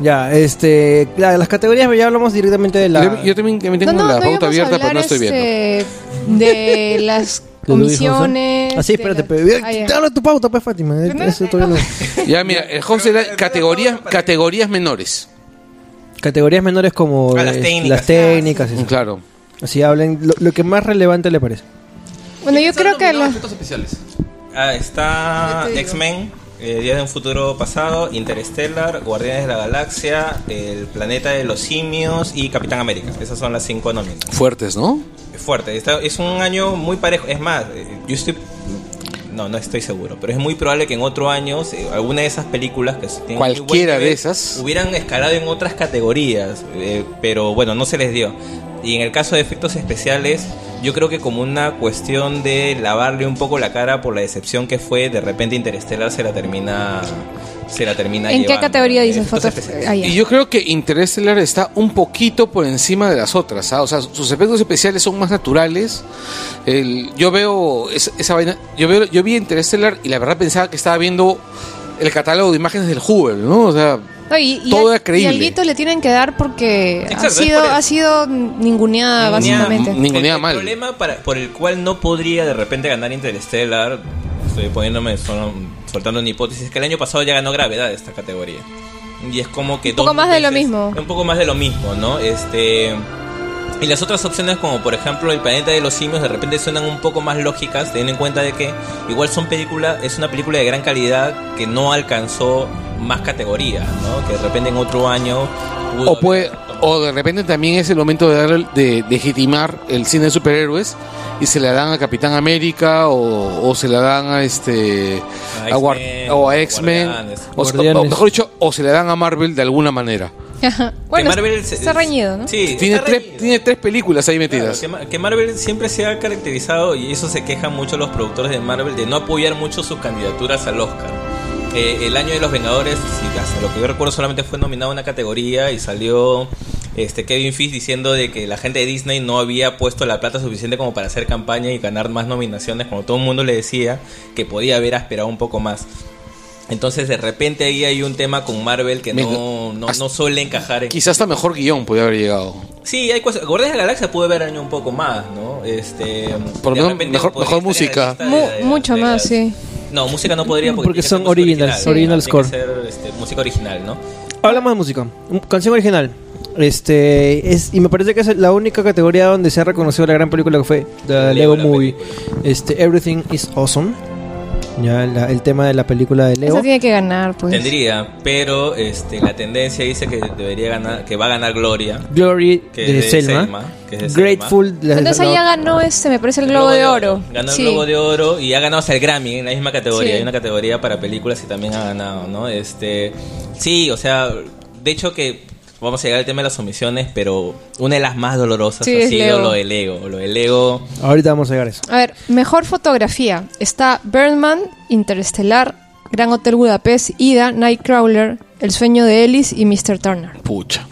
Speaker 6: Ya, este. la- las categorías ya hablamos directamente de la.
Speaker 7: Yo, yo también, también tengo
Speaker 5: No, no,
Speaker 7: la
Speaker 5: no
Speaker 7: pauta abierta, pero no estoy viendo.
Speaker 5: este, de las. Comisiones.
Speaker 6: Ah, sí,
Speaker 5: de
Speaker 6: espérate, pero.
Speaker 5: Ah,
Speaker 6: tu pauta, pues, Fátima.
Speaker 7: Ya, mira, el host era categorías, categorías menores.
Speaker 6: Categorías menores como
Speaker 2: Ah, las
Speaker 6: eh,
Speaker 2: técnicas.
Speaker 6: las técnicas.
Speaker 7: Claro.
Speaker 6: Así hablen lo, lo que más relevante le parece.
Speaker 5: Bueno, yo creo que
Speaker 11: efectos especiales.
Speaker 2: Ah, está. X-Men, eh, Días de un futuro pasado, Interstellar, Guardianes de la Galaxia, El planeta de los simios y Capitán América. Esas son las cinco nominaciones.
Speaker 7: Fuertes, ¿no?
Speaker 2: Fuerte, está- es un año muy parejo. Es más, eh, yo estoy. No, no estoy seguro, pero es muy probable que en otro año eh, alguna de esas películas que tienen
Speaker 7: Cualquiera de esas.
Speaker 2: hubieran escalado en otras categorías, eh, pero bueno, no se les dio. Y en el caso de efectos especiales, yo creo que como una cuestión de lavarle un poco la cara por la decepción que fue, de repente Interstellar se la termina se la termina
Speaker 5: ¿En qué categoría dices
Speaker 2: Efectos
Speaker 5: fotos?
Speaker 2: especiales.
Speaker 5: Ah.
Speaker 7: Y yo creo que Interstellar está un poquito por encima de las otras, ¿ah? O sea, sus efectos especiales son más naturales. El- yo veo esa, esa vaina, yo veo, yo vi Interstellar y la verdad pensaba que estaba viendo el catálogo de imágenes del Hubble, ¿no? O sea,
Speaker 5: No, y, y
Speaker 7: todo
Speaker 5: al-
Speaker 7: era creíble.
Speaker 5: Y alguito le tienen que dar porque
Speaker 2: Exacto,
Speaker 5: ha
Speaker 2: es
Speaker 5: sido
Speaker 2: por
Speaker 5: ha sido ninguneada
Speaker 2: Ninguneada-
Speaker 5: básicamente.
Speaker 7: Ni- Ninguneada
Speaker 2: el, el
Speaker 7: mal.
Speaker 2: problema para, por el cual no podría de repente ganar Interstellar, estoy poniéndome solo- soltando una hipótesis, es que el año pasado ya ganó Gravedad esta categoría. Y es como que
Speaker 5: Un poco más de lo mismo.
Speaker 2: Un poco más de lo mismo, ¿no? Este y las otras opciones como por ejemplo El planeta de los simios de repente suenan un poco más lógicas, teniendo en cuenta de que igual son películas, es una película de gran calidad que no alcanzó más categorías, ¿no? Que de repente en otro año pudo
Speaker 7: o puede, o de repente también es el momento de darle, de, de legitimar el cine de superhéroes y se la dan a Capitán América o, o se la dan a este
Speaker 2: A
Speaker 7: a o a
Speaker 2: o
Speaker 7: X-Men o, o- mejor dicho o se le dan a Marvel de alguna manera. *laughs*
Speaker 5: bueno,
Speaker 2: que Marvel se-
Speaker 5: está reñido, ¿no?
Speaker 2: Sí,
Speaker 7: Tiene
Speaker 2: está
Speaker 7: tres,
Speaker 2: reñido.
Speaker 7: tiene tres películas ahí
Speaker 2: Claro,
Speaker 7: metidas.
Speaker 2: que, Ma- que Marvel siempre se ha caracterizado, y eso se quejan mucho los productores de Marvel, de no apoyar mucho sus candidaturas al Oscar. Eh, el año de los Vengadores, sí, hasta lo que yo recuerdo, solamente fue nominado a una categoría y salió este Kevin Feige diciendo de que la gente de Disney no había puesto la plata suficiente como para hacer campaña y ganar más nominaciones, cuando todo el mundo le decía que podía haber aspirado un poco más. Entonces, de repente ahí hay un tema con Marvel que
Speaker 7: Me-
Speaker 2: no, no, no suele encajar en,
Speaker 7: Quizás hasta mejor guion podría haber llegado.
Speaker 2: Sí, hay cosas. Guardianes de la Galaxia puede haber año un poco más, ¿no? Este.
Speaker 7: Por lo menos mejor- mejor música.
Speaker 2: de- de-
Speaker 5: mucho
Speaker 2: de
Speaker 5: más, sí.
Speaker 2: No, música no podría porque,
Speaker 6: Porque son originals,
Speaker 2: original,
Speaker 6: original score.
Speaker 2: que ser este, música original, ¿no?
Speaker 6: Hablamos de música. Canción original. Este es y me parece que es la única categoría donde se ha reconocido la gran película que fue The Lego,
Speaker 2: Lego,
Speaker 6: Movie.
Speaker 2: película.
Speaker 6: Este Everything is Awesome. Ya la- el tema de la película de Leo.
Speaker 5: Esa tiene que ganar, pues.
Speaker 2: Tendría, pero este, la tendencia dice que debería ganar, que va a ganar Gloria.
Speaker 6: Glory
Speaker 2: Que
Speaker 6: de,
Speaker 2: es de
Speaker 6: Selma.
Speaker 2: Selma, que es de
Speaker 6: Grateful. la-
Speaker 5: Entonces
Speaker 6: la-
Speaker 5: ahí ya ganó este, me parece el Globo de Oro.
Speaker 2: Ganó
Speaker 5: Sí.
Speaker 2: el Globo de Oro y ha ganado hasta el Grammy en la misma categoría.
Speaker 5: Sí.
Speaker 2: Hay una categoría para películas y también ha ganado, ¿no? Este, sí, o sea, de hecho que vamos a llegar al tema de las omisiones, pero una de las más dolorosas
Speaker 5: Sí,
Speaker 2: ha sido
Speaker 5: Leo.
Speaker 2: lo del Lego. Lo del Lego.
Speaker 6: Ahorita vamos a llegar a eso.
Speaker 5: A ver, mejor fotografía. Está Birdman, Interestelar, Gran Hotel Budapest, Ida, Nightcrawler, El sueño de Ellis y Mr. Turner.
Speaker 7: Pucha.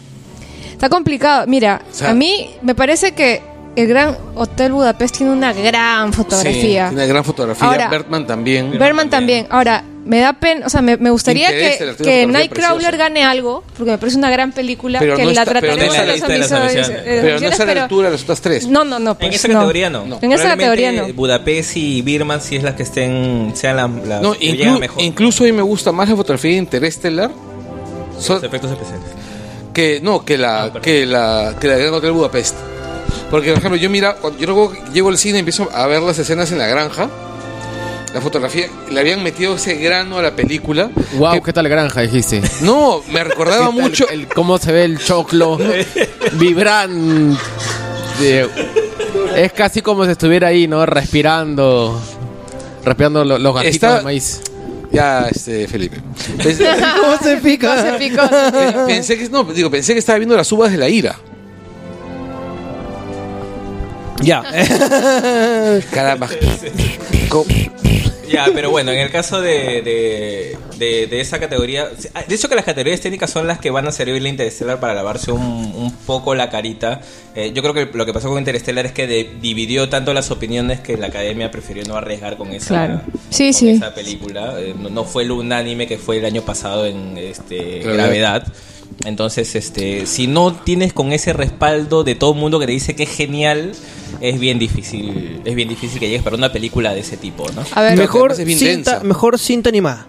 Speaker 5: Está complicado. Mira,
Speaker 7: O sea-
Speaker 5: a mí me parece que el Gran Hotel Budapest tiene una gran fotografía.
Speaker 7: Sí, tiene gran fotografía.
Speaker 5: Ahora-
Speaker 7: Bertman también.
Speaker 5: Berman también. Ahora, me da pena, o sea, me, me gustaría que, que Nightcrawler
Speaker 7: preciosa.
Speaker 5: gane algo, porque me parece una gran película,
Speaker 7: Pero
Speaker 5: que
Speaker 7: no
Speaker 5: la
Speaker 7: está- pero no
Speaker 5: trataremos en
Speaker 7: la
Speaker 5: los
Speaker 2: lista de las
Speaker 5: episodios, eh,
Speaker 7: Pero no está a la altura de las otras tres.
Speaker 5: No, no, no.
Speaker 2: en
Speaker 5: pues,
Speaker 2: esa
Speaker 5: no.
Speaker 2: categoría no.
Speaker 5: En esa categoría no.
Speaker 2: Budapest y Birman sí es las que estén, sean las, las
Speaker 7: No, inclu-
Speaker 2: mejor.
Speaker 7: incluso a mí me gusta más la fotografía de Interestelar so-
Speaker 2: Los efectos especiales.
Speaker 7: que no que la
Speaker 2: Ah,
Speaker 7: que la que la Gran Hotel Budapest. Porque por ejemplo, yo mira, cuando yo luego llego al cine y empiezo a ver las escenas en la granja, la fotografía le habían metido ese grano a la película.
Speaker 11: Wow,
Speaker 7: que-
Speaker 11: ¿qué tal granja dijiste?
Speaker 7: no, me recordaba *laughs*
Speaker 11: ¿Qué tal
Speaker 7: mucho
Speaker 11: el, cómo se ve el choclo vibrante. Es casi como si estuviera ahí, ¿no? Respirando. Respirando lo- los gajitos
Speaker 7: Está-
Speaker 11: de maíz.
Speaker 7: ya este Felipe. *laughs*
Speaker 6: ¿Cómo se pica?
Speaker 5: Se picó.
Speaker 7: Pe- pensé que no, digo, pensé que estaba viendo las uvas de la ira.
Speaker 6: Ya. *laughs*
Speaker 7: Caramba.
Speaker 2: Ya, pero bueno, en el caso de, de, de- de esa categoría, de hecho que las categorías técnicas son las que van a servirle a Interstellar para lavarse un, un poco la carita. Eh, yo creo que lo que pasó con Interstellar es que de- dividió tanto las opiniones que la academia prefirió no arriesgar con esa,
Speaker 5: Claro. Sí,
Speaker 2: con
Speaker 5: sí.
Speaker 2: esa película. Eh, no, no fue el unánime que fue el año pasado en este,
Speaker 7: Gravedad.
Speaker 2: Gravedad. Entonces, este, si no tienes con ese respaldo de todo el mundo que te dice que es genial, es bien difícil, es bien difícil que llegues para una película de ese tipo, ¿no?
Speaker 5: A ver,
Speaker 7: Mejor-
Speaker 6: cinta, mejor cinta animada.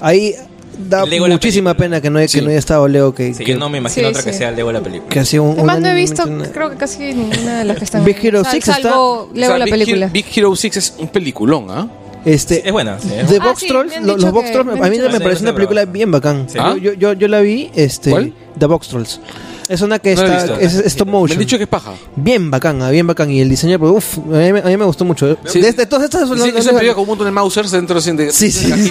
Speaker 6: Ahí Da
Speaker 2: Lego
Speaker 6: muchísima pena que no, haya-
Speaker 2: Sí.
Speaker 6: que no haya estado Leo. Que,
Speaker 2: Sí,
Speaker 6: que,
Speaker 2: yo no me imagino
Speaker 5: Sí,
Speaker 2: otra que sea el Lego la película.
Speaker 6: que un.
Speaker 5: Además
Speaker 6: un
Speaker 5: no he visto,
Speaker 6: una-
Speaker 5: creo que casi ninguna de las que están.
Speaker 6: Big Hero
Speaker 5: Sal-
Speaker 6: 6
Speaker 5: salvo
Speaker 6: está-
Speaker 5: Lego
Speaker 7: O sea,
Speaker 5: la
Speaker 7: Big
Speaker 5: película.
Speaker 7: Hero, Big Hero 6 es un peliculón, ¿ah?
Speaker 6: Este,
Speaker 2: Es buena, sí.
Speaker 6: The
Speaker 5: Ah,
Speaker 6: Box
Speaker 5: sí,
Speaker 6: Trolls, lo- los Box Trolls, a mí me parece una película bien bacán.
Speaker 2: Sí.
Speaker 7: ¿Ah?
Speaker 6: Yo, yo, yo la vi, este,
Speaker 7: ¿Cuál?
Speaker 6: The Box Trolls. Es una que
Speaker 7: No la he
Speaker 6: está,
Speaker 7: visto.
Speaker 6: es, es stop
Speaker 7: Me
Speaker 6: motion.
Speaker 7: han dicho que es paja.
Speaker 6: Bien bacán, bien bacán. Y el diseño, pues, uf, a mí, me- a mí me gustó mucho.
Speaker 7: Sí.
Speaker 6: Desde todas estas
Speaker 7: Sí,
Speaker 6: las-
Speaker 7: es una película con un montón de Mausers dentro de de-
Speaker 6: Sí, sí. *laughs*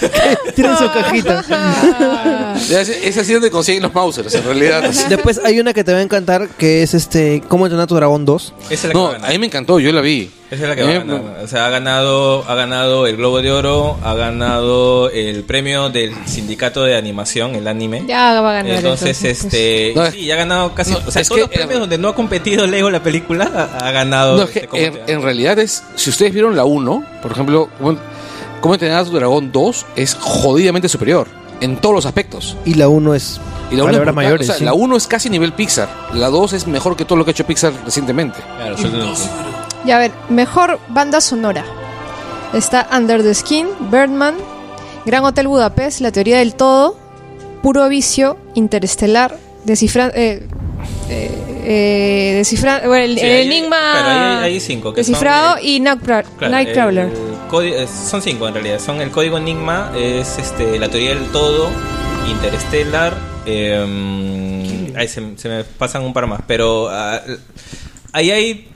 Speaker 6: *laughs* Tienen su cajita. *laughs*
Speaker 7: Ya, Es, así donde consiguen los Mausers, en realidad.
Speaker 6: Después hay una que te va a encantar que es este ¿Cómo entrenar tu dragón 2?
Speaker 2: Esa es la que
Speaker 7: No,
Speaker 2: va a ganar.
Speaker 7: a mí me encantó, yo la vi.
Speaker 2: Esa es la que va a ganar. O sea, ha ganado, ha ganado el Globo de Oro, ha ganado el premio del sindicato de animación, el anime.
Speaker 5: Ya va a ganar.
Speaker 2: Entonces, este.
Speaker 7: No, es-
Speaker 2: sí, ya ha ganado casi.
Speaker 7: no,
Speaker 2: o sea,
Speaker 7: es
Speaker 2: todos
Speaker 7: que,
Speaker 2: los premios donde no ha competido Lego la película, ha, ha ganado.
Speaker 7: No, es que
Speaker 2: este, ¿cómo
Speaker 7: en, realidad es. Si ustedes vieron la 1, por ejemplo, ¿cómo, cómo entrenar a tu dragón 2 es jodidamente superior en todos los aspectos.
Speaker 6: Y la 1 es
Speaker 7: Y la 1 es
Speaker 6: palabras
Speaker 7: brutal.
Speaker 6: mayores.
Speaker 7: O sea,
Speaker 6: sí.
Speaker 7: la 1 es casi nivel Pixar. La 2 es mejor que todo lo que ha hecho Pixar recientemente.
Speaker 2: Claro,
Speaker 5: Ya a ver, mejor banda sonora. Está Under the Skin, Birdman, Gran Hotel Budapest, La Teoría del Todo, Puro Vicio, Interestelar, Descifra... Eh, eh, eh, descifra- bueno, el,
Speaker 2: Sí,
Speaker 5: el
Speaker 2: hay-
Speaker 5: enigma
Speaker 2: claro, hay- hay cinco que
Speaker 5: descifrado y Nightcra-
Speaker 2: Claro,
Speaker 5: Nightcrawler.
Speaker 2: código- eh, son cinco en realidad. Son el código Enigma, es este la teoría del todo, Interstellar. eh, ahí se, se me pasan un par más. Pero ah, ahí hay.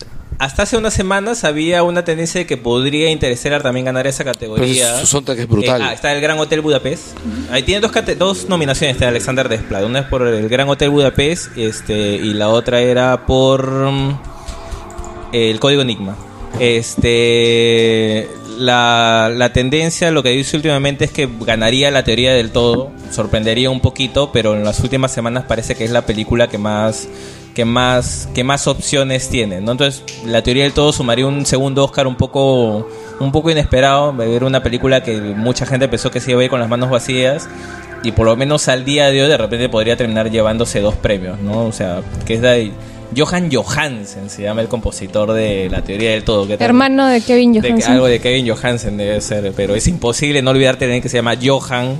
Speaker 2: Hasta hace unas semanas había una tendencia de que podría Interstellar también ganar esa categoría.
Speaker 7: Pero es brutal.
Speaker 2: Eh, ah, está el Gran Hotel Budapest. Ahí tiene dos, cate- dos nominaciones de Alexander Desplat. Una es por el Gran Hotel Budapest este, y la otra era por mm, el Código Enigma. Este, la, la tendencia, lo que dice últimamente es que ganaría la teoría del todo. Sorprendería un poquito, pero en las últimas semanas parece que es la película que más que más que más opciones tiene, ¿no? Entonces, la teoría del todo sumaría un segundo Oscar un poco un poco inesperado, ver una película que mucha gente pensó que se iba a ir con las manos vacías y por lo menos al día de hoy de repente podría terminar llevándose dos premios, ¿no? O sea, que es de Johan Johansen, se llama el compositor de La teoría del todo, que también-
Speaker 5: Hermano de Kevin
Speaker 2: de
Speaker 5: Johansen.
Speaker 2: algo de Kevin Johansen debe ser, pero es imposible no olvidarte de que se llama Johan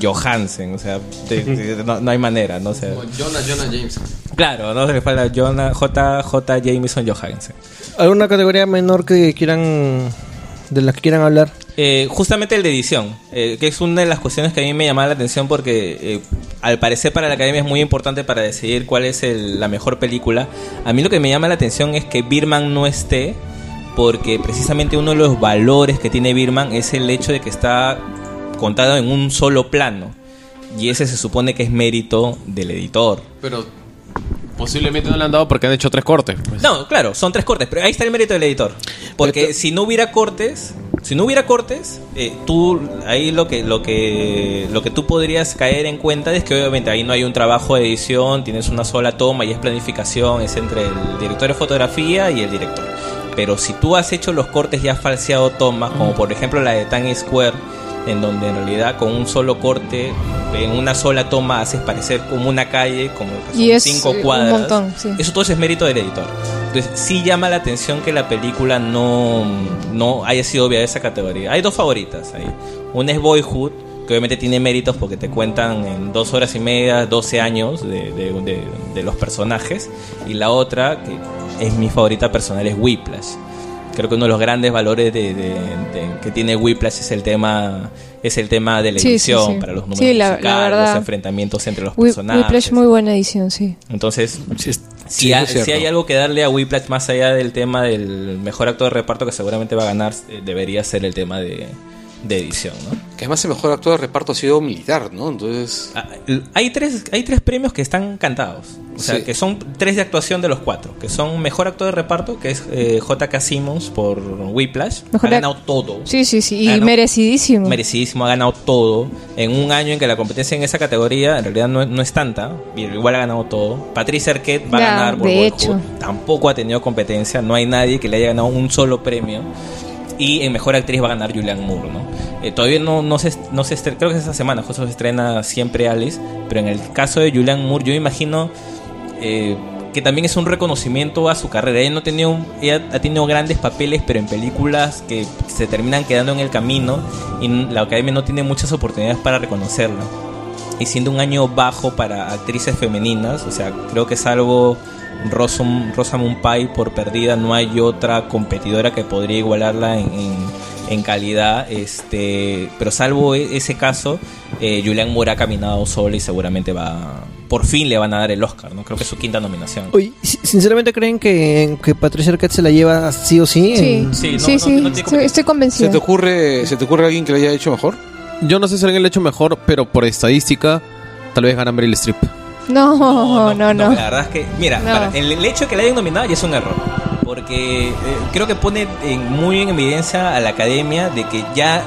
Speaker 2: Johansen, o sea, no, no hay manera, no sé.
Speaker 11: Jonah, Jonah Jameson.
Speaker 2: Claro, no se le falta Jonah, J, J. Jameson Johansen.
Speaker 6: ¿Alguna categoría menor que quieran de las que quieran hablar?
Speaker 2: Eh, justamente el de edición, eh, que es una de las cuestiones que a mí me llamaba la atención porque eh, al parecer para la academia es muy importante para decidir cuál es el- la mejor película. A mí lo que me llama la atención es que Birman no esté porque precisamente uno de los valores que tiene Birman es el hecho de que está contado en un solo plano y ese se supone que es mérito del editor.
Speaker 11: Pero posiblemente no le han dado porque han hecho tres cortes. pues.
Speaker 2: No, claro, son tres cortes, pero ahí está el mérito del editor. Porque si no hubiera cortes, si no hubiera cortes, eh, tú ahí lo que lo que lo que tú podrías caer en cuenta es que obviamente ahí no hay un trabajo de edición, tienes una sola toma y es planificación, es entre el director de fotografía y el director. Pero si tú has hecho los cortes y has falseado tomas, como por ejemplo la de Times Square, en donde en realidad con un solo corte, en una sola toma haces parecer como una calle, como que son
Speaker 5: Y es,
Speaker 2: cinco
Speaker 5: eh, un
Speaker 2: cuadras.
Speaker 5: montón, sí.
Speaker 2: Eso todo es mérito del editor. Entonces, sí llama la atención que la película no, no haya sido obvia de esa categoría. Hay dos favoritas ahí. Una es Boyhood, que obviamente tiene méritos porque te cuentan en dos horas y media, 12 años de, de- de- de los personajes. Y la otra, que es mi favorita personal, es Whiplash. Creo que uno de los grandes valores de, de- de- que tiene Whiplash es el tema es el tema de la
Speaker 5: Sí, sí,
Speaker 2: edición
Speaker 5: sí.
Speaker 2: para los números
Speaker 5: Sí, la- la
Speaker 2: musicales,
Speaker 5: verdad.
Speaker 2: los enfrentamientos entre los personajes.
Speaker 5: Whiplash, muy buena edición, sí.
Speaker 2: Entonces,
Speaker 7: Sí,
Speaker 2: si, ha- si hay algo que darle a Whiplash más allá del tema del mejor actor de reparto que seguramente va a ganar, eh, debería ser el tema de, de edición, ¿no?
Speaker 7: Que además el mejor actor de reparto ha sido militar, ¿no? Entonces.
Speaker 2: Ah, Hay tres, hay tres premios que están cantados. O sea,
Speaker 7: Sí.
Speaker 2: que son tres de actuación de los cuatro. Que son mejor actor de reparto, que es eh, J.K. Simmons por Whiplash.
Speaker 5: Mejor
Speaker 2: ha ganado todo.
Speaker 5: Sí, sí, sí. Y merecidísimo.
Speaker 2: Merecidísimo, ha ganado todo. En un año en que la competencia en esa categoría en realidad no, no es tanta, y igual ha ganado todo. Patricia Arquette va a ganar por
Speaker 5: de hecho.
Speaker 2: Tampoco ha tenido competencia, no hay nadie que le haya ganado un solo premio. Y en mejor actriz va a ganar Julianne Moore, ¿no? Eh, todavía no, no se, no se estre- creo que es esta semana, justo se estrena siempre Alice, pero en el caso de Julianne Moore, yo imagino eh, que también es un reconocimiento a su carrera. Ella no tenido, un- ella ha tenido grandes papeles, pero en películas que se terminan quedando en el camino y la academia no tiene muchas oportunidades para reconocerla. Y siendo un año bajo para actrices femeninas, o sea, creo que salvo Rosam- Rosamund Pike por perdida, no hay otra competidora que podría igualarla en, en- en calidad. Este, pero salvo e- ese caso, eh, Julianne Moore ha caminado sola y seguramente va. Por fin le van a dar el Oscar, ¿no? Creo que es su quinta nominación.
Speaker 6: Oye, si- ¿sinceramente creen que, que Patricia Arquette se la lleva sí o sí?
Speaker 5: Sí,
Speaker 6: en-
Speaker 5: sí, sí, estoy, estoy convencida.
Speaker 12: ¿Se te ocurre, ¿se te ocurre alguien que lo haya hecho mejor?
Speaker 9: Yo no sé si alguien lo ha hecho mejor, pero por estadística, tal vez gana Meryl Streep.
Speaker 5: No, no, no.
Speaker 2: No, la verdad es que, mira, para- el, el hecho de que la hayan nominado ya es un error. Porque eh, creo que pone en- muy en evidencia a la academia de que ya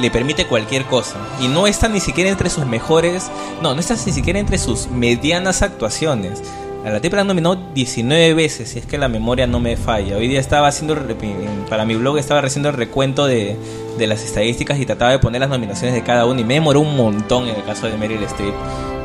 Speaker 2: le permite cualquier cosa. Y no está ni siquiera entre sus mejores, no, no está ni siquiera entre sus medianas actuaciones. A la tipa la nominado 19 veces, si es que la memoria no me falla. Hoy día estaba haciendo, para mi blog estaba haciendo el recuento de, de las estadísticas y trataba de poner las nominaciones de cada uno y me demoró un montón en el caso de Meryl Streep.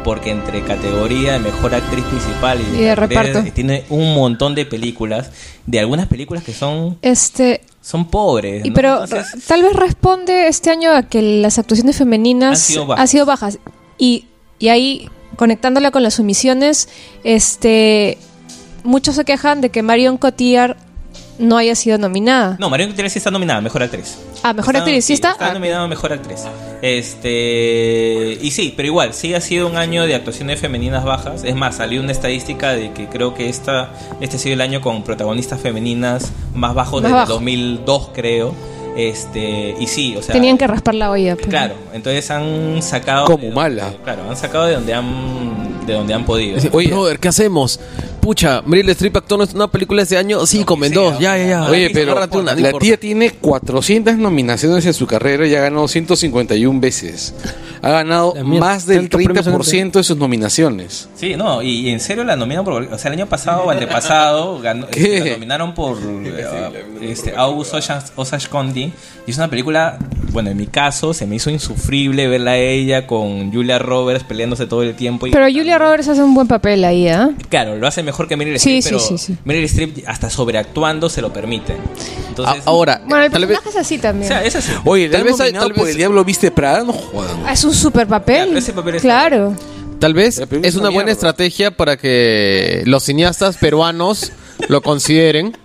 Speaker 2: Porque entre categoría de mejor actriz principal y,
Speaker 5: Y de reparto.
Speaker 2: tiene un montón de películas, de algunas películas que son,
Speaker 5: Este,
Speaker 2: son pobres.
Speaker 5: y
Speaker 2: ¿no?
Speaker 5: pero
Speaker 2: Entonces,
Speaker 5: tal vez responde este año a que las actuaciones femeninas
Speaker 2: Han sido bajas.
Speaker 5: han sido bajas. Y, y ahí, conectándola con las sumisiones, este, muchos se quejan de que Marion Cotillard no haya sido nominada.
Speaker 2: No, Marion Cotillard sí está nominada Mejor Actriz.
Speaker 5: Ah, mejor actriz, ¿sí está?
Speaker 2: Está
Speaker 5: Ah.
Speaker 2: nominada Mejor Actriz. Este... Y sí, pero igual, sí ha sido un año de actuaciones femeninas bajas. Es más, salió una estadística de que creo que esta, este ha sido el año con protagonistas femeninas más bajos
Speaker 5: Más
Speaker 2: desde
Speaker 5: bajo.
Speaker 2: 2002, creo. Este... Y sí, o sea...
Speaker 5: Tenían que raspar la olla. pues.
Speaker 2: Claro, entonces han sacado...
Speaker 12: Como mala.
Speaker 2: Claro, han sacado de donde han, de donde han podido.
Speaker 9: Oye, brother, ¿qué hacemos? Pucha, Meryl Streep actuó en una película ese año. Sí, comen dos. Ya, ya, ya.
Speaker 12: Oye, pero
Speaker 9: Agárrate una, no
Speaker 12: la tía tiene 400 nominaciones en su carrera y ha ganado 151 veces. Ha ganado más del
Speaker 6: tantos premios han
Speaker 12: 30% de sus nominaciones.
Speaker 2: Sí, no, y, y en serio la nominaron por. O sea, el año pasado o antepasado *laughs* ganó, este, la nominaron por *laughs* este, August Osage- County. Y es una película, bueno, en mi caso, se me hizo insufrible verla a ella con Julia Roberts peleándose todo el tiempo. Y,
Speaker 5: Pero Julia Roberts hace un buen papel ahí, ¿ah?
Speaker 2: claro, lo hace mejor que Meryl
Speaker 5: Sí,
Speaker 2: Streep,
Speaker 5: sí,
Speaker 2: pero
Speaker 5: sí, sí.
Speaker 2: Meryl Streep hasta sobreactuando se lo permite. Entonces,
Speaker 9: ahora,
Speaker 5: Bueno, el
Speaker 9: tal vez,
Speaker 5: personaje es así también.
Speaker 2: o sea, es así.
Speaker 12: Oye,
Speaker 9: Tal
Speaker 12: tal
Speaker 9: vez tal
Speaker 12: por
Speaker 9: vez-
Speaker 12: el Diablo Viste Prada, no jodan.
Speaker 5: Ah, es un super papel.
Speaker 2: Claro, ese papel es-
Speaker 5: Claro.
Speaker 9: tal vez es una
Speaker 12: una
Speaker 9: buena
Speaker 12: mierda.
Speaker 9: estrategia para que los cineastas peruanos lo consideren.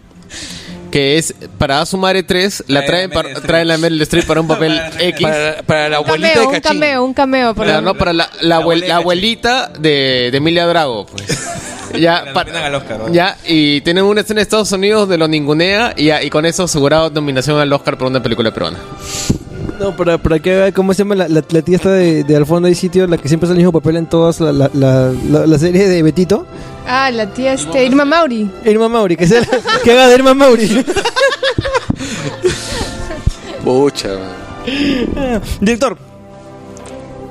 Speaker 9: Que es para A su madre 3, la
Speaker 2: Trae
Speaker 9: traen,
Speaker 2: a Meryl
Speaker 9: para,
Speaker 2: Streep.
Speaker 9: traen a Meryl Streep para un papel *laughs* X.
Speaker 12: Para, para la
Speaker 5: Un
Speaker 12: abuelita
Speaker 5: cameo,
Speaker 12: de
Speaker 5: un
Speaker 12: Cachín.
Speaker 5: cameo, un cameo. por
Speaker 9: Claro,
Speaker 5: lo-
Speaker 9: no, para la, la,
Speaker 2: La
Speaker 9: abuel-
Speaker 2: abuelita
Speaker 9: la abuelita de, de Emilia Drago, pues. *laughs* ya,
Speaker 2: La
Speaker 9: para-
Speaker 2: al Oscar, ¿no?
Speaker 9: ya, y tienen una escena en Estados Unidos de lo ningunea y, ya, y con eso asegurado nominación al Oscar por una película peruana.
Speaker 6: No, para, para que haga, ¿cómo se llama la, la, la tía esta de, de al fondo hay sitio, la que siempre hace el mismo papel en todas la, la, la, la- la serie de Betito?
Speaker 5: Ah, la tía este, Irma Mauri.
Speaker 6: Irma Mauri, que, sea la- que haga de Irma Mauri. *laughs*
Speaker 12: Pucha.
Speaker 6: Director.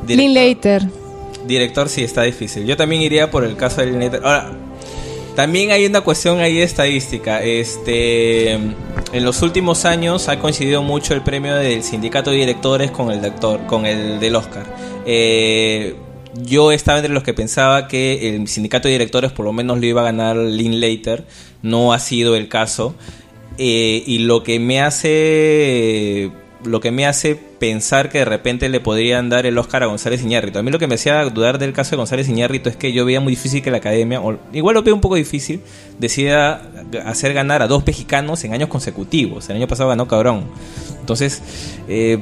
Speaker 5: Linklater.
Speaker 2: Director sí está difícil. Yo también iría por el caso de Linklater. Ahora, también hay una cuestión ahí estadística. Este, en los últimos años ha coincidido mucho el premio del sindicato de directores con el de actor, con el del Oscar. Eh, yo estaba entre los que pensaba que el sindicato de directores por lo menos lo iba a ganar Linklater. No ha sido el caso. Eh, y lo que me hace lo que me hace pensar que de repente le podrían dar el Oscar a González Iñárritu. A mí lo que me hacía dudar del caso de González Iñárritu es que yo veía muy difícil que la academia, o igual lo veo un poco difícil, decida hacer ganar a dos mexicanos en años consecutivos. El año pasado ganó Cabrón. Entonces, eh,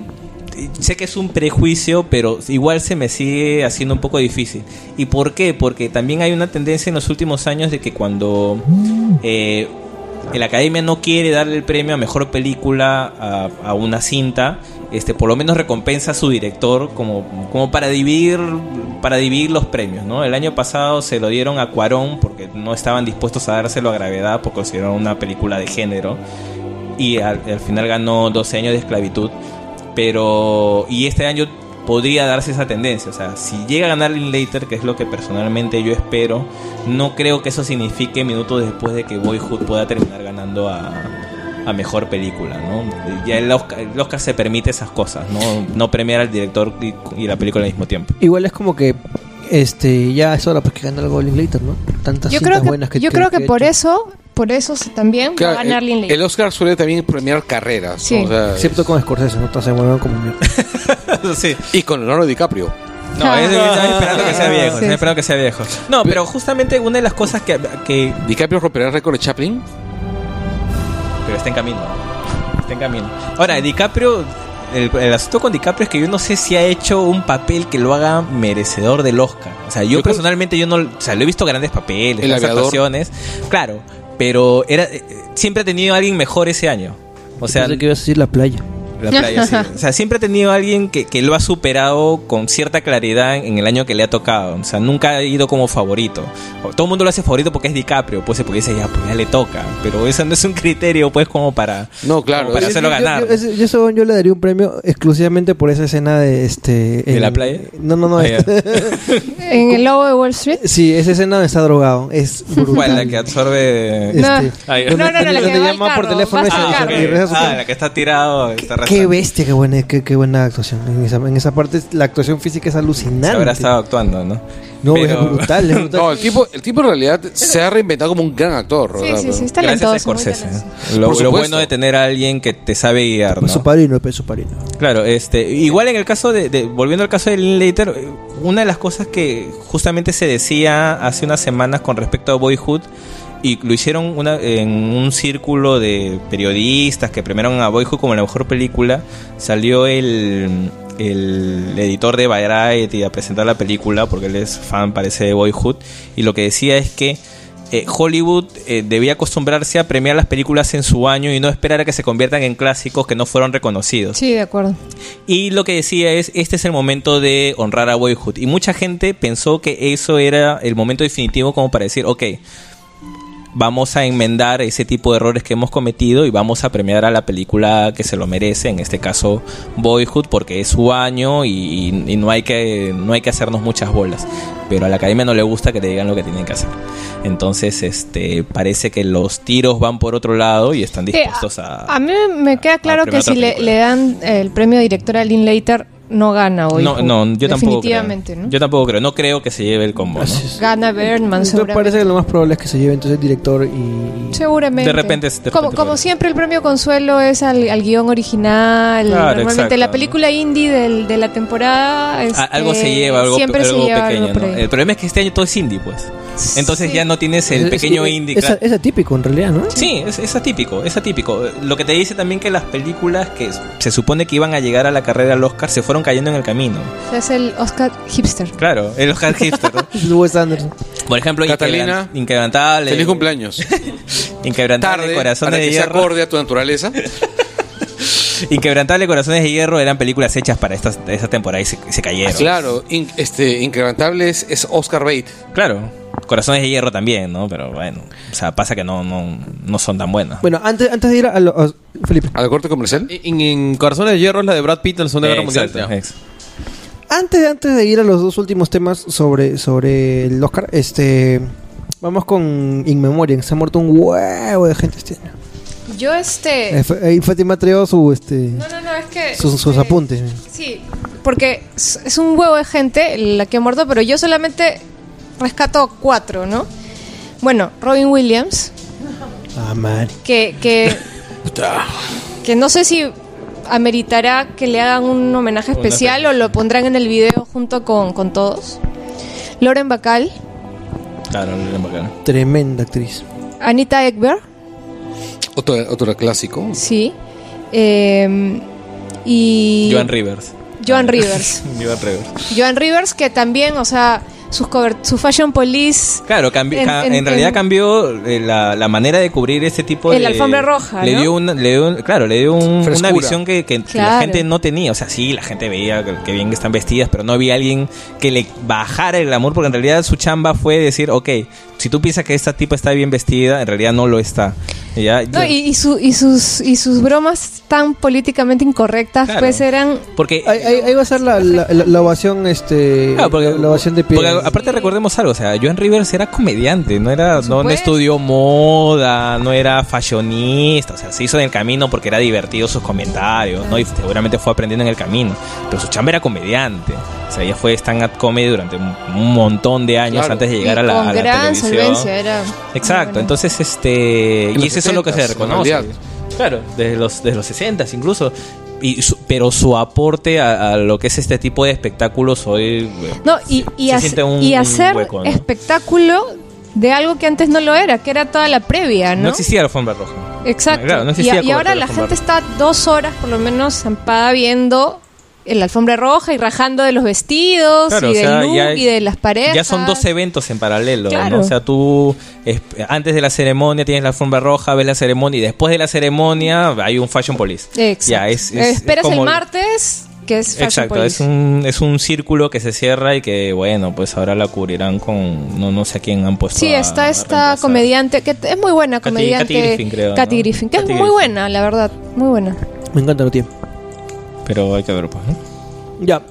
Speaker 2: sé que es un prejuicio, pero igual se me sigue haciendo un poco difícil. ¿Y por qué? Porque también hay una tendencia en los últimos años de que cuando eh, la academia no quiere darle el premio a mejor película a, una cinta, este, por lo menos recompensa a su director como, como para dividir para dividir los premios, ¿no? El año pasado se lo dieron a Cuarón porque no estaban dispuestos a dárselo a Gravedad porque consideraron una película de género y al final ganó 12 años de esclavitud, pero y este año podría darse esa tendencia, o sea, si llega a ganar Linklater, que es lo que personalmente yo espero, no creo que eso signifique minutos después de que Boyhood pueda terminar ganando a, a mejor película, ¿no? Ya el Oscar, el Oscar se permite esas cosas, no, no premiar al director y, y la película al mismo tiempo.
Speaker 6: Igual es como que este, ya es hora pues que gane algo Linklater, ¿no? Tantas
Speaker 5: Yo
Speaker 6: cintas
Speaker 5: creo que,
Speaker 6: buenas que
Speaker 5: yo creo que
Speaker 6: ha
Speaker 5: por
Speaker 6: hecho.
Speaker 5: eso, por eso se- también
Speaker 12: Claro,
Speaker 5: va a ganar
Speaker 12: el, el Oscar suele también premiar carreras.
Speaker 5: Sí.
Speaker 12: ¿no? O sea,
Speaker 6: Excepto con Scorsese, ¿no? Entonces, bueno, como *laughs*
Speaker 2: sí.
Speaker 12: Y con Leonardo DiCaprio.
Speaker 2: No, es, esperando que sea viejo,
Speaker 5: Sí,
Speaker 2: estaba
Speaker 5: sí.
Speaker 2: esperando que sea viejo. No, pero justamente una de las cosas que, que
Speaker 12: DiCaprio romperá el récord de Chaplin.
Speaker 2: pero está en camino. Está en camino. Ahora, DiCaprio, el, el asunto con DiCaprio es que yo no sé si ha hecho un papel que lo haga merecedor del Oscar. O sea, yo,
Speaker 12: Yo
Speaker 2: personalmente yo no, o sea, lo he visto grandes papeles,
Speaker 12: El
Speaker 2: grandes actuaciones, claro, pero era eh, siempre ha tenido alguien mejor ese año. O sea,
Speaker 6: Pensé que ibas a decir la playa.
Speaker 2: La playa, sí. *laughs* O sea, siempre ha tenido alguien que, que lo ha superado con cierta claridad en el año que le ha tocado. O sea, nunca ha ido como favorito. Todo el mundo lo hace favorito porque es DiCaprio, pues porque dice ya, pues ya le toca. Pero eso no es un criterio, pues, como para,
Speaker 12: No, claro.
Speaker 2: como para hacerlo
Speaker 6: Yo- yo-
Speaker 2: ganar.
Speaker 6: Yo, yo según yo le daría un premio exclusivamente por esa escena de este.
Speaker 2: ¿De
Speaker 6: en-
Speaker 2: la playa?
Speaker 6: No, no, no.
Speaker 2: Ah,
Speaker 6: este- *laughs*
Speaker 5: En el lobo de Wall Street.
Speaker 6: sí, esa escena donde está drogado. Es *laughs* brutal.
Speaker 2: ¿Cuál? La que absorbe.
Speaker 6: Este,
Speaker 5: No.
Speaker 2: Ah,
Speaker 5: No, no, no, la
Speaker 6: donde
Speaker 5: que va al
Speaker 6: llama por teléfono
Speaker 5: va
Speaker 6: y se-
Speaker 5: al
Speaker 6: y se-
Speaker 5: carro.
Speaker 6: y regresa a su
Speaker 2: Ah, la que está tirado. Está
Speaker 6: Qué bestia, qué buena, qué, qué buena actuación. En esa, en esa parte la actuación física es
Speaker 2: Se
Speaker 6: alucinante.
Speaker 2: habrá estado actuando, ¿no?
Speaker 6: No,
Speaker 2: Pero-
Speaker 6: es brutal, es brutal. *laughs*
Speaker 12: No, el tipo, el tipo en realidad se ha reinventado como un gran actor.
Speaker 5: Sí, sí, sí, está
Speaker 2: Gracias a Scorsese. Lo,
Speaker 12: Por
Speaker 2: lo
Speaker 12: supuesto.
Speaker 2: bueno de tener a alguien que te sabe guiar, ¿no?
Speaker 6: Su padrino, su padrino.
Speaker 2: Claro, este, igual en el caso de, de- volviendo al caso de Linklater, eh, una de las cosas que justamente se decía hace unas semanas con respecto a Boyhood y lo hicieron una, en un círculo de periodistas que premiaron a Boyhood como la mejor película, salió el, el editor de Variety a presentar la película porque él es fan parece de Boyhood y lo que decía es que eh, Hollywood eh, debía acostumbrarse a premiar las películas en su año y no esperar a que se conviertan en clásicos que no fueron reconocidos.
Speaker 5: Sí, de acuerdo.
Speaker 2: Y lo que decía es, este es el momento de honrar a Boyhood. Y mucha gente pensó que eso era el momento definitivo como para decir, ok, vamos a enmendar ese tipo de errores que hemos cometido y vamos a premiar a la película que se lo merece, en este caso Boyhood, porque es su año y, y no, hay que, no hay que hacernos muchas bolas. Pero a la academia no le gusta que te digan lo que tienen que hacer. Entonces, este parece que los tiros van por otro lado y están
Speaker 5: Sí,
Speaker 2: dispuestos a...
Speaker 5: A mí me queda claro que si le, dan el premio director a Linklater, no gana hoy.
Speaker 2: No, no, yo tampoco creo.
Speaker 5: Definitivamente, ¿no?
Speaker 2: Yo tampoco creo. No creo que se lleve el combo, ¿no?
Speaker 5: Gana Bergman,
Speaker 6: Entonces
Speaker 5: seguramente.
Speaker 6: parece que lo más probable es que se lleve entonces el director y...
Speaker 5: Seguramente.
Speaker 2: De repente- de repente
Speaker 5: como, siempre, el premio consuelo es al, al guion original.
Speaker 2: Claro,
Speaker 5: Normalmente
Speaker 2: exacto.
Speaker 5: la película indie del- de la temporada. este,
Speaker 2: algo se lleva, algo,
Speaker 5: siempre
Speaker 2: algo
Speaker 5: se lleva
Speaker 2: pequeño. El problema es que este año todo es indie, pues. Ences
Speaker 5: Sí.
Speaker 2: ya no tienes el
Speaker 6: Es-
Speaker 2: pequeño
Speaker 6: es-
Speaker 2: indie.
Speaker 6: Es,
Speaker 2: claro.
Speaker 6: es atípico en realidad, ¿no?
Speaker 2: Sí, es, es atípico, es atípico. Lo que te dice también que las películas que se supone que iban a llegar a la carrera al Oscar se fueron cayendo en el camino.
Speaker 5: Es el Oscar hipster.
Speaker 2: Claro, el Oscar hipster. ¿no? *laughs*
Speaker 6: Wes Anderson.
Speaker 2: Por ejemplo,
Speaker 12: Catalina,
Speaker 2: Inquebran- Inquebrantable.
Speaker 12: Feliz cumpleaños. *laughs*
Speaker 2: Inquebrantable,
Speaker 12: Tarde,
Speaker 2: Corazones
Speaker 12: para
Speaker 2: de
Speaker 12: que
Speaker 2: Hierro.
Speaker 12: acorde a tu naturaleza. *laughs*
Speaker 2: Inquebrantable, Corazones de Hierro eran películas hechas para estas, esa temporada y se, se cayeron.
Speaker 12: Claro, in- este, Incrementable es, es Oscar Bate.
Speaker 2: Claro. Corazones de Hierro también, ¿no? Pero bueno, o sea, pasa que no, no, no son tan buenas.
Speaker 6: Bueno, antes, antes de ir a lo... a- Felipe.
Speaker 12: ¿Al corte comercial?
Speaker 11: En, en Corazones de Hierro es la de Brad Pitt en la Segunda Guerra Mundial. Ya.
Speaker 6: Antes, antes de ir a los dos últimos temas sobre, sobre el Oscar, este... Vamos con In Memoriam. Se ha muerto un huevo de gente este año.
Speaker 5: Yo, este.
Speaker 6: Eh, fue- Ahí Fátima trajo su, este,
Speaker 5: No, no, no, es que.
Speaker 6: sus, sus
Speaker 5: este,
Speaker 6: apuntes.
Speaker 5: Sí, porque es es un huevo de gente la que ha muerto, pero yo solamente rescato cuatro, ¿no? Bueno, Robin Williams,
Speaker 6: Ah, man.
Speaker 5: que, que, que no sé si ameritará que le hagan un homenaje especial o lo pondrán en el video junto con, con todos. Lauren Bacall,
Speaker 2: Claro, eran bacanas.
Speaker 6: Tremenda actriz.
Speaker 5: Anita Ekberg,
Speaker 12: Otro, otro clásico.
Speaker 5: sí, eh, y
Speaker 2: Joan Rivers.
Speaker 5: Joan Rivers. *laughs*
Speaker 2: Joan Rivers.
Speaker 5: Joan Rivers, que también, o sea, sus cover- su Fashion Police.
Speaker 2: Claro,
Speaker 5: En- en-
Speaker 2: en, realidad
Speaker 5: en-
Speaker 2: cambió eh, la, la manera de cubrir este tipo de...
Speaker 5: la alfombra roja,
Speaker 2: Le
Speaker 5: ¿no?
Speaker 2: dio, una, le dio un- claro, le dio un- una visión que, que- que la gente no tenía. O sea, sí, la gente veía que, que bien están vestidas, pero no había alguien que le bajara el glamour, porque en realidad su chamba fue decir, ok, si tú piensas que esta tipa está bien vestida, en realidad no lo está. ¿Ya?
Speaker 5: No, y, y su- y sus, y sus bromas tan políticamente incorrectas,
Speaker 2: Claro.
Speaker 5: pues eran...
Speaker 2: Porque
Speaker 6: Ahí, ahí- ahí va a ser la, la, la- la ovación, este,
Speaker 2: Claro, porque-
Speaker 6: la ovación de pie.
Speaker 2: Porque aparte recordemos algo, o sea, Joan Rivers era comediante, no era, no, estudió moda, no era fashionista, o sea, se hizo en el camino porque era divertido sus comentarios, ¿no? Y seguramente fue aprendiendo en el camino. Pero su chamba era comediante. O sea, ella fue stand-up comedy durante un, montón de años
Speaker 7: Claro.
Speaker 2: antes de
Speaker 5: y
Speaker 2: llegar a la,
Speaker 5: con
Speaker 2: a la
Speaker 5: gran
Speaker 2: televisión.
Speaker 5: Era...
Speaker 2: Exacto, entonces este
Speaker 7: En
Speaker 2: y eso es lo que se
Speaker 7: 60s, en
Speaker 2: reconoce.
Speaker 7: realidad.
Speaker 2: Claro, desde los desde los 60 incluso. Y su- pero su aporte a, a lo que es este tipo de espectáculos hoy eh,
Speaker 5: No, y, y,
Speaker 2: se
Speaker 5: hace-
Speaker 2: siente un-
Speaker 5: y
Speaker 2: un
Speaker 5: hacer
Speaker 2: hueco, ¿no?
Speaker 5: espectáculo de algo que antes no lo era, que era toda la previa, ¿no?
Speaker 2: no existía la alfombra roja.
Speaker 5: Exacto.
Speaker 2: Claro, no
Speaker 5: y, y ahora la gente está dos horas por lo menos zampada viendo en la alfombra roja y rajando de los vestidos
Speaker 2: Claro,
Speaker 5: y
Speaker 2: o
Speaker 5: del
Speaker 2: sea,
Speaker 5: look
Speaker 2: ya-
Speaker 5: y de las parejas.
Speaker 2: Ya son dos eventos en paralelo,
Speaker 5: Claro.
Speaker 2: ¿no? O sea, tú es- antes de la ceremonia tienes la alfombra roja, ves la ceremonia y después de la ceremonia hay un fashion police.
Speaker 5: Exacto.
Speaker 2: Ya, es, es-
Speaker 5: Esperas
Speaker 2: es como-
Speaker 5: el martes, que es Fashion
Speaker 2: Exacto,
Speaker 5: Police.
Speaker 2: es un, es un círculo que se cierra y que, bueno, pues ahora la cubrirán con. No, no sé a quién han puesto.
Speaker 5: Sí,
Speaker 2: a-
Speaker 5: está
Speaker 2: a
Speaker 5: esta comediante, que es muy buena
Speaker 2: Katy-
Speaker 5: comediante.
Speaker 2: Katy Griffin, creo,
Speaker 5: Katy
Speaker 2: ¿no?
Speaker 5: Griffin, que
Speaker 2: Katy
Speaker 5: es muy
Speaker 2: Griffin.
Speaker 5: buena, la verdad, muy buena.
Speaker 6: Me encanta lo tiene.
Speaker 2: Pero hay que ver, pues. ¿no?
Speaker 6: Ya,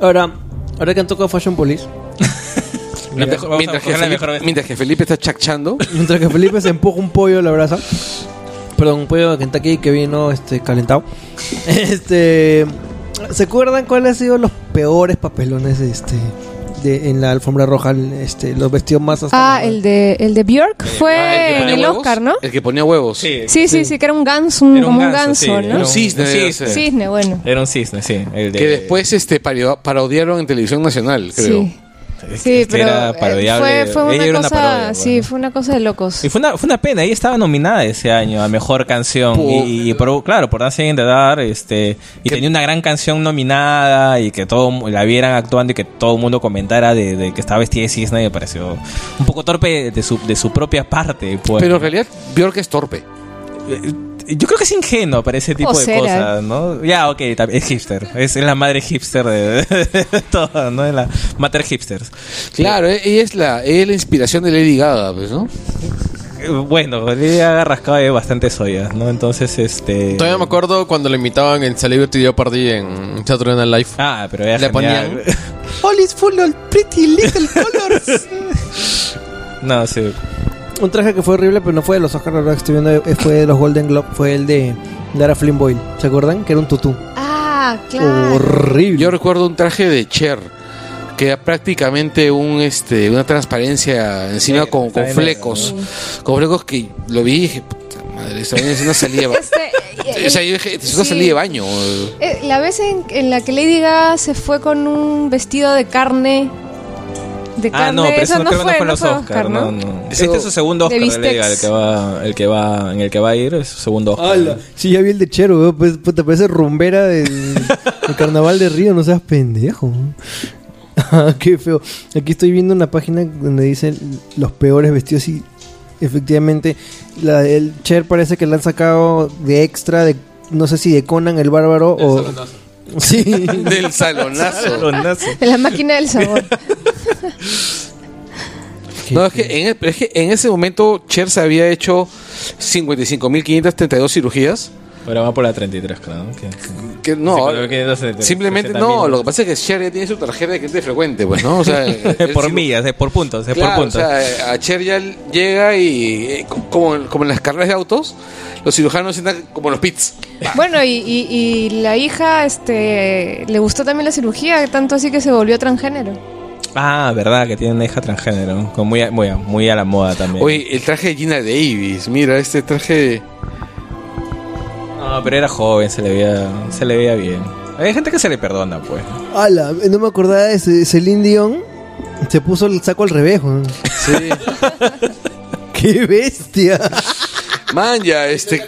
Speaker 6: ahora, ahora que han tocado Fashion Police, *laughs*
Speaker 7: Mientras, que Felipe,
Speaker 2: mejor vez.
Speaker 7: mientras que Felipe está chachando, *laughs*
Speaker 6: mientras que Felipe se empuja un pollo a la brasa, perdón, un pollo de Kentucky que vino este calentado. *laughs* Este, ¿se acuerdan cuáles han sido los peores papelones este de, en la alfombra roja, este, los vestidos más hasta
Speaker 5: Ah, el de, el de Björk
Speaker 7: Ah,
Speaker 5: fue
Speaker 7: que
Speaker 5: en
Speaker 7: ponía
Speaker 5: el
Speaker 7: huevos,
Speaker 5: Oscar, ¿no?
Speaker 7: El que ponía huevos.
Speaker 2: Sí,
Speaker 5: Sí, sí, sí, que era un ganso, un-
Speaker 2: Era un
Speaker 5: como un
Speaker 2: ganso,
Speaker 5: ganso,
Speaker 2: sí,
Speaker 5: ¿no?
Speaker 2: era
Speaker 7: Un cisne,
Speaker 2: un
Speaker 7: debe
Speaker 2: cisne.
Speaker 7: ser.
Speaker 5: Cisne, bueno.
Speaker 2: Era un cisne, sí. El de,
Speaker 7: Que después este paro- parodiaron en televisión nacional, creo.
Speaker 5: Sí. Sí,
Speaker 2: este
Speaker 5: pero
Speaker 2: era
Speaker 5: eh,
Speaker 2: parodiable.
Speaker 5: fue, fue una
Speaker 2: era
Speaker 5: cosa,
Speaker 2: parodia,
Speaker 5: sí,
Speaker 2: bueno.
Speaker 5: fue una cosa de locos.
Speaker 2: Y fue una, fue una pena, ella estaba nominada ese año a mejor canción. Y, y por, claro, por Dancing in the Dark, este, y
Speaker 7: Que-
Speaker 2: tenía una gran canción nominada y que todo la vieran actuando y que todo el mundo comentara de, de que estaba vestida de cisne, me pareció un poco torpe de su, de su propia parte. Pues.
Speaker 7: Pero en realidad, Bjork es torpe.
Speaker 2: Eh, Yo creo que es ingenuo para ese tipo
Speaker 5: O
Speaker 2: de
Speaker 5: será.
Speaker 2: cosas, ¿no? Ya, ok, es hipster. Es, la madre hipster de, de todo, ¿no? Es la mater hipsters.
Speaker 7: Claro, e- ella es la, ella es la inspiración de Lady Gaga, pues, ¿no?
Speaker 2: Eh, Bueno, le ha rascado de bastantes ollas, ¿no? Entonces, este...
Speaker 9: Todavía me acuerdo cuando le invitaban en Celebrity Jeopardy en Saturday Night Live.
Speaker 2: Ah, pero era
Speaker 9: Le
Speaker 2: genial.
Speaker 9: ponían- *laughs*
Speaker 6: All is full of pretty little colors. *laughs*
Speaker 2: No, sí.
Speaker 6: Un traje que fue horrible, pero no fue de los Oscars, la verdad que estoy viendo, eh, fue de los Golden Globe, fue el de Dara Flynn Boyle. ¿Se acuerdan? Que era un tutú.
Speaker 5: Ah, claro.
Speaker 6: Horrible.
Speaker 7: Yo recuerdo un traje de Cher que era prácticamente un este una transparencia encima
Speaker 2: Sí,
Speaker 7: con, con flecos. Con flecos que lo vi y dije, puta madre, esta es una salida
Speaker 5: Este,
Speaker 7: O sea, yo dije, es una
Speaker 5: sí.
Speaker 7: salida de baño.
Speaker 5: Eh, la vez en, en la que Lady Gaga se fue con un vestido de carne. De carne,
Speaker 2: Ah, no, pero eso no, creo que no fue los
Speaker 5: fue
Speaker 2: Oscar, no,
Speaker 5: ¿no?
Speaker 2: Este es su segundo Oscar de Gaga, el que va, el que va, en el que va a ir, es su segundo Oscar.
Speaker 6: ¡Hala! Sí, ya vi el de Chero, weón, pues puta, parece rumbera del, del carnaval de Río, no seas pendejo. Ah, Qué feo. Aquí estoy viendo una página donde dicen los peores vestidos y efectivamente la, el Cher parece que la han sacado de extra de no sé si de Conan el bárbaro o sí *laughs*
Speaker 7: Del salonazo.
Speaker 5: De la máquina del sabor. *laughs*
Speaker 7: No, es que, en, es que en ese momento Cher se había hecho 55.532 cirugías.
Speaker 2: Ahora va por la 33, creo. ¿no? Que-
Speaker 7: Que no,
Speaker 2: 55.533,
Speaker 7: simplemente
Speaker 2: 60.000.
Speaker 7: no. Lo que pasa es que Cher ya tiene su tarjeta de cliente frecuente, pues, ¿no? O sea, *laughs*
Speaker 2: por millas, es por puntos, es
Speaker 7: Claro,
Speaker 2: por puntos.
Speaker 7: o sea, a Cher ya llega y eh, co- como, como en las carreras de autos, los cirujanos sientan como los pits. *laughs*
Speaker 5: Bueno, y, y, y la hija este le gustó también la cirugía, tanto así que se volvió transgénero.
Speaker 2: Ah, verdad, que tiene una hija transgénero. Con muy, a- muy, a- muy a la moda también.
Speaker 7: Oye, el traje de Gina Davis, mira, este traje...
Speaker 2: No, pero era joven, se le veía, se le veía bien. Hay gente que se le perdona, pues.
Speaker 6: ¡Hala! No me acordaba de ese- Celine Dion se puso el saco al revés weón.
Speaker 7: Sí. *laughs*
Speaker 6: ¡Qué bestia!
Speaker 7: Man, ya, este...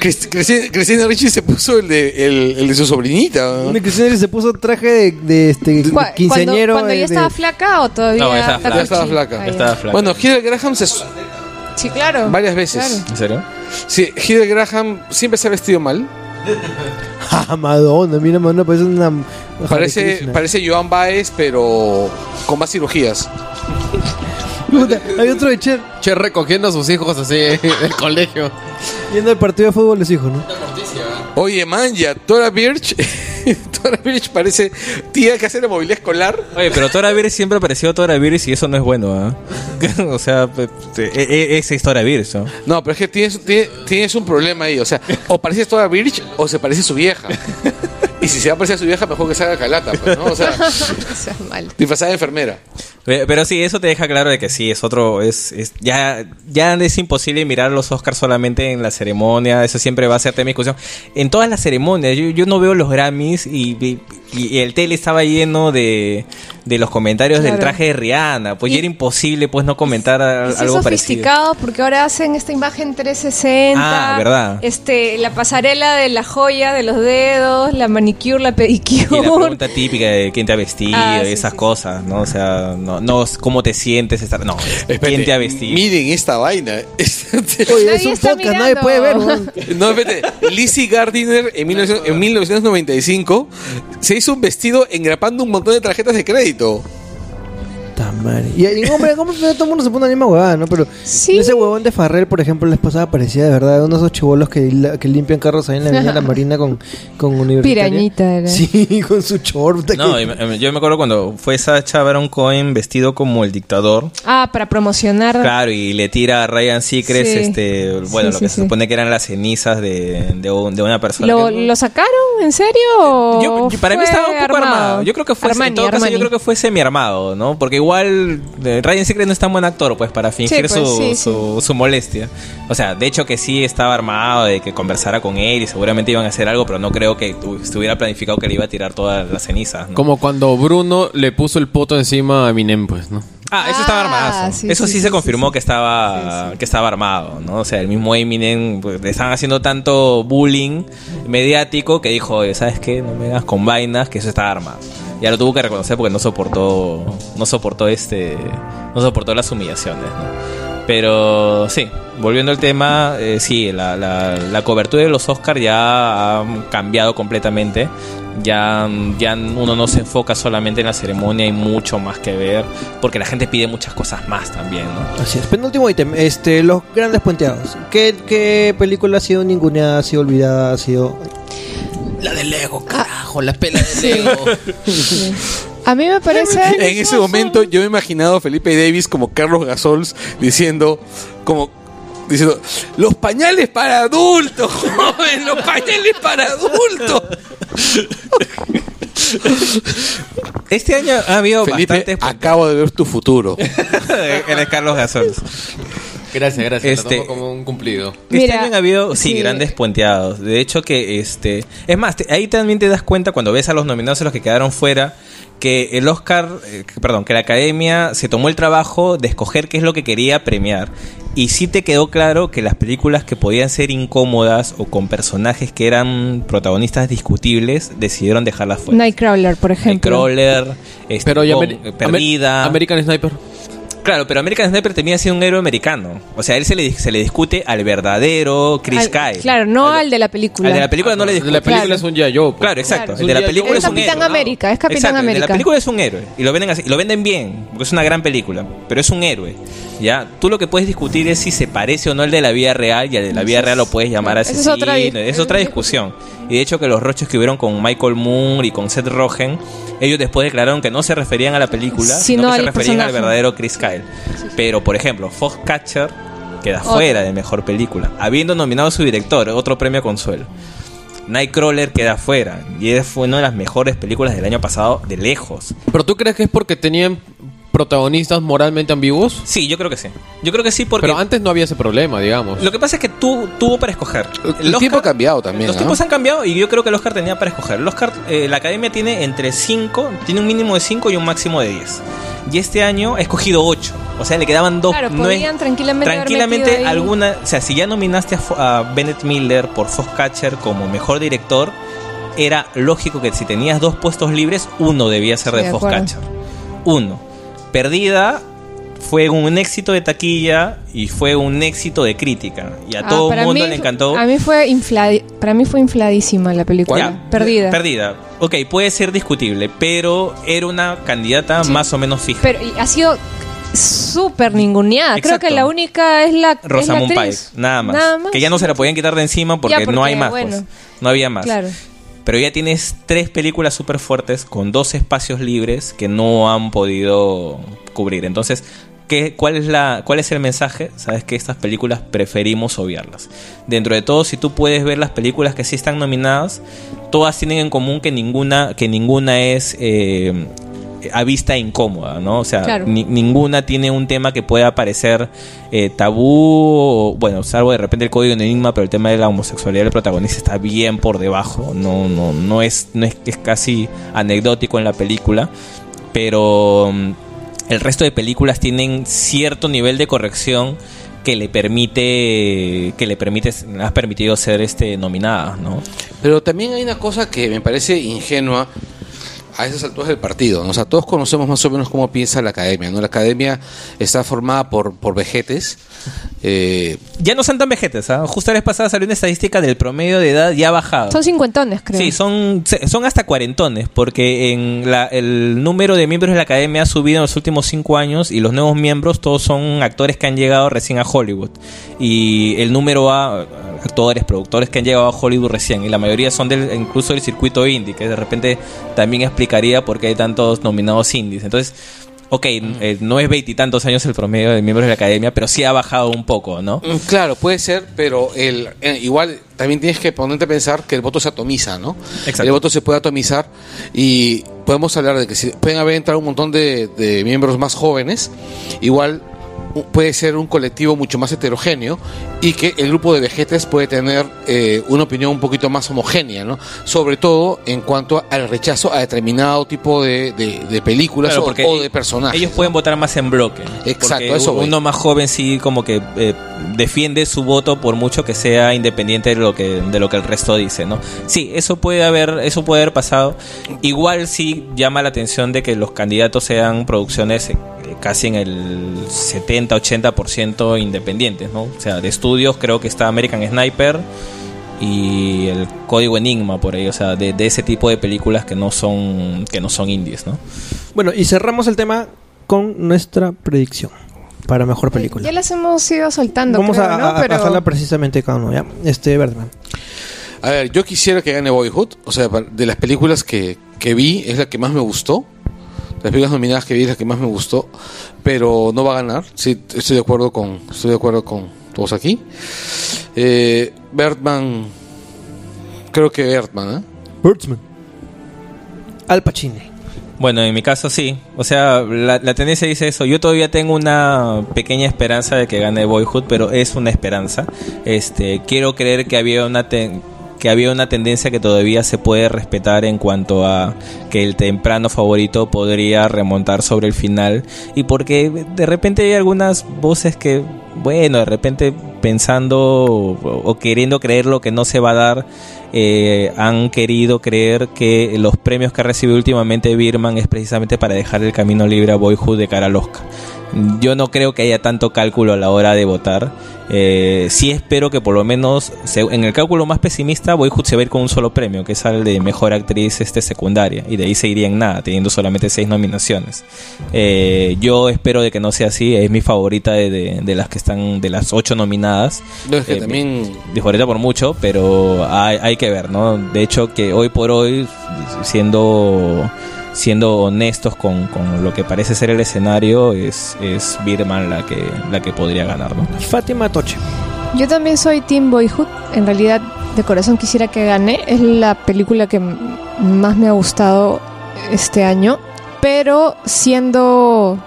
Speaker 7: Crist- Cristina, Cristina Ricci se puso el de, el, el de su sobrinita. ¿no?
Speaker 6: Cristina se puso traje de, de este
Speaker 5: Cu- Cuando,
Speaker 6: quinceañero
Speaker 5: cuando
Speaker 6: eh,
Speaker 5: ya
Speaker 6: de-
Speaker 5: estaba flaca o todavía
Speaker 2: No, ya estaba
Speaker 5: está
Speaker 2: flaca.
Speaker 7: Ya estaba flaca.
Speaker 5: Ah,
Speaker 2: estaba flaca.
Speaker 7: Bueno, Hillel Graham se...
Speaker 5: Sí, claro.
Speaker 7: Varias veces.
Speaker 5: Claro.
Speaker 2: ¿En serio?
Speaker 7: Sí, Hillel Graham siempre se ha vestido mal. *laughs*
Speaker 6: Ah, Madonna, mira Madonna, parece una... una Hare
Speaker 7: Parece,
Speaker 6: Krishna.
Speaker 7: parece Joan Baez, pero con más cirugías.
Speaker 6: Puta, hay otro de Cher
Speaker 9: Che, recogiendo a sus hijos así *laughs* del colegio.
Speaker 6: yendo al partido de fútbol de los hijos, ¿no?
Speaker 7: Oye, man, ya, Tora Birch. *laughs* Tora Birch parece tía que hace la movilidad escolar.
Speaker 2: Oye, pero Tora Virus siempre apareció Tora Virus y eso no es bueno, ¿ah? *laughs* o sea, e- e- esa es Tora Virus, ¿no?
Speaker 7: No, pero es que tienes, tienes, tienes un problema ahí. O sea, o parece Tora Birch o se parece a su vieja. Y si se va a parecer a su vieja, mejor que se haga calata, pues, ¿no? O sea, *laughs*
Speaker 5: mal.
Speaker 7: disfrazada de enfermera.
Speaker 2: Pe- Pero sí, eso te deja claro de que sí, es otro, es, es- ya, ya es imposible mirar los Oscars solamente en la ceremonia, eso siempre va a ser tema de discusión. En todas las ceremonias, yo, yo no veo los Grammys y, y- y el tele estaba lleno de, de los comentarios del traje de Rihanna, pues
Speaker 5: Y-
Speaker 2: ya era imposible pues no comentar a-
Speaker 5: Y sí
Speaker 2: algo parecido.
Speaker 5: sofisticado porque ahora hacen esta imagen 360.
Speaker 2: Ah, ¿verdad?
Speaker 5: Este, la pasarela de la joya de los dedos, la manicure, la pedicure.
Speaker 2: Y la pregunta típica de quién te ha vestido
Speaker 5: Ah,
Speaker 2: y
Speaker 5: sí,
Speaker 2: esas cosas, ¿no? O sea, no, no es cómo te sientes, estar, no, quién te ha vestido.
Speaker 7: Miren esta vaina. *laughs*
Speaker 6: Oye,
Speaker 5: Nadie
Speaker 6: es un podcast, nadie puede ver.
Speaker 7: No, espérate. Lizzie Gardiner en, 1900 en 1995 se hizo un vestido engrapando un montón de tarjetas de crédito.
Speaker 6: 都 Puta madre. Y, y, hombre, ¿cómo todo el mundo se pone la misma huevada, no? Pero ese huevón de Farrell, por ejemplo, la esposa parecía de verdad uno de esos chibolos que, la- que limpian carros ahí en la Avenida La Marina con, con universitaria.
Speaker 5: Pirañita era.
Speaker 6: Sí, *laughs* con su short.
Speaker 2: No, me- yo me acuerdo cuando fue Sacha Baron Cohen vestido como el dictador.
Speaker 5: Ah, para promocionar.
Speaker 2: Claro, y le tira a Ryan Seacrest,
Speaker 5: Sí.
Speaker 2: este, bueno,
Speaker 5: Sí,
Speaker 2: lo que
Speaker 5: sí,
Speaker 2: se
Speaker 5: sí.
Speaker 2: supone que eran las cenizas de, de, un- de una persona.
Speaker 5: ¿Lo,
Speaker 2: que-
Speaker 5: ¿Lo sacaron? ¿En serio?
Speaker 2: Yo- yo- para mí estaba un poco armado. Yo creo que fue,
Speaker 5: Armani,
Speaker 2: en todo caso,
Speaker 5: Armani.
Speaker 2: yo creo que fue semi armado, ¿no? Porque igual eh, Ryan Seacrest no es tan buen actor, pues, para fingir
Speaker 5: pues,
Speaker 2: su,
Speaker 5: sí,
Speaker 2: su, su molestia. O sea, de hecho que sí estaba armado, de que conversara con él y seguramente iban a hacer algo, pero no creo que tu- estuviera planificado que le iba a tirar todas las cenizas, ¿no?
Speaker 9: Como cuando Bruno le puso el poto encima a Eminem, pues, ¿no?
Speaker 2: Ah, eso estaba armado.
Speaker 5: sí,
Speaker 2: eso
Speaker 5: sí,
Speaker 2: sí,
Speaker 5: sí,
Speaker 2: se
Speaker 5: sí,
Speaker 2: confirmó que estaba que estaba armado, ¿no? O sea, el mismo Eminem pues, le estaban haciendo tanto bullying mediático que dijo, "Oye, ¿sabes qué? No me hagas con vainas, que eso estaba armado." Ya lo tuvo que reconocer porque no soportó no soportó este no soportó las humillaciones, ¿no? Pero sí, volviendo al tema, eh, sí, la, la, la cobertura de los Oscars ya ha cambiado completamente. Ya, ya uno no se enfoca solamente en la ceremonia, hay mucho más que ver, porque la gente pide muchas cosas más también.
Speaker 6: Así es. Penúltimo ítem, este, los grandes puenteados. ¿Qué, qué película ha sido ninguneada, ha sido olvidada, ha sido...
Speaker 9: La de Lego, carajo, la pela de Lego.
Speaker 5: A mí me parece...
Speaker 7: En ese momento yo me he imaginado a Felipe Davis como Carlos Gasols diciendo, como diciendo, los pañales para adultos, *laughs* joven, los pañales para adultos. *laughs*
Speaker 2: Este año ha habido
Speaker 7: Felipe,
Speaker 2: bastantes
Speaker 7: acabo de ver tu futuro. *laughs*
Speaker 2: Eres Carlos Gasol.
Speaker 9: Gracias, gracias.
Speaker 2: Este-
Speaker 9: Lo tomo como un cumplido.
Speaker 2: Este
Speaker 5: Mira,
Speaker 2: año ha habido, sí,
Speaker 5: sí.
Speaker 2: grandes puenteados. De hecho que, este... Es más, te- ahí también te das cuenta cuando ves a los nominados y los que quedaron fuera, que el Oscar, eh, perdón, que la Academia se tomó el trabajo de escoger qué es lo que quería premiar. Y sí te quedó claro que las películas que podían ser incómodas o con personajes que eran protagonistas discutibles, decidieron dejarlas fuera.
Speaker 5: Nightcrawler, por ejemplo.
Speaker 2: Crawler, este,
Speaker 9: Pero
Speaker 2: Perdida.
Speaker 9: Amer- American Sniper.
Speaker 2: Claro, pero American Sniper termina siendo un héroe americano. O sea, a él se le, se le discute al verdadero Chris
Speaker 5: Al-
Speaker 2: Kyle.
Speaker 5: Claro, no al de la película.
Speaker 2: Al de la película no le
Speaker 9: De
Speaker 2: discute.
Speaker 9: la película
Speaker 5: Claro.
Speaker 9: es un Yayo. pues.
Speaker 2: Claro, exacto.
Speaker 5: Claro.
Speaker 2: El de la
Speaker 9: Es un
Speaker 2: película
Speaker 5: Es
Speaker 2: es un
Speaker 5: Capitán
Speaker 2: héroe.
Speaker 5: América, es Capitán
Speaker 2: Exacto, el de
Speaker 5: América.
Speaker 2: la película es un héroe. Y lo venden así, y lo venden bien, porque es una gran película. Pero es un héroe. Ya, tú lo que puedes discutir es si se parece o no al de la vida real, y al de la vida real lo puedes llamar así.
Speaker 5: es otra di-
Speaker 2: es otra discusión. Y de hecho que los roches que hubieron con Michael Moore y con Seth Rogen, ellos después declararon que no se referían a la película,
Speaker 5: Sino
Speaker 2: sino que se referían al verdadero Chris Kyle. Pero, por ejemplo, Foxcatcher queda
Speaker 5: Otro.
Speaker 2: fuera de mejor película, habiendo nominado a su director, otro premio consuelo. Nightcrawler queda fuera y es- fue una de las mejores películas del año pasado de lejos.
Speaker 9: ¿Pero tú crees que es porque tenían protagonistas moralmente ambiguos?
Speaker 2: Sí, yo creo que sí. Yo creo que sí porque
Speaker 9: Pero antes no había ese problema, digamos.
Speaker 2: lo que pasa es que tú tuvo para escoger.
Speaker 7: El
Speaker 2: Oscar-
Speaker 7: tiempo ha cambiado también.
Speaker 2: Los tiempos han cambiado y yo creo que el Oscar tenía para escoger. El Oscar, eh, la academia tiene entre 5, tiene un mínimo de 5 y un máximo de 10. Y este año ha escogido 8. O sea, le quedaban dos.
Speaker 5: Claro, podían tranquilamente haber
Speaker 2: tranquilamente alguna. O sea, si ya nominaste a, a Bennett Miller por Foxcatcher como mejor director, era lógico que si tenías dos puestos libres, uno debía ser
Speaker 5: Sí,
Speaker 2: de. Foxcatcher. Uno. Perdida fue un éxito de taquilla y fue un éxito de crítica. Y a
Speaker 5: Ah,
Speaker 2: todo el mundo
Speaker 5: mí-
Speaker 2: le encantó.
Speaker 5: A mí fue para mí fue infladísima la película.
Speaker 2: Ya,
Speaker 5: Perdida.
Speaker 2: Perdida. Ok, puede ser discutible, pero era una candidata
Speaker 5: Sí.
Speaker 2: más o menos fija.
Speaker 5: Pero ha sido súper ninguneada. Creo que la única es la,
Speaker 2: Rosamund Pike, nada más.
Speaker 5: Nada más.
Speaker 2: Que ya no se la podían quitar de encima porque,
Speaker 5: Ya, porque,
Speaker 2: no hay más,
Speaker 5: bueno.
Speaker 2: pues. No había más.
Speaker 5: Claro.
Speaker 2: Pero ya tienes tres películas súper fuertes con dos espacios libres que no han podido cubrir. Entonces, ¿qué, cuál, es la, ¿cuál es el mensaje? Sabes que estas películas preferimos obviarlas. Dentro de todo, si tú puedes ver las películas que sí están nominadas, todas tienen en común que ninguna, que ninguna es... eh, a vista incómoda, ¿no? O sea,
Speaker 5: Claro.
Speaker 2: ni- ninguna tiene un tema que pueda parecer eh, tabú, o, bueno, salvo de repente el código de enigma, pero el tema de la homosexualidad del protagonista está bien por debajo, no, no, no es, no es, es casi anecdótico en la película, pero mm, el resto de películas tienen cierto nivel de corrección que le permite que le permite has permitido ser este nominada, ¿no?
Speaker 7: Pero también hay una cosa que me parece ingenua a esas alturas del partido. ¿no? O sea, todos conocemos más o menos cómo piensa la academia. ¿no? La academia está formada por, por vejetes. eh,
Speaker 2: Ya no son tan vejetes, ¿ah? Justo la vez pasada salió una estadística del promedio de edad ya ha bajado.
Speaker 5: Son cincuentones, creo.
Speaker 2: Sí, son, son hasta cuarentones, porque en la- el número de miembros de la academia ha subido en los últimos cinco años y los nuevos miembros todos son actores que han llegado recién a Hollywood. Y el número A, actores, productores que han llegado a Hollywood recién, y la mayoría son del, incluso del circuito indie, que de repente también explicaría por qué hay tantos nominados indies. Entonces, ok, eh, no es veintitantos años el promedio de miembros de la academia, pero sí ha bajado un poco, ¿no?
Speaker 7: Mm, Claro, puede ser, pero el, eh, igual también tienes que ponerte a pensar que el voto se atomiza, ¿no?
Speaker 2: Exacto.
Speaker 7: El voto se puede atomizar y podemos hablar de que si pueden haber entrado un montón de, de miembros más jóvenes, igual puede ser un colectivo mucho más heterogéneo y que el grupo de vejetes puede tener eh, una opinión un poquito más homogénea, ¿no? Sobre todo en cuanto al rechazo a determinado tipo de, de- de películas
Speaker 2: Claro,
Speaker 7: o, de personajes.
Speaker 2: Ellos pueden votar más en bloque.
Speaker 7: Exacto, eso voy.
Speaker 2: uno más joven sí como que eh, defiende su voto por mucho que sea independiente de lo que de lo que el resto dice, ¿no? Sí, eso puede haber eso puede haber pasado. Igual sí llama la atención de que los candidatos sean producciones casi en el 70-80% independientes, ¿no? O sea, de estudios creo que está American Sniper y el Código Enigma por ahí, o sea, de, de ese tipo de películas que no son que no son indies, ¿no?
Speaker 6: Bueno, y cerramos el tema con nuestra predicción para mejor película.
Speaker 5: Ya las hemos ido soltando,
Speaker 6: Vamos
Speaker 5: creo,
Speaker 6: a,
Speaker 5: ¿no?
Speaker 6: a- a dejarla precisamente cada uno, ¿ya? Este, Birdman.
Speaker 7: A ver, yo quisiera que gane Boyhood. O sea, de las películas que, que vi, es la que más me gustó. Las películas nominadas que vi es la que más me gustó. Pero no va a ganar. Sí, estoy de acuerdo con, estoy de acuerdo con todos aquí. Eh, Birdman. Creo que Birdman, ¿eh?
Speaker 6: Birdman. Al Pacino.
Speaker 2: Bueno, en mi caso sí. O sea, la, la tendencia dice eso. Yo todavía tengo una pequeña esperanza de que gane Boyhood, pero es una esperanza. Este, quiero creer que había una ten- que había una tendencia que todavía se puede respetar en cuanto a que el temprano favorito podría remontar sobre el final. Y porque de repente hay algunas voces que bueno de repente pensando o, queriendo creer lo que no se va a dar eh, han querido creer que los premios que ha recibido últimamente Birman es precisamente para dejar el camino libre a Boyhood de cara al. Yo no creo que haya tanto cálculo a la hora de votar. Eh, sí espero que por lo menos en el cálculo más pesimista Boyhood se va a ir con un solo premio, que es el de mejor actriz este secundaria, y de ahí se iría en nada, teniendo solamente seis nominaciones. Eh, yo espero de que no sea así, es mi favorita de- de las que están, de las ocho nominadas.
Speaker 7: No, es que
Speaker 2: Eh,
Speaker 7: también.
Speaker 2: por mucho, pero hay, hay que ver, ¿no? De hecho, que hoy por hoy, siendo siendo honestos con, con lo que parece ser el escenario, es, es Birman la que, la que podría ganar, ¿no?
Speaker 6: Fátima Toche.
Speaker 5: yo también soy Team Boyhood. En realidad, de corazón quisiera que gane. Es la película que más me ha gustado este año. Pero siendo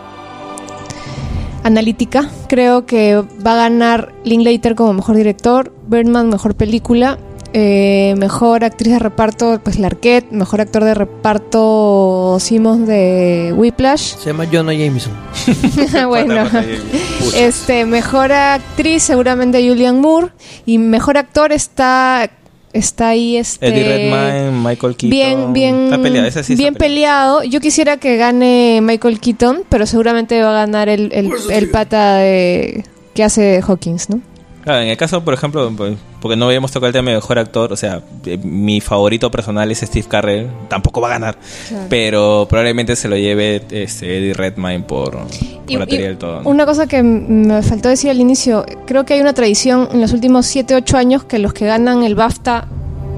Speaker 5: analítica, creo que va a ganar Linklater como mejor director, Birdman mejor película, eh, mejor actriz de reparto, pues Larquette, mejor actor de reparto Simons de Whiplash.
Speaker 6: Se llama Jonah Jameson. *laughs*
Speaker 5: bueno, este mejor actriz seguramente Julian Moore y mejor actor está está ahí este
Speaker 2: Eddie Redmayne, Michael Keaton.
Speaker 5: bien bien
Speaker 2: Está peleada, esa sí está
Speaker 5: bien peleado. Yo quisiera que gane Michael Keaton, pero seguramente va a ganar el, el, el pata de que hace Hawkins, ¿no?
Speaker 2: Claro, en el caso, por ejemplo, pues, porque no habíamos tocado el tema de mejor actor, o sea, eh, mi favorito personal es Steve Carell, tampoco va a ganar,
Speaker 5: Claro.
Speaker 2: pero probablemente se lo lleve este, Eddie Redmayne por, por
Speaker 5: Y-
Speaker 2: la teoría
Speaker 5: y
Speaker 2: del todo. ¿no?
Speaker 5: Una cosa que me faltó decir al inicio, creo que hay una tradición en los últimos 7, 8 años que los que ganan el BAFTA,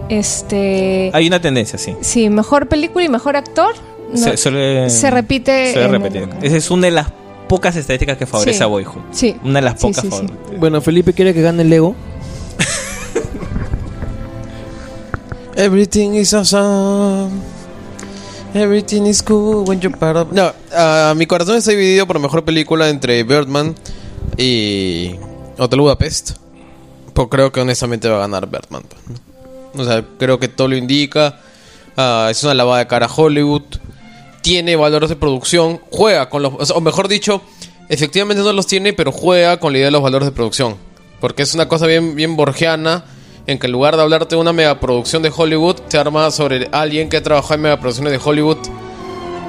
Speaker 5: este...
Speaker 2: Hay una tendencia, sí.
Speaker 5: Sí, mejor película y mejor actor. no-
Speaker 2: se, suele,
Speaker 5: se repite
Speaker 2: suele. Esa es una de las pocas estadísticas que favorece
Speaker 5: Sí.
Speaker 2: a Boyhood.
Speaker 5: Sí.
Speaker 2: Una de las pocas
Speaker 5: sí,
Speaker 6: Bueno, Felipe quiere que gane el Lego.
Speaker 9: Everything is awesome. Everything is cool when you're part of... No, mi corazón está dividido por mejor película entre Birdman y Hotel Budapest. Pues creo que honestamente va a ganar Birdman. pues. O sea, creo que todo lo indica. Ah, es una lavada de cara a Hollywood. Tiene valores de producción. Juega con los... O mejor dicho, efectivamente no los tiene, pero juega con la idea de los valores de producción. Porque es una cosa bien, bien borgiana. En que en lugar de hablarte de una megaproducción de Hollywood, te arma sobre alguien que trabajado en megaproducciones de Hollywood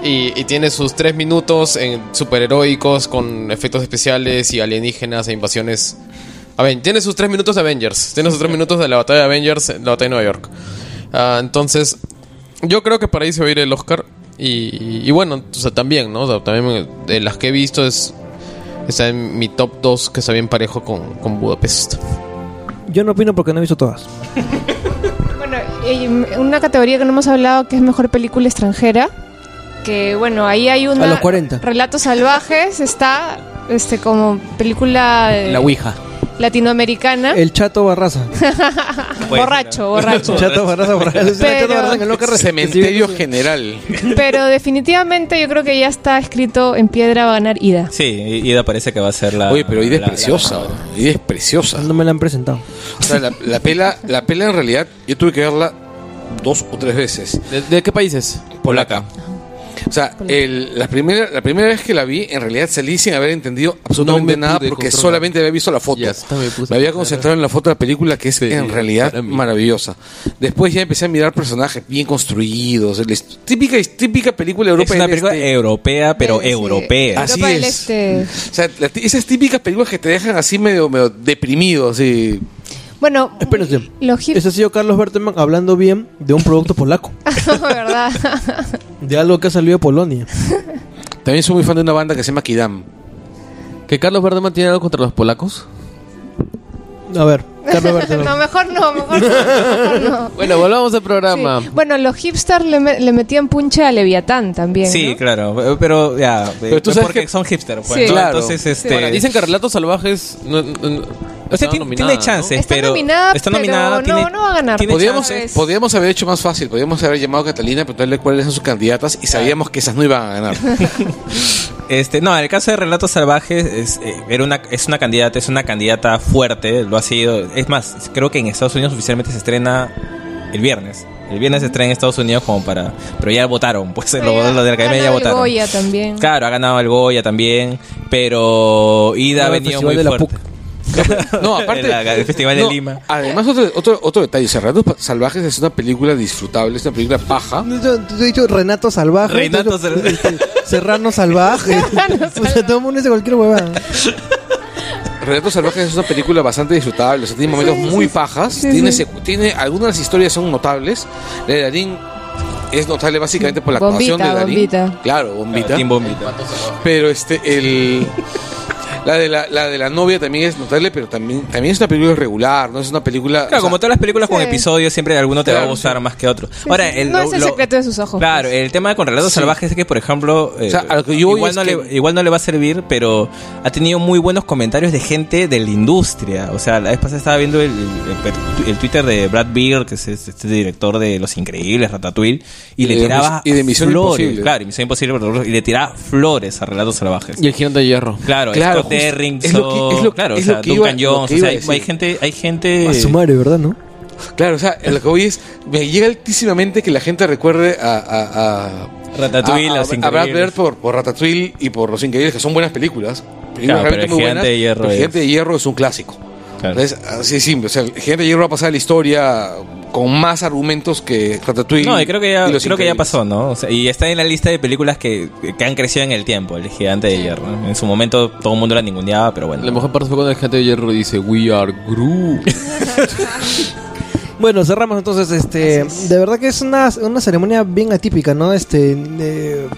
Speaker 9: y, y tiene sus tres minutos en superheroicos con efectos especiales y alienígenas e invasiones. A ver, tiene sus tres minutos de Avengers. Tiene sus tres *laughs* minutos de la batalla de Avengers, la batalla de Nueva York. Ah, entonces, yo creo que para ahí se va a ir el Oscar. Y, y bueno, o sea, también, ¿no? O sea, también de las que he visto es. Está en mi top 2, que está bien parejo con, con Budapest.
Speaker 6: Yo no opino porque no he visto todas. *laughs*
Speaker 5: Bueno, y una categoría que no hemos hablado que es mejor película extranjera. Que bueno, ahí hay una.
Speaker 6: A los 40.
Speaker 5: Relatos salvajes está este como película
Speaker 13: La Ouija.
Speaker 5: Latinoamericana.
Speaker 6: El Chato Barraza. *laughs*
Speaker 5: borracho, borracho.
Speaker 6: Chato Barraza, borracho. El
Speaker 5: Pero-
Speaker 6: Chato Barraza Loca
Speaker 7: Cementerio General.
Speaker 5: Pero definitivamente yo creo que ya está escrito en piedra va a ganar Ida.
Speaker 2: Sí, Ida parece que va a ser la.
Speaker 7: Oye, pero Ida es
Speaker 2: la-
Speaker 7: preciosa. Ida es preciosa.
Speaker 6: No me la han presentado.
Speaker 7: O sea, la, la pela, la pela en realidad, yo tuve que verla dos o tres veces.
Speaker 9: ¿De, de qué países?
Speaker 7: Polaca. O sea, el- la, primera, la primera vez que la vi, en realidad salí sin haber entendido absolutamente
Speaker 9: No
Speaker 7: nada porque
Speaker 9: controlar.
Speaker 7: solamente había visto la foto.
Speaker 9: Ya me
Speaker 7: había concentrado en la foto de la película que es
Speaker 9: Sí,
Speaker 7: en realidad maravillosa. Después ya empecé a mirar personajes bien construidos. típica, típica película
Speaker 2: Es
Speaker 7: europea.
Speaker 2: una
Speaker 7: del
Speaker 2: película
Speaker 7: este.
Speaker 2: europea, pero
Speaker 5: Sí, sí.
Speaker 2: europea.
Speaker 7: Así
Speaker 5: Europa
Speaker 7: es.
Speaker 5: Este.
Speaker 7: O sea, la- esas típicas películas que te dejan así medio, medio deprimido, así.
Speaker 5: Bueno,
Speaker 6: Espérense.
Speaker 5: los hip-
Speaker 6: Ese ha sido Carlos Berteman hablando bien de un producto polaco. *laughs*
Speaker 5: ¿verdad?
Speaker 6: De algo que ha salido de Polonia.
Speaker 7: También soy muy fan de una banda que se llama Kidam.
Speaker 9: ¿Que Carlos Verdeman tiene algo contra los polacos?
Speaker 6: A ver, Carlos *laughs* Berteman.
Speaker 5: no, mejor no, mejor no. mejor no. *laughs*
Speaker 9: Bueno, volvamos al programa.
Speaker 5: Sí. Bueno, los hipsters le, me- le metían punche a Leviatán también.
Speaker 2: Sí,
Speaker 5: ¿no?
Speaker 2: claro, pero ya,
Speaker 7: Pero tú
Speaker 2: eh,
Speaker 7: sabes
Speaker 2: porque
Speaker 7: que-
Speaker 2: son hipster, pues,
Speaker 5: Sí.
Speaker 2: ¿no?
Speaker 7: Claro.
Speaker 2: Entonces, este,
Speaker 9: Ahora, dicen que Relatos Salvajes no, no- no-
Speaker 2: o sea,
Speaker 9: estaba
Speaker 2: tiene,
Speaker 9: nominada,
Speaker 2: tiene
Speaker 9: ¿no?
Speaker 2: chances,
Speaker 5: Está
Speaker 2: pero
Speaker 5: nominada,
Speaker 2: está
Speaker 5: pero
Speaker 2: nominada,
Speaker 5: no-
Speaker 2: tiene-
Speaker 5: no va a ganar. chances.
Speaker 7: podríamos haber hecho más fácil, podríamos haber llamado a Catalina, preguntarle cuáles son sus candidatas y sabíamos que esas no iban a ganar. *laughs*
Speaker 2: Este, no, en el caso de Relatos Salvajes es, eh, era una, es una candidata, es una candidata fuerte, lo ha sido. Es más, creo que en Estados Unidos oficialmente se estrena el viernes. El viernes se estrena en Estados Unidos como para... Pero ya votaron, pues
Speaker 5: Pero
Speaker 2: los de la Academia ya votaron.
Speaker 5: Goya también.
Speaker 2: Claro, ha ganado el Goya también, pero Ida ha venido muy
Speaker 6: de la
Speaker 2: fuerte.
Speaker 7: No, *laughs* aparte.
Speaker 2: El, el Festival
Speaker 7: no,
Speaker 2: de Lima.
Speaker 7: Además, otro, otro, otro detalle: Cerrados Salvajes es una película disfrutable, es una película paja.
Speaker 6: Yo te he dicho Renato Salvaje.
Speaker 2: Renato Salvaje.
Speaker 6: este, Serrano Salvaje. *laughs* *laughs* o sea, todo el mundo dice cualquier huevada.
Speaker 7: Relatos Salvajes es una película bastante disfrutable, o sea, tiene momentos muy pajas.
Speaker 5: Sí,
Speaker 7: tiene, tiene algunas de las historias son notables. La de Darín es notable básicamente por la actuación de Darín.
Speaker 5: bombita.
Speaker 7: Claro, bombita.
Speaker 2: Team Bombita.
Speaker 7: Pero este, el. La de la, la de la novia también es notable, pero también, también es una película regular, no es una película.
Speaker 2: Claro,
Speaker 7: o sea,
Speaker 2: como todas las películas con
Speaker 5: Sí.
Speaker 2: episodios, siempre alguno te va a gustar más que otro. Ahora, el,
Speaker 5: no
Speaker 2: lo-
Speaker 5: es el
Speaker 2: lo-
Speaker 5: secreto de sus ojos.
Speaker 2: Claro,
Speaker 5: pues.
Speaker 2: el tema con Relatos
Speaker 7: Sí.
Speaker 2: Salvajes es que, por ejemplo, eh,
Speaker 7: O sea, a lo que yo voy
Speaker 2: igual, no
Speaker 7: que-
Speaker 2: le, igual no le va a servir, pero ha tenido muy buenos comentarios de gente de la industria. O sea, la vez pasada estaba viendo el, el- el Twitter de Brad Beard, que es este director de Los Increíbles, Ratatouille, y,
Speaker 7: Y
Speaker 2: le
Speaker 7: de
Speaker 2: tiraba
Speaker 7: y de Misión
Speaker 2: flores.
Speaker 7: Imposible.
Speaker 2: Claro, y Misión Imposible, y le tiraba flores a Relatos Salvajes.
Speaker 9: Y el Gigante de Hierro.
Speaker 2: Claro,
Speaker 7: Claro,
Speaker 2: Scott
Speaker 7: justo.
Speaker 2: Derrickson,
Speaker 7: Es lo que- es lo-
Speaker 2: claro,
Speaker 7: es
Speaker 2: o sea,
Speaker 7: lo que iba-
Speaker 2: Duncan
Speaker 7: lo
Speaker 2: Jones,
Speaker 7: que
Speaker 2: o sea, hay, hay gente, hay gente
Speaker 6: A su madre, ¿verdad, no?
Speaker 7: Claro, o sea, lo que voy es. Me llega altísimamente que la gente recuerde a. a, a
Speaker 2: Ratatouille,
Speaker 7: a, a, a Brad. Bird por, por Ratatouille y por Los Increíbles, que son buenas películas. Películas
Speaker 2: Claro, pero
Speaker 7: realmente
Speaker 2: el
Speaker 7: muy
Speaker 2: Gigante
Speaker 7: buenas,
Speaker 2: de Hierro
Speaker 7: el Gigante de Hierro es un clásico. Es así de simple. O sea, el Gigante de Hierro va a pasar a la historia con más argumentos que Ratatouille.
Speaker 2: No, y creo que ya, creo que ya pasó, ¿no? O sea, y está en la lista de películas que, que han crecido en el tiempo, el gigante de hierro. ¿no? En su momento todo el mundo la ninguneaba, pero bueno.
Speaker 9: La mejor parte fue cuando el gente de hierro dice We are Groot. *laughs*
Speaker 6: Bueno, cerramos entonces. Este, de verdad que es una, una ceremonia bien atípica, ¿no? Este, de-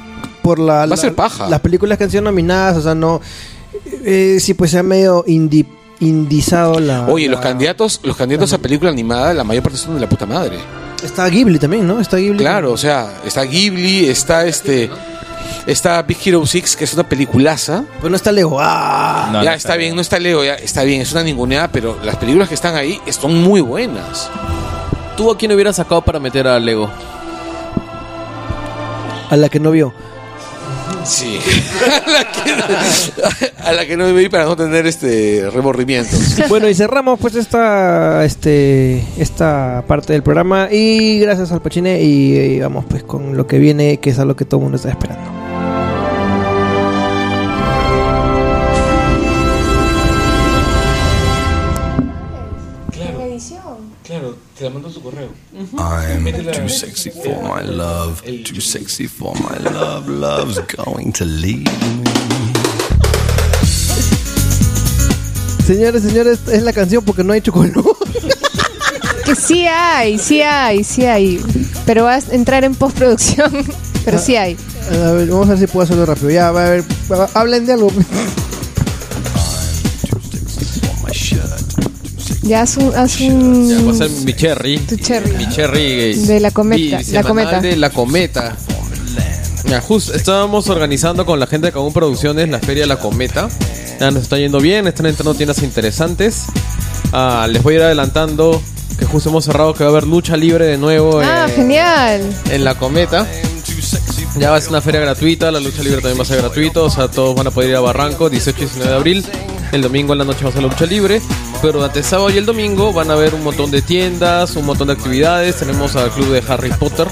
Speaker 6: por la,
Speaker 7: Va a
Speaker 6: la-
Speaker 7: ser paja.
Speaker 6: las películas que han sido nominadas, o sea, no. Eh, sí, pues se ha medio indi- indizado la.
Speaker 7: Oye, los candidatos, los candidatos a película animada, la mayor parte son de la puta madre.
Speaker 6: Está Ghibli también, ¿no? Está Ghibli.
Speaker 7: Claro, o sea, está Ghibli, está este. Está Big Hero 6, que es una peliculaza.
Speaker 6: Pues no está Lego. ¡Ah!
Speaker 2: No,
Speaker 7: ya
Speaker 2: no
Speaker 7: está bien, no está Leo, ya está bien, es una ninguneada, pero las películas que están ahí son muy buenas.
Speaker 9: ¿Tú a quién hubieras sacado para meter a Lego?
Speaker 6: A la que no vio.
Speaker 7: Sí. *laughs* a, la que, no me vi para no tener este remordimientos.
Speaker 6: bueno, y cerramos pues esta este esta parte del programa y gracias al Pachine y, y vamos pues con lo que viene, que es a lo que todo el mundo está esperando.
Speaker 7: Te la mando tu correo.
Speaker 14: I'm too sexy for my love, too sexy for my love. Love's going to leave me.
Speaker 6: Señores, señores, es la canción porque no hay chocolate.
Speaker 5: Que sí hay, sí hay, sí hay. Pero va a entrar en postproducción. *laughs* Pero sí hay.
Speaker 6: A ver, vamos a ver si puedo hacerlo rápido. Ya, va a ver, hablen de algo.
Speaker 5: Ya haz un. Haz
Speaker 9: Ya,
Speaker 5: un
Speaker 9: va a ser mi cherry.
Speaker 5: tu cherry.
Speaker 9: Mi cherry.
Speaker 5: De la cometa, la cometa.
Speaker 9: De la cometa. Ya, justo estábamos organizando con la gente de Cagún Producciones la feria La Cometa. Ya nos está yendo bien, están entrando tiendas interesantes. Ah, les voy a ir adelantando que justo hemos cerrado que va a haber lucha libre de nuevo
Speaker 5: Ah,
Speaker 9: en,
Speaker 5: genial.
Speaker 9: en La Cometa. Ya va a ser una feria gratuita, la lucha libre también va a ser gratuito, o sea, todos van a poder ir a Barranco 18 y 19 de abril. El domingo en la noche va a ser la lucha libre, pero durante el sábado y el domingo van a haber un montón de tiendas, un montón de actividades. Tenemos al club de Harry Potter.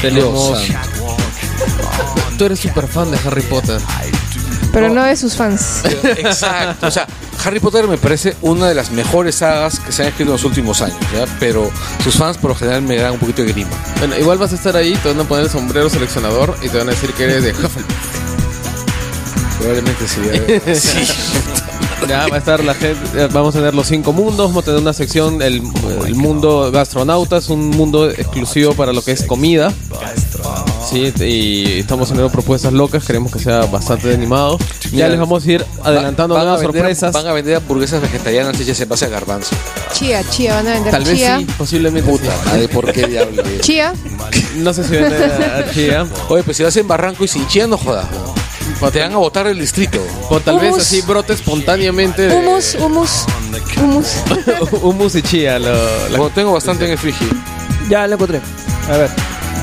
Speaker 9: Tenemos. Tú eres súper fan de Harry Potter.
Speaker 5: Pero no de sus fans.
Speaker 7: Exacto. O sea, Harry Potter me parece una de las mejores sagas que se han escrito en los últimos años, ¿ya? Pero sus fans por lo general me dan un poquito de grima.
Speaker 9: Bueno, igual vas a estar ahí, te van a poner el sombrero seleccionador y te van a decir que eres de Hufflepuff.
Speaker 7: Probablemente sí. *laughs* sí.
Speaker 9: Ya va a estar la gente, vamos a tener los cinco mundos, vamos a tener una sección, el, el mundo gastronautas, un mundo exclusivo para lo que es comida. Sí, y estamos haciendo propuestas locas, queremos que sea bastante animado. Ya les vamos a ir adelantando
Speaker 7: Van a
Speaker 9: nuevas
Speaker 7: vender-
Speaker 9: sorpresas.
Speaker 7: Van a vender hamburguesas vegetarianas hechas en base a garbanzo.
Speaker 5: Chía, chía, van a vender
Speaker 9: Tal vez sí, posiblemente
Speaker 7: Puta madre, ¿por qué diablo?
Speaker 5: Chía.
Speaker 9: No sé si vende a chía.
Speaker 7: Oye, pues si lo hacen Barranco y sin chía, no jodas. ¿no? Te van a votar el distrito.
Speaker 9: O tal vez
Speaker 5: Humus.
Speaker 9: así brote espontáneamente de
Speaker 5: Humus, humus, humus.
Speaker 9: humus *laughs* y chía. Lo, la-
Speaker 7: Bueno, tengo bastante en el frigi.
Speaker 6: Ya lo encontré. A ver,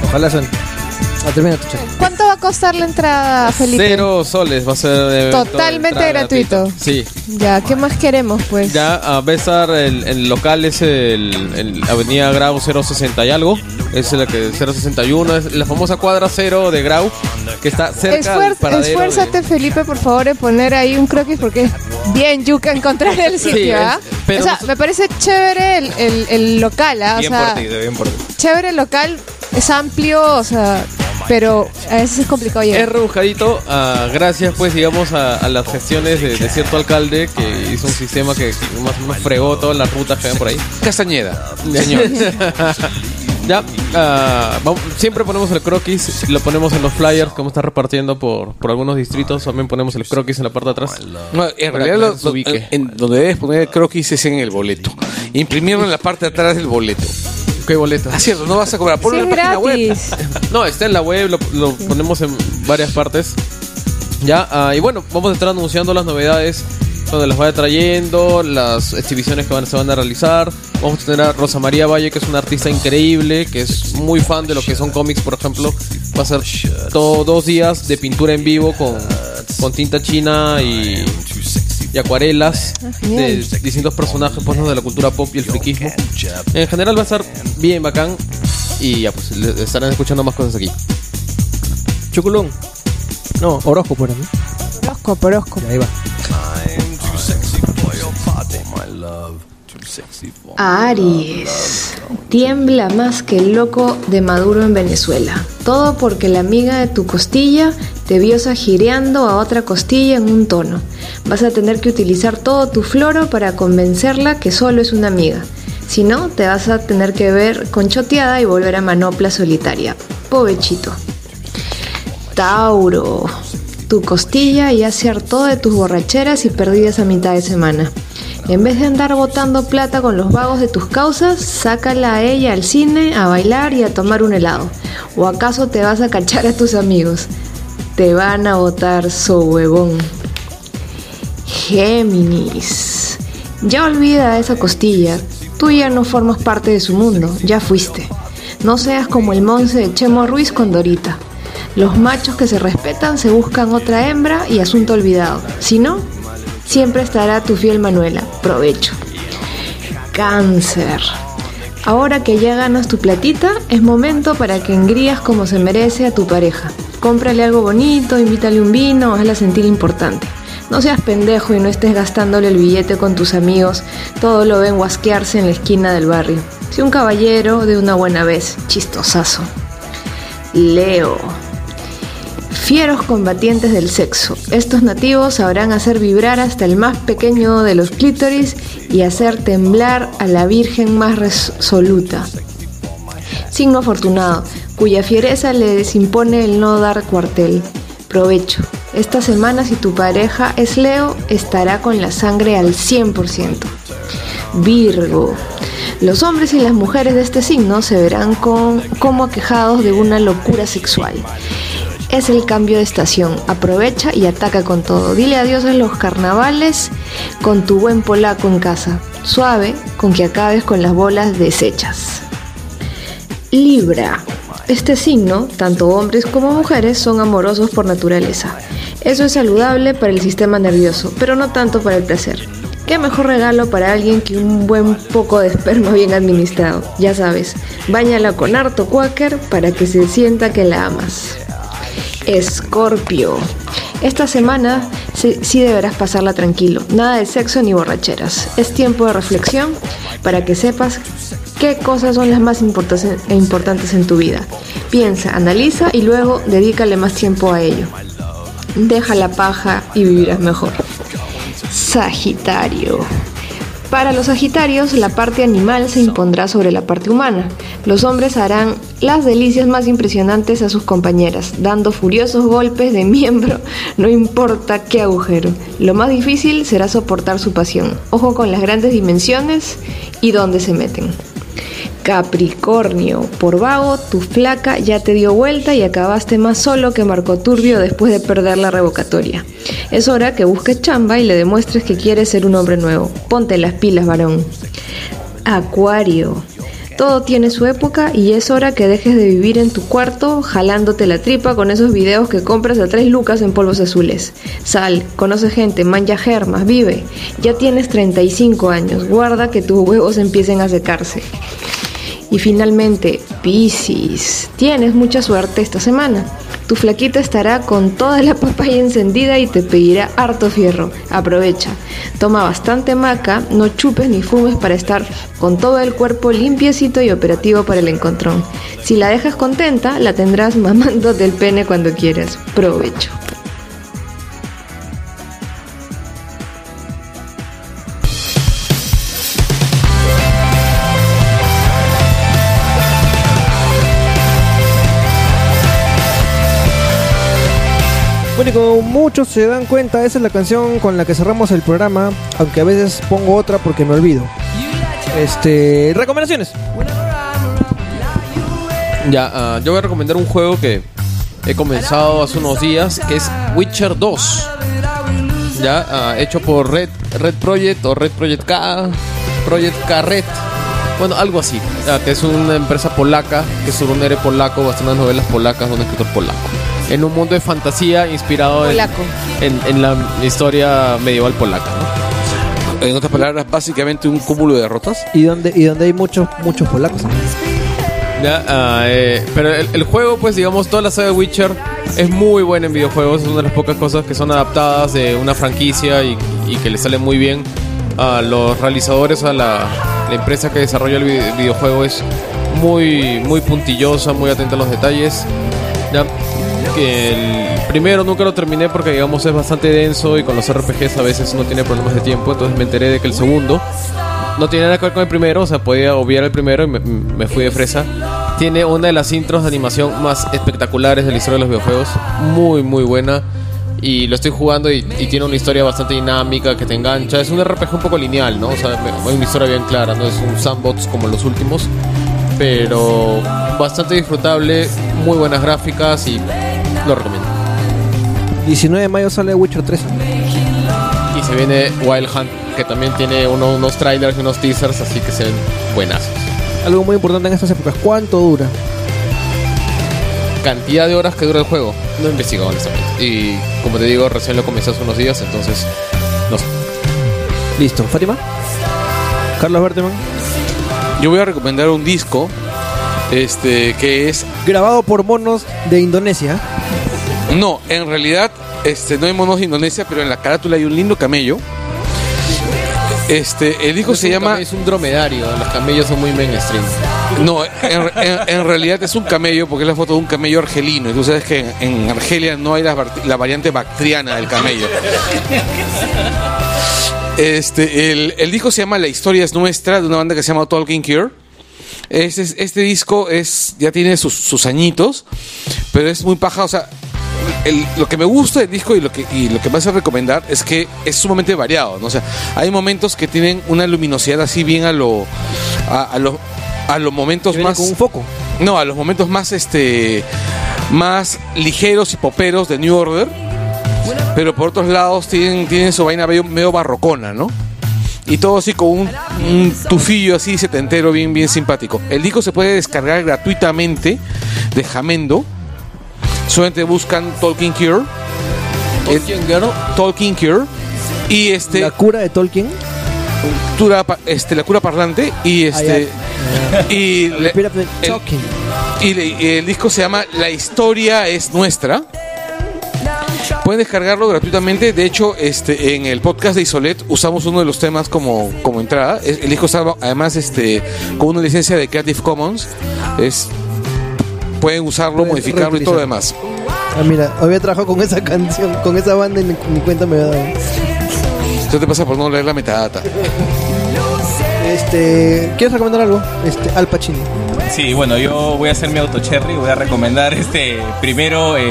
Speaker 6: ojalá son. Ah, termina tu.
Speaker 5: ¿Cuánto va a costar la entrada, Felipe?
Speaker 9: Cero soles va a ser de de
Speaker 5: Totalmente
Speaker 9: entrada
Speaker 5: gratuito.
Speaker 9: Sí.
Speaker 5: Ya, ¿qué más queremos, pues?
Speaker 9: Ya ah, a estar el, el local es el, el Avenida Grau 060 y algo. Es la que 061, es la famosa cuadra cero de Grau que está cerca del
Speaker 5: Esfuer-
Speaker 9: paradero.
Speaker 5: esfuérzate, Felipe, por favor, en poner ahí un croquis porque es bien yuca encontrar el *laughs*
Speaker 9: Sí,
Speaker 5: sitio, ¿ah?
Speaker 9: es- pero
Speaker 5: o sea, me parece chévere el, el- el local, ¿ah? O
Speaker 2: Bien
Speaker 5: sea,
Speaker 2: por ti, bien por ti.
Speaker 5: chévere el local, es amplio, o sea, pero a veces es complicado
Speaker 9: de- Es
Speaker 5: llegar.
Speaker 9: rebuscadito, ah, gracias pues digamos a, a las gestiones de, de cierto alcalde que hizo un sistema que más o menos fregó todas las rutas que ven por ahí.
Speaker 7: Castañeda, *laughs* señor. *laughs*
Speaker 9: Ya, ah, vamos- siempre ponemos el croquis, lo ponemos en los flyers, como está repartiendo por, por algunos distritos, también ponemos el croquis en la parte de atrás.
Speaker 7: No, en realidad lo- en- en donde debes poner el croquis es en el boleto. Imprimirlo en la parte de atrás del boleto.
Speaker 9: ¿Qué boleto?
Speaker 7: Ah, cierto, no vas a cobrar. Ponlo en la página web. *laughs*
Speaker 9: No, está en la web, lo, lo ponemos en varias partes. Ya, ah, y bueno, vamos a estar anunciando las novedades donde las vaya trayendo, las exhibiciones que van, se van a realizar. Vamos a tener a Rosa María Valle, que es una artista increíble, que es muy fan de lo que son cómics, por ejemplo. Va a ser todo dos días de pintura en vivo con, con tinta china y, y acuarelas
Speaker 5: Ah,
Speaker 9: de distintos personajes pues, ¿no? de la cultura pop y el friquismo. En general va a estar bien bacán y ya pues estarán escuchando más cosas aquí.
Speaker 6: Chocolón. No, horóscopo era, ¿no?
Speaker 5: Horóscopo, horóscopo.
Speaker 6: Ahí va.
Speaker 15: Aries. Tiembla más que el loco de Maduro en Venezuela. Todo porque la amiga de tu costilla te vio gireando a otra costilla en un tono. Vas a tener que utilizar todo tu floro para convencerla que solo es una amiga. Si no, te vas a tener que ver conchoteada y volver a manopla solitaria. Pobechito. Tauro. Tu costilla ya se hartó de tus borracheras y perdidas a mitad de semana. En vez de andar botando plata con los vagos de tus causas, sácala a ella al cine, a bailar y a tomar un helado. ¿O acaso te vas a cachar a tus amigos? Te van a botar so huevón. Géminis. Ya olvida esa costilla. Tú ya no formas parte de su mundo, ya fuiste. No seas como el monce de Chemo Ruiz con Dorita. Los machos que se respetan se buscan otra hembra y asunto olvidado. Si no, siempre estará tu fiel Manuela. Provecho. Cáncer. Ahora que ya ganas tu platita, es momento para que engrías como se merece a tu pareja. Cómprale algo bonito, invítale un vino, hazla sentir importante. No seas pendejo y no estés gastándole el billete con tus amigos, todo lo ven guasquearse en la esquina del barrio. Sé un caballero de una buena vez, chistosazo. Leo. Fieros combatientes del sexo. Estos nativos sabrán hacer vibrar hasta el más pequeño de los clítoris y hacer temblar a la virgen más resoluta. Signo afortunado, cuya fiereza les impone el no dar cuartel. Provecho. Esta semana si tu pareja es Leo, estará con la sangre al 100%. Virgo. Los hombres y las mujeres de este signo se verán con, como aquejados de una locura sexual. Es el cambio de estación. Aprovecha y ataca con todo. Dile adiós a los carnavales con tu buen polaco en casa. Suave con que acabes con las bolas deshechas. Libra. Este signo, tanto hombres como mujeres, son amorosos por naturaleza. Eso es saludable para el sistema nervioso, pero no tanto para el placer. ¿Qué mejor regalo para alguien que un buen poco de esperma bien administrado? Ya sabes, báñala con harto quaker para que se sienta que la amas. Escorpio. Esta semana sí deberás pasarla tranquilo. Nada de sexo ni borracheras. Es tiempo de reflexión para que sepas qué cosas son las más importantes importantes en tu vida. Piensa, analiza y luego dedícale más tiempo a ello. Deja la paja y vivirás mejor. Sagitario. Para los Sagitarios, la parte animal se impondrá sobre la parte humana. Los hombres harán las delicias más impresionantes a sus compañeras, dando furiosos golpes de miembro, *laughs* no importa qué agujero. Lo más difícil será soportar su pasión. Ojo con las grandes dimensiones y dónde se meten. Capricornio, por vago, tu flaca ya te dio vuelta y acabaste más solo que Marco Turbio después de perder la revocatoria. Es hora que busques chamba y le demuestres que quieres ser un hombre nuevo. Ponte las pilas, varón. Acuario. Todo tiene su época y es hora que dejes de vivir en tu cuarto jalándote la tripa con esos videos que compras a tres lucas en polvos azules. Sal, conoce gente, manja germas, vive. Ya tienes 35 años, guarda que tus huevos empiecen a secarse. Y finalmente, Piscis. Tienes mucha suerte esta semana. Tu flaquita estará con toda la papaya encendida y te pedirá harto fierro. Aprovecha. Toma bastante maca, no chupes ni fumes para estar con todo el cuerpo limpiecito y operativo para el encontrón. Si la dejas contenta, la tendrás mamando del pene cuando quieras. Provecho.
Speaker 6: Bueno, y como muchos se dan cuenta, esa es la canción con la que cerramos el programa, aunque a veces pongo otra porque me olvido. Este, recomendaciones.
Speaker 9: Ya, ah, yo voy a recomendar un juego que he comenzado hace unos días, que es Witcher 2. Ya, ah, hecho por Red, Red Project o Red Project K, Project K Red. Bueno, algo así. ah, que es una empresa polaca, que es un héroe polaco, bastantes novelas polacas un escritor polaco. En un mundo de fantasía inspirado en,
Speaker 15: Polaco.
Speaker 9: en, en la historia medieval polaca. ¿no?
Speaker 7: En otras palabras, básicamente un cúmulo de derrotas.
Speaker 6: Y donde, y donde hay muchos, muchos polacos.
Speaker 9: Ya, ah, eh, pero el, el juego, pues digamos, toda la saga de Witcher es muy buena en videojuegos. Es una de las pocas cosas que son adaptadas de una franquicia y, y que le sale muy bien. a los realizadores, a la, la empresa que desarrolla el vi- videojuego es muy, muy puntillosa, muy atenta a los detalles. Que el primero nunca lo terminé porque digamos es bastante denso y con los RPGs a veces uno tiene problemas de tiempo, entonces me enteré de que el segundo no tiene nada que ver con el primero, o sea, podía obviar el primero y me, me fui de fresa. Tiene una de las intros de animación más espectaculares de la historia de los videojuegos, muy muy buena. Y lo estoy jugando y, y tiene una historia bastante dinámica que te engancha. Es un RPG un poco lineal, ¿no? O sea, hay una historia bien clara, no es un sandbox como los últimos. Pero bastante disfrutable, muy buenas gráficas y lo recomiendo.
Speaker 6: 19 de mayo sale Witcher 3.
Speaker 9: Y se viene Wild Hunt, que también tiene uno- unos trailers y unos teasers, así que se ven buenazos.
Speaker 6: Algo muy importante en estas épocas. ¿Cuánto dura?
Speaker 9: Cantidad de horas que dura el juego, no he investigado honestamente. Y como te digo, recién lo comencé hace unos días, entonces no sé.
Speaker 6: Listo. ¿Fátima? Carlos Berteman.
Speaker 7: Yo voy a recomendar un disco este que es
Speaker 6: Grabado por monos de Indonesia.
Speaker 7: No, en realidad este no hay monos de Indonesia, pero en la carátula hay un lindo camello. Este, el disco se llama
Speaker 9: Es un dromedario, los camellos son muy mainstream.
Speaker 7: No, en, en- en realidad es un camello porque es la foto de un camello argelino. Y tú sabes que en, en Argelia no hay la variante bactriana del camello. Este, el, el disco se llama La historia es nuestra, de una banda que se llama Talking Cure. Este, es- este disco es ya tiene sus, sus añitos, pero es muy paja. O sea, el- lo que me gusta del disco y lo que, y lo que me hace recomendar es que es sumamente variado. ¿no? O sea, hay momentos que tienen una luminosidad así bien a lo. a, a lo- a los momentos más.
Speaker 6: con un foco.
Speaker 7: No, a los momentos más este. más ligeros y poperos de New Order. Pero por otros lados tienen, tienen su vaina medio, medio barrocona, ¿no? Y todo así con un, un tufillo así setentero bien, bien simpático. El disco se puede descargar gratuitamente de Jamendo. Solamente buscan Talking Cure.
Speaker 9: Tolkien Girl.
Speaker 7: Talking Cure. Y este.
Speaker 6: La cura de Tolkien.
Speaker 7: Cura, este, la cura parlante. Y este. y, le- el, y le- y el disco se llama La historia es nuestra. Pueden descargarlo gratuitamente. De hecho, este, en el podcast de Isolet usamos uno de los temas como, como entrada. El disco está además este, con una licencia de Creative Commons. Es, pueden usarlo,
Speaker 6: Pueden
Speaker 7: modificarlo y todo lo demás.
Speaker 6: Ah, mira, había trabajado con esa canción, con esa banda y ni, ni cuenta me había dado.
Speaker 7: Eso te pasa por no leer la metadata.
Speaker 6: Este, ¿quieres recomendar algo? Este, Al Pacino.
Speaker 2: Sí, bueno, yo voy a hacer mi auto cherry, voy a recomendar este primero, eh,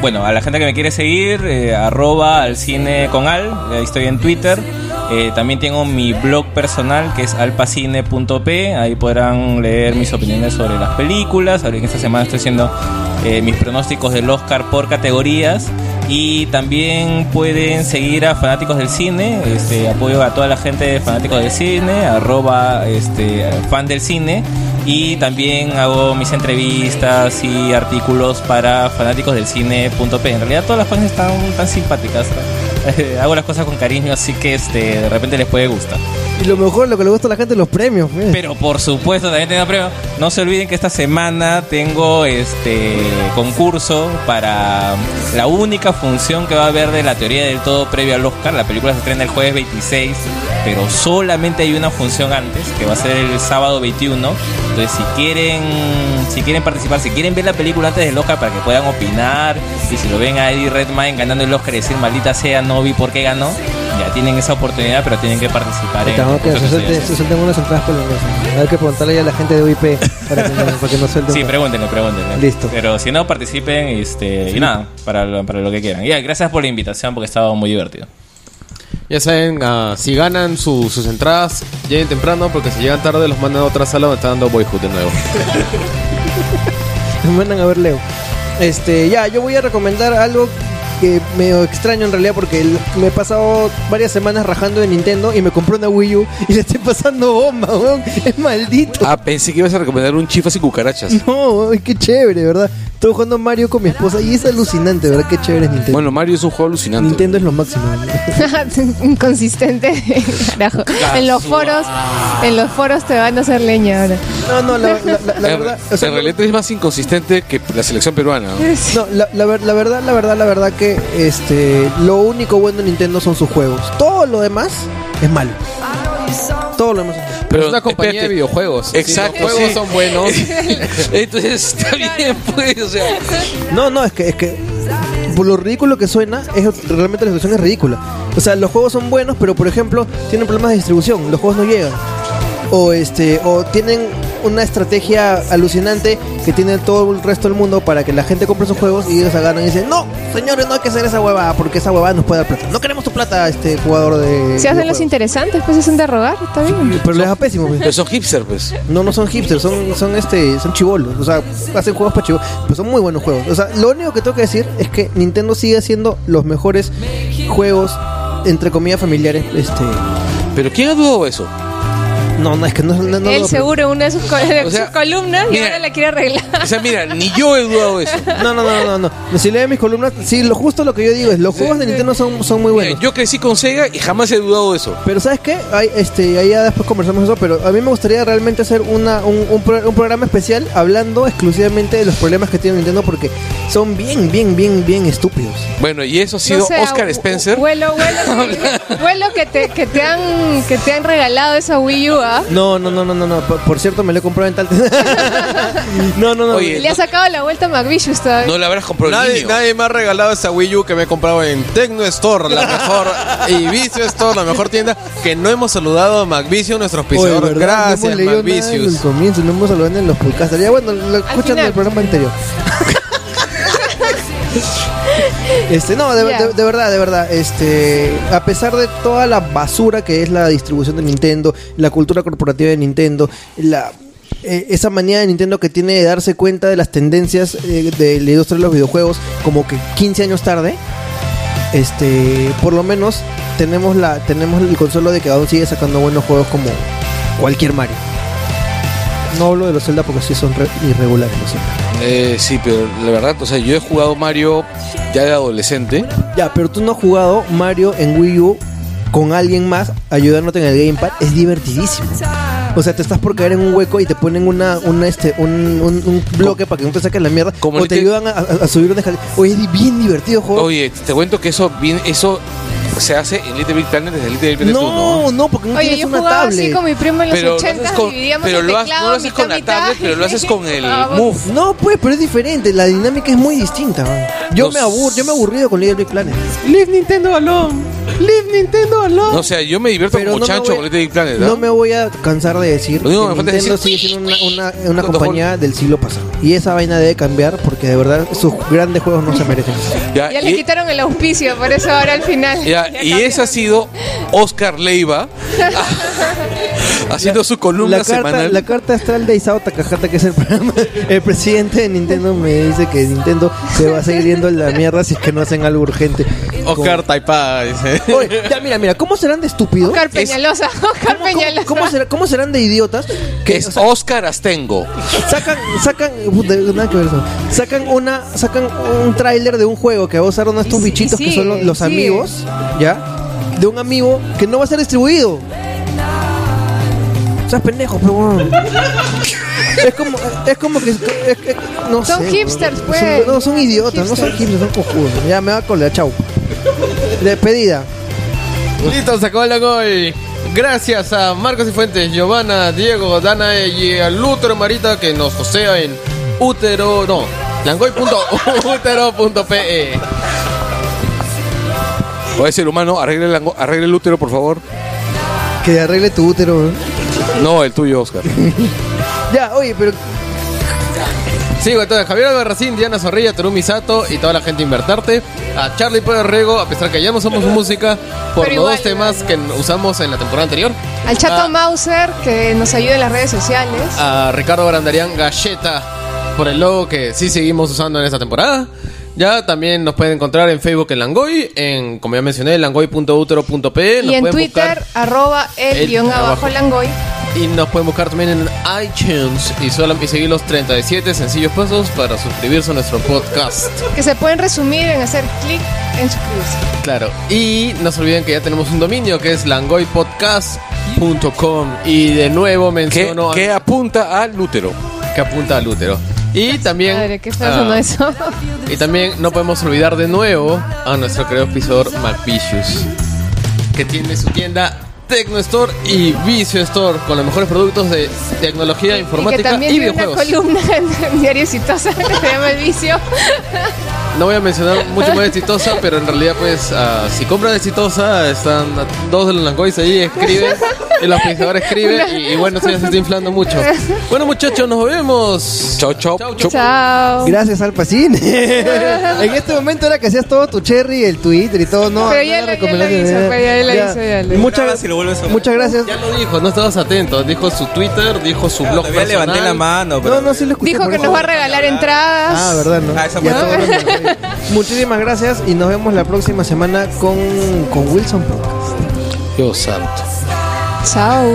Speaker 2: bueno, a la gente que me quiere seguir, eh, arroba al cine con al, ahí estoy en Twitter. Eh, también tengo mi blog personal que es alpacine.p, ahí podrán leer mis opiniones sobre las películas. Ahora esta semana estoy haciendo eh, mis pronósticos del Oscar por categorías. Y también pueden seguir a Fanáticos del Cine, este, apoyo a toda la gente de Fanáticos del Cine, arroba este, fan del cine. Y también hago mis entrevistas y artículos para fanáticos del cine.p. En realidad todas las páginas están tan simpáticas. *laughs* Hago las cosas con cariño, así que este, de repente les puede gustar.
Speaker 6: Y lo mejor, lo que le gusta a la gente, los premios. pues.
Speaker 2: Pero por supuesto también tengo premio. No se olviden que esta semana tengo este concurso para la única función que va a haber de la teoría del todo previo al Oscar. La película se estrena el jueves 26, pero solamente hay una función antes, que va a ser el sábado 21. Entonces si quieren, si quieren participar, si quieren ver la película antes del Oscar para que puedan opinar, y si lo ven a Eddie Redmayne ganando el Oscar y decir maldita sea, no vi por qué ganó, ya tienen esa oportunidad, pero tienen que participar en
Speaker 6: Tengo que se suelten, se suelten unas entradas polonesas. Hay que preguntarle a la gente de UIP para que, no- para que nos suelten.
Speaker 2: Sí, pregúntenle, pregúntenle.
Speaker 6: Listo.
Speaker 2: Pero si no, participen este, y nada, para lo, para lo que quieran. Y ya, gracias por la invitación porque estaba muy divertido.
Speaker 9: Ya saben, ah, si ganan su- sus entradas, lleguen temprano porque si llegan tarde los mandan a otra sala donde está dando Boyhood de nuevo. *laughs*
Speaker 6: Me mandan a ver Leo. Este, ya, yo voy a recomendar algo que medio extraño en realidad porque me he pasado varias semanas rajando de Nintendo y me compré una Wii U y le estoy pasando bomba, weón. Es maldito.
Speaker 7: Ah, pensé que ibas a recomendar un chifas y cucarachas.
Speaker 6: No, qué chévere, ¿verdad? Estoy jugando Mario con mi esposa y es alucinante, ¿verdad? Qué chévere es Nintendo.
Speaker 7: Bueno, Mario es un juego alucinante.
Speaker 6: Nintendo es lo máximo. *laughs*
Speaker 5: Inconsistente. *laughs* Carajo. En los foros, en los foros te van a hacer leña ahora.
Speaker 6: No, no, la, la- la- la *laughs*
Speaker 7: en,
Speaker 6: verdad.
Speaker 7: en realidad es más inconsistente que la selección peruana. ¿no?
Speaker 6: No, la, la ver- la verdad, la verdad, la verdad que este lo único bueno de Nintendo son sus juegos. Todo lo demás es malo. Todo lo demás.
Speaker 7: Pero
Speaker 16: es una compañía
Speaker 7: espérate.
Speaker 16: de videojuegos.
Speaker 7: Exacto,
Speaker 16: los juegos
Speaker 7: sí.
Speaker 16: son buenos. *laughs*
Speaker 7: Entonces está bien, pues, o sea.
Speaker 6: No, no, es que, es que por lo ridículo que suena, es, realmente la situación es ridícula. O sea, los juegos son buenos, pero por ejemplo, tienen problemas de distribución, los juegos no llegan. O este, o tienen una estrategia alucinante que tiene todo el resto del mundo para que la gente compre sus juegos y ellos agarran y dicen, no, señores, no hay que hacer esa hueva porque esa hueva nos puede dar plata. No queremos tu plata, este jugador de.
Speaker 5: Se hacen los
Speaker 6: videojuegos".
Speaker 5: interesantes, pues se hacen de rogar, está bien.
Speaker 6: Pero les da pésimo, pues.
Speaker 7: Pero son hipster, pues.
Speaker 6: No, no son hipsters, son, son este, son chivolos. O sea, hacen juegos para chivolos. Pero son muy buenos juegos. O sea, lo único que tengo que decir es que Nintendo sigue haciendo los mejores juegos, entre comillas, familiares. Este.
Speaker 7: Pero ¿quién ha dudado de eso?
Speaker 6: No, no, es que no, no, no,
Speaker 5: Él
Speaker 6: no,
Speaker 5: seguro una de sus, co- *laughs* de
Speaker 7: O sea,
Speaker 5: sus columnas y
Speaker 7: mira.
Speaker 5: ahora la quiere arreglar.
Speaker 7: O sea, mira, ni yo he dudado de eso.
Speaker 6: No, no, no, no, no. Si lees mis columnas, sí, lo justo lo que yo digo es, los juegos de Nintendo son, son muy buenos.
Speaker 7: Mira, yo crecí con Sega y jamás he dudado de eso.
Speaker 6: Pero ¿sabes qué? Hay, este, ahí ya después conversamos eso, pero a mí me gustaría realmente hacer una, un, un pro- un programa especial hablando exclusivamente de los problemas que tiene Nintendo porque son bien, bien, bien, bien estúpidos.
Speaker 7: Bueno, y eso ha sido Oscar Spencer.
Speaker 5: Huelo, huelo, que- *laughs* huelo que te, que te han, que te han regalado esa Wii U, ¿ah?
Speaker 6: No, no, no, no, no, no. Por, por cierto, me lo he comprado en tal. *laughs* no, no, no.
Speaker 7: Oye,
Speaker 5: Le ha sacado la vuelta a McVicious todavía.
Speaker 7: No le habrás comprado el
Speaker 9: Nadie,
Speaker 7: niño.
Speaker 9: nadie me ha regalado esa Wii U que me he comprado en Tecno Store, la mejor, *laughs* y Vicio Store, la mejor tienda, que no hemos saludado a McVicio, nuestro auspiciador. Gracias,
Speaker 6: no hemos leído nada en el comienzo, no hemos hablado en los podcasts. Ya bueno, lo escuchan
Speaker 5: final.
Speaker 6: en el programa anterior. *laughs* Este, no, de, de- de verdad, de verdad, este, a pesar de toda la basura que es la distribución de Nintendo, la cultura corporativa de Nintendo, la eh, esa manía de Nintendo que tiene de darse cuenta de las tendencias eh, de la industria de los videojuegos como que 15 años tarde, este, por lo menos tenemos la tenemos el consuelo de que aún sigue sacando buenos juegos como cualquier Mario. No hablo de los Zelda porque sí son re- irregulares los Zelda.
Speaker 7: Eh, sí, pero la verdad, o sea, yo he jugado Mario ya de adolescente.
Speaker 6: Ya, pero tú no has jugado Mario en Wii U con alguien más ayudándote en el gamepad. Es divertidísimo. O sea, te estás por caer en un hueco y te ponen una, una este, un, un- un bloque para que no te saques la mierda.
Speaker 7: Como
Speaker 6: o te ayudan a, a- subir una escalera. Oye, es bien divertido juego.
Speaker 7: Oye, te cuento que eso bien, eso se hace en Little Big Planet desde Little Big Planet
Speaker 6: no,
Speaker 7: 1.
Speaker 6: no, porque no
Speaker 5: Oye,
Speaker 6: tienes
Speaker 5: yo
Speaker 6: una
Speaker 5: jugaba
Speaker 6: tablet.
Speaker 5: así con mi primo en los
Speaker 7: Pero lo
Speaker 5: 80
Speaker 7: haces con-
Speaker 5: dividíamos
Speaker 7: pero
Speaker 5: el
Speaker 7: lo
Speaker 5: teclado,
Speaker 7: no lo haces con la
Speaker 5: mitad,
Speaker 7: tablet, pero lo haces con *laughs* el
Speaker 5: Vamos.
Speaker 7: Move.
Speaker 6: No, pues, pero es diferente. La dinámica es muy distinta. man. Yo
Speaker 7: No
Speaker 6: me abur, yo me he aburrido con Little Big Planet.
Speaker 9: Leave Nintendo alone. Leave Nintendo alone.
Speaker 7: No, o sea, yo me divierto
Speaker 6: Pero
Speaker 7: como
Speaker 6: no
Speaker 7: chancho
Speaker 6: voy-
Speaker 7: con Little Big Planet. ¿ah?
Speaker 6: No me voy a cansar de decir
Speaker 7: Lo único que
Speaker 6: que
Speaker 7: me falta
Speaker 6: Nintendo
Speaker 7: decir-
Speaker 6: sigue siendo una, una, una compañía del siglo pasado. Y esa vaina debe cambiar porque de verdad sus grandes juegos no se merecen.
Speaker 7: Ya,
Speaker 5: Ya le quitaron el auspicio, por eso ahora al final.
Speaker 7: ya y ese ha sido Oscar Leiva *laughs* *laughs* haciendo su columna
Speaker 6: La carta,
Speaker 7: semanal.
Speaker 6: la carta astral de Isao Takahata, que es el, programa- el presidente de Nintendo, me dice que Nintendo se va a seguir yendo en la mierda si es que no hacen algo urgente.
Speaker 9: Oscar Taipa dice.
Speaker 6: Oye, ya, mira, mira, ¿cómo serán de estúpidos?
Speaker 5: Oscar Peñalosa, Oscar Peñalosa.
Speaker 6: ¿Cómo, será- cómo serán de idiotas? Que,
Speaker 7: es
Speaker 6: o sea,
Speaker 7: Oscar Astengo.
Speaker 6: sacan, sacan, puta, nada que ver eso. Sacan una, sacan un tráiler de un juego que va a usar uno de estos
Speaker 5: Y- y
Speaker 6: bichitos que son los, amigos, ¿ya? De un amigo que no va a ser distribuido. O sea, pendejo, pero bueno. Es como, es como que. es no
Speaker 5: Son
Speaker 6: sé,
Speaker 5: hipsters, pues.
Speaker 6: no, son idiotas, no son hipsters, son cojudos. Ya me va a colar, chau. Despedida.
Speaker 9: Listo, se acabó la gol. Gracias a Marcos y Fuentes, Giovanna, Diego, Dana y al Lutero Marita que nos posea en útero, no, langoy.utero.pe. *laughs*
Speaker 7: Oye, ser humano, arregle el, arregle el útero, por favor.
Speaker 6: Que arregle tu útero. ¿eh?
Speaker 7: No, el tuyo, Oscar. *laughs*
Speaker 6: Ya, oye, pero
Speaker 9: Sigo entonces Javier Albarracín, Diana Zorrilla, Terumi Sato y toda la gente Invertarte. A Charlie Pérez Rego, a pesar que ya no usamos su música por los dos temas que usamos en la temporada anterior.
Speaker 5: Al Chato. Mauser, que nos ayuda en las redes sociales.
Speaker 9: a Ricardo Brandarian Galleta por el logo que sí seguimos usando en esta temporada. Ya también nos pueden encontrar en Facebook en Langoy, en como ya mencioné, langoy.utero.pe.
Speaker 5: y
Speaker 9: nos
Speaker 5: en Twitter,
Speaker 9: buscar-
Speaker 5: arroba el,
Speaker 9: el
Speaker 5: guion abajo
Speaker 9: abajo.
Speaker 5: Langoy.
Speaker 9: Y nos pueden buscar también en iTunes y, solo, y seguir los 37 sencillos pasos para suscribirse a nuestro podcast.
Speaker 5: Que se pueden resumir en hacer clic en suscribirse.
Speaker 9: Claro. Y no se olviden que ya tenemos un dominio que es langoypodcast.com. Y de nuevo
Speaker 7: Que,
Speaker 9: menciono
Speaker 7: que apunta al útero.
Speaker 9: que apunta al útero. Y también.
Speaker 5: Madre, qué
Speaker 9: ah,
Speaker 5: sonó eso.
Speaker 9: Y también no podemos olvidar de nuevo a nuestro querido auspiciador McVicious, que tiene su tienda Tecno Store y Vicio Store con los mejores productos de tecnología,
Speaker 5: Y que
Speaker 9: informática
Speaker 5: también
Speaker 9: y,
Speaker 5: tiene una
Speaker 9: videojuegos.
Speaker 5: columna *laughs* en Diario Exitosa que se llama El Vicio.
Speaker 9: No voy a mencionar mucho más de Exitosa, pero en realidad, pues, ah, si compran Exitosa, están dos de los Langoys ahí, escriben, el auspiciador escribe, y, y bueno, eso ya se está inflando mucho. Bueno, muchachos, nos vemos.
Speaker 7: Chau, chau.
Speaker 5: Chao.
Speaker 6: Gracias, Alpacín. *laughs* en este momento era que hacías todo tu cherry, el Twitter y todo, ¿no?
Speaker 5: Pero
Speaker 6: no
Speaker 5: ya lo
Speaker 6: recomendación,
Speaker 5: hizo, pues, ya lo
Speaker 6: Ya.
Speaker 5: hizo, ya lo hizo.
Speaker 6: Muchas,
Speaker 2: Graba si lo vuelves a
Speaker 6: muchas gracias.
Speaker 9: Ya lo dijo, no estabas atento. Dijo su Twitter, dijo su blog
Speaker 2: Todavía levanté
Speaker 9: personal.
Speaker 2: la mano, pero...
Speaker 6: No, no, sí lo escuché.
Speaker 5: Dijo que nos va a regalar entradas.
Speaker 6: Ah, verdad, ¿no?
Speaker 2: Ah, esa
Speaker 6: Ya *laughs* Muchísimas gracias y nos vemos la próxima semana con, con Wilson Podcast.
Speaker 7: Dios santo.
Speaker 5: Chao.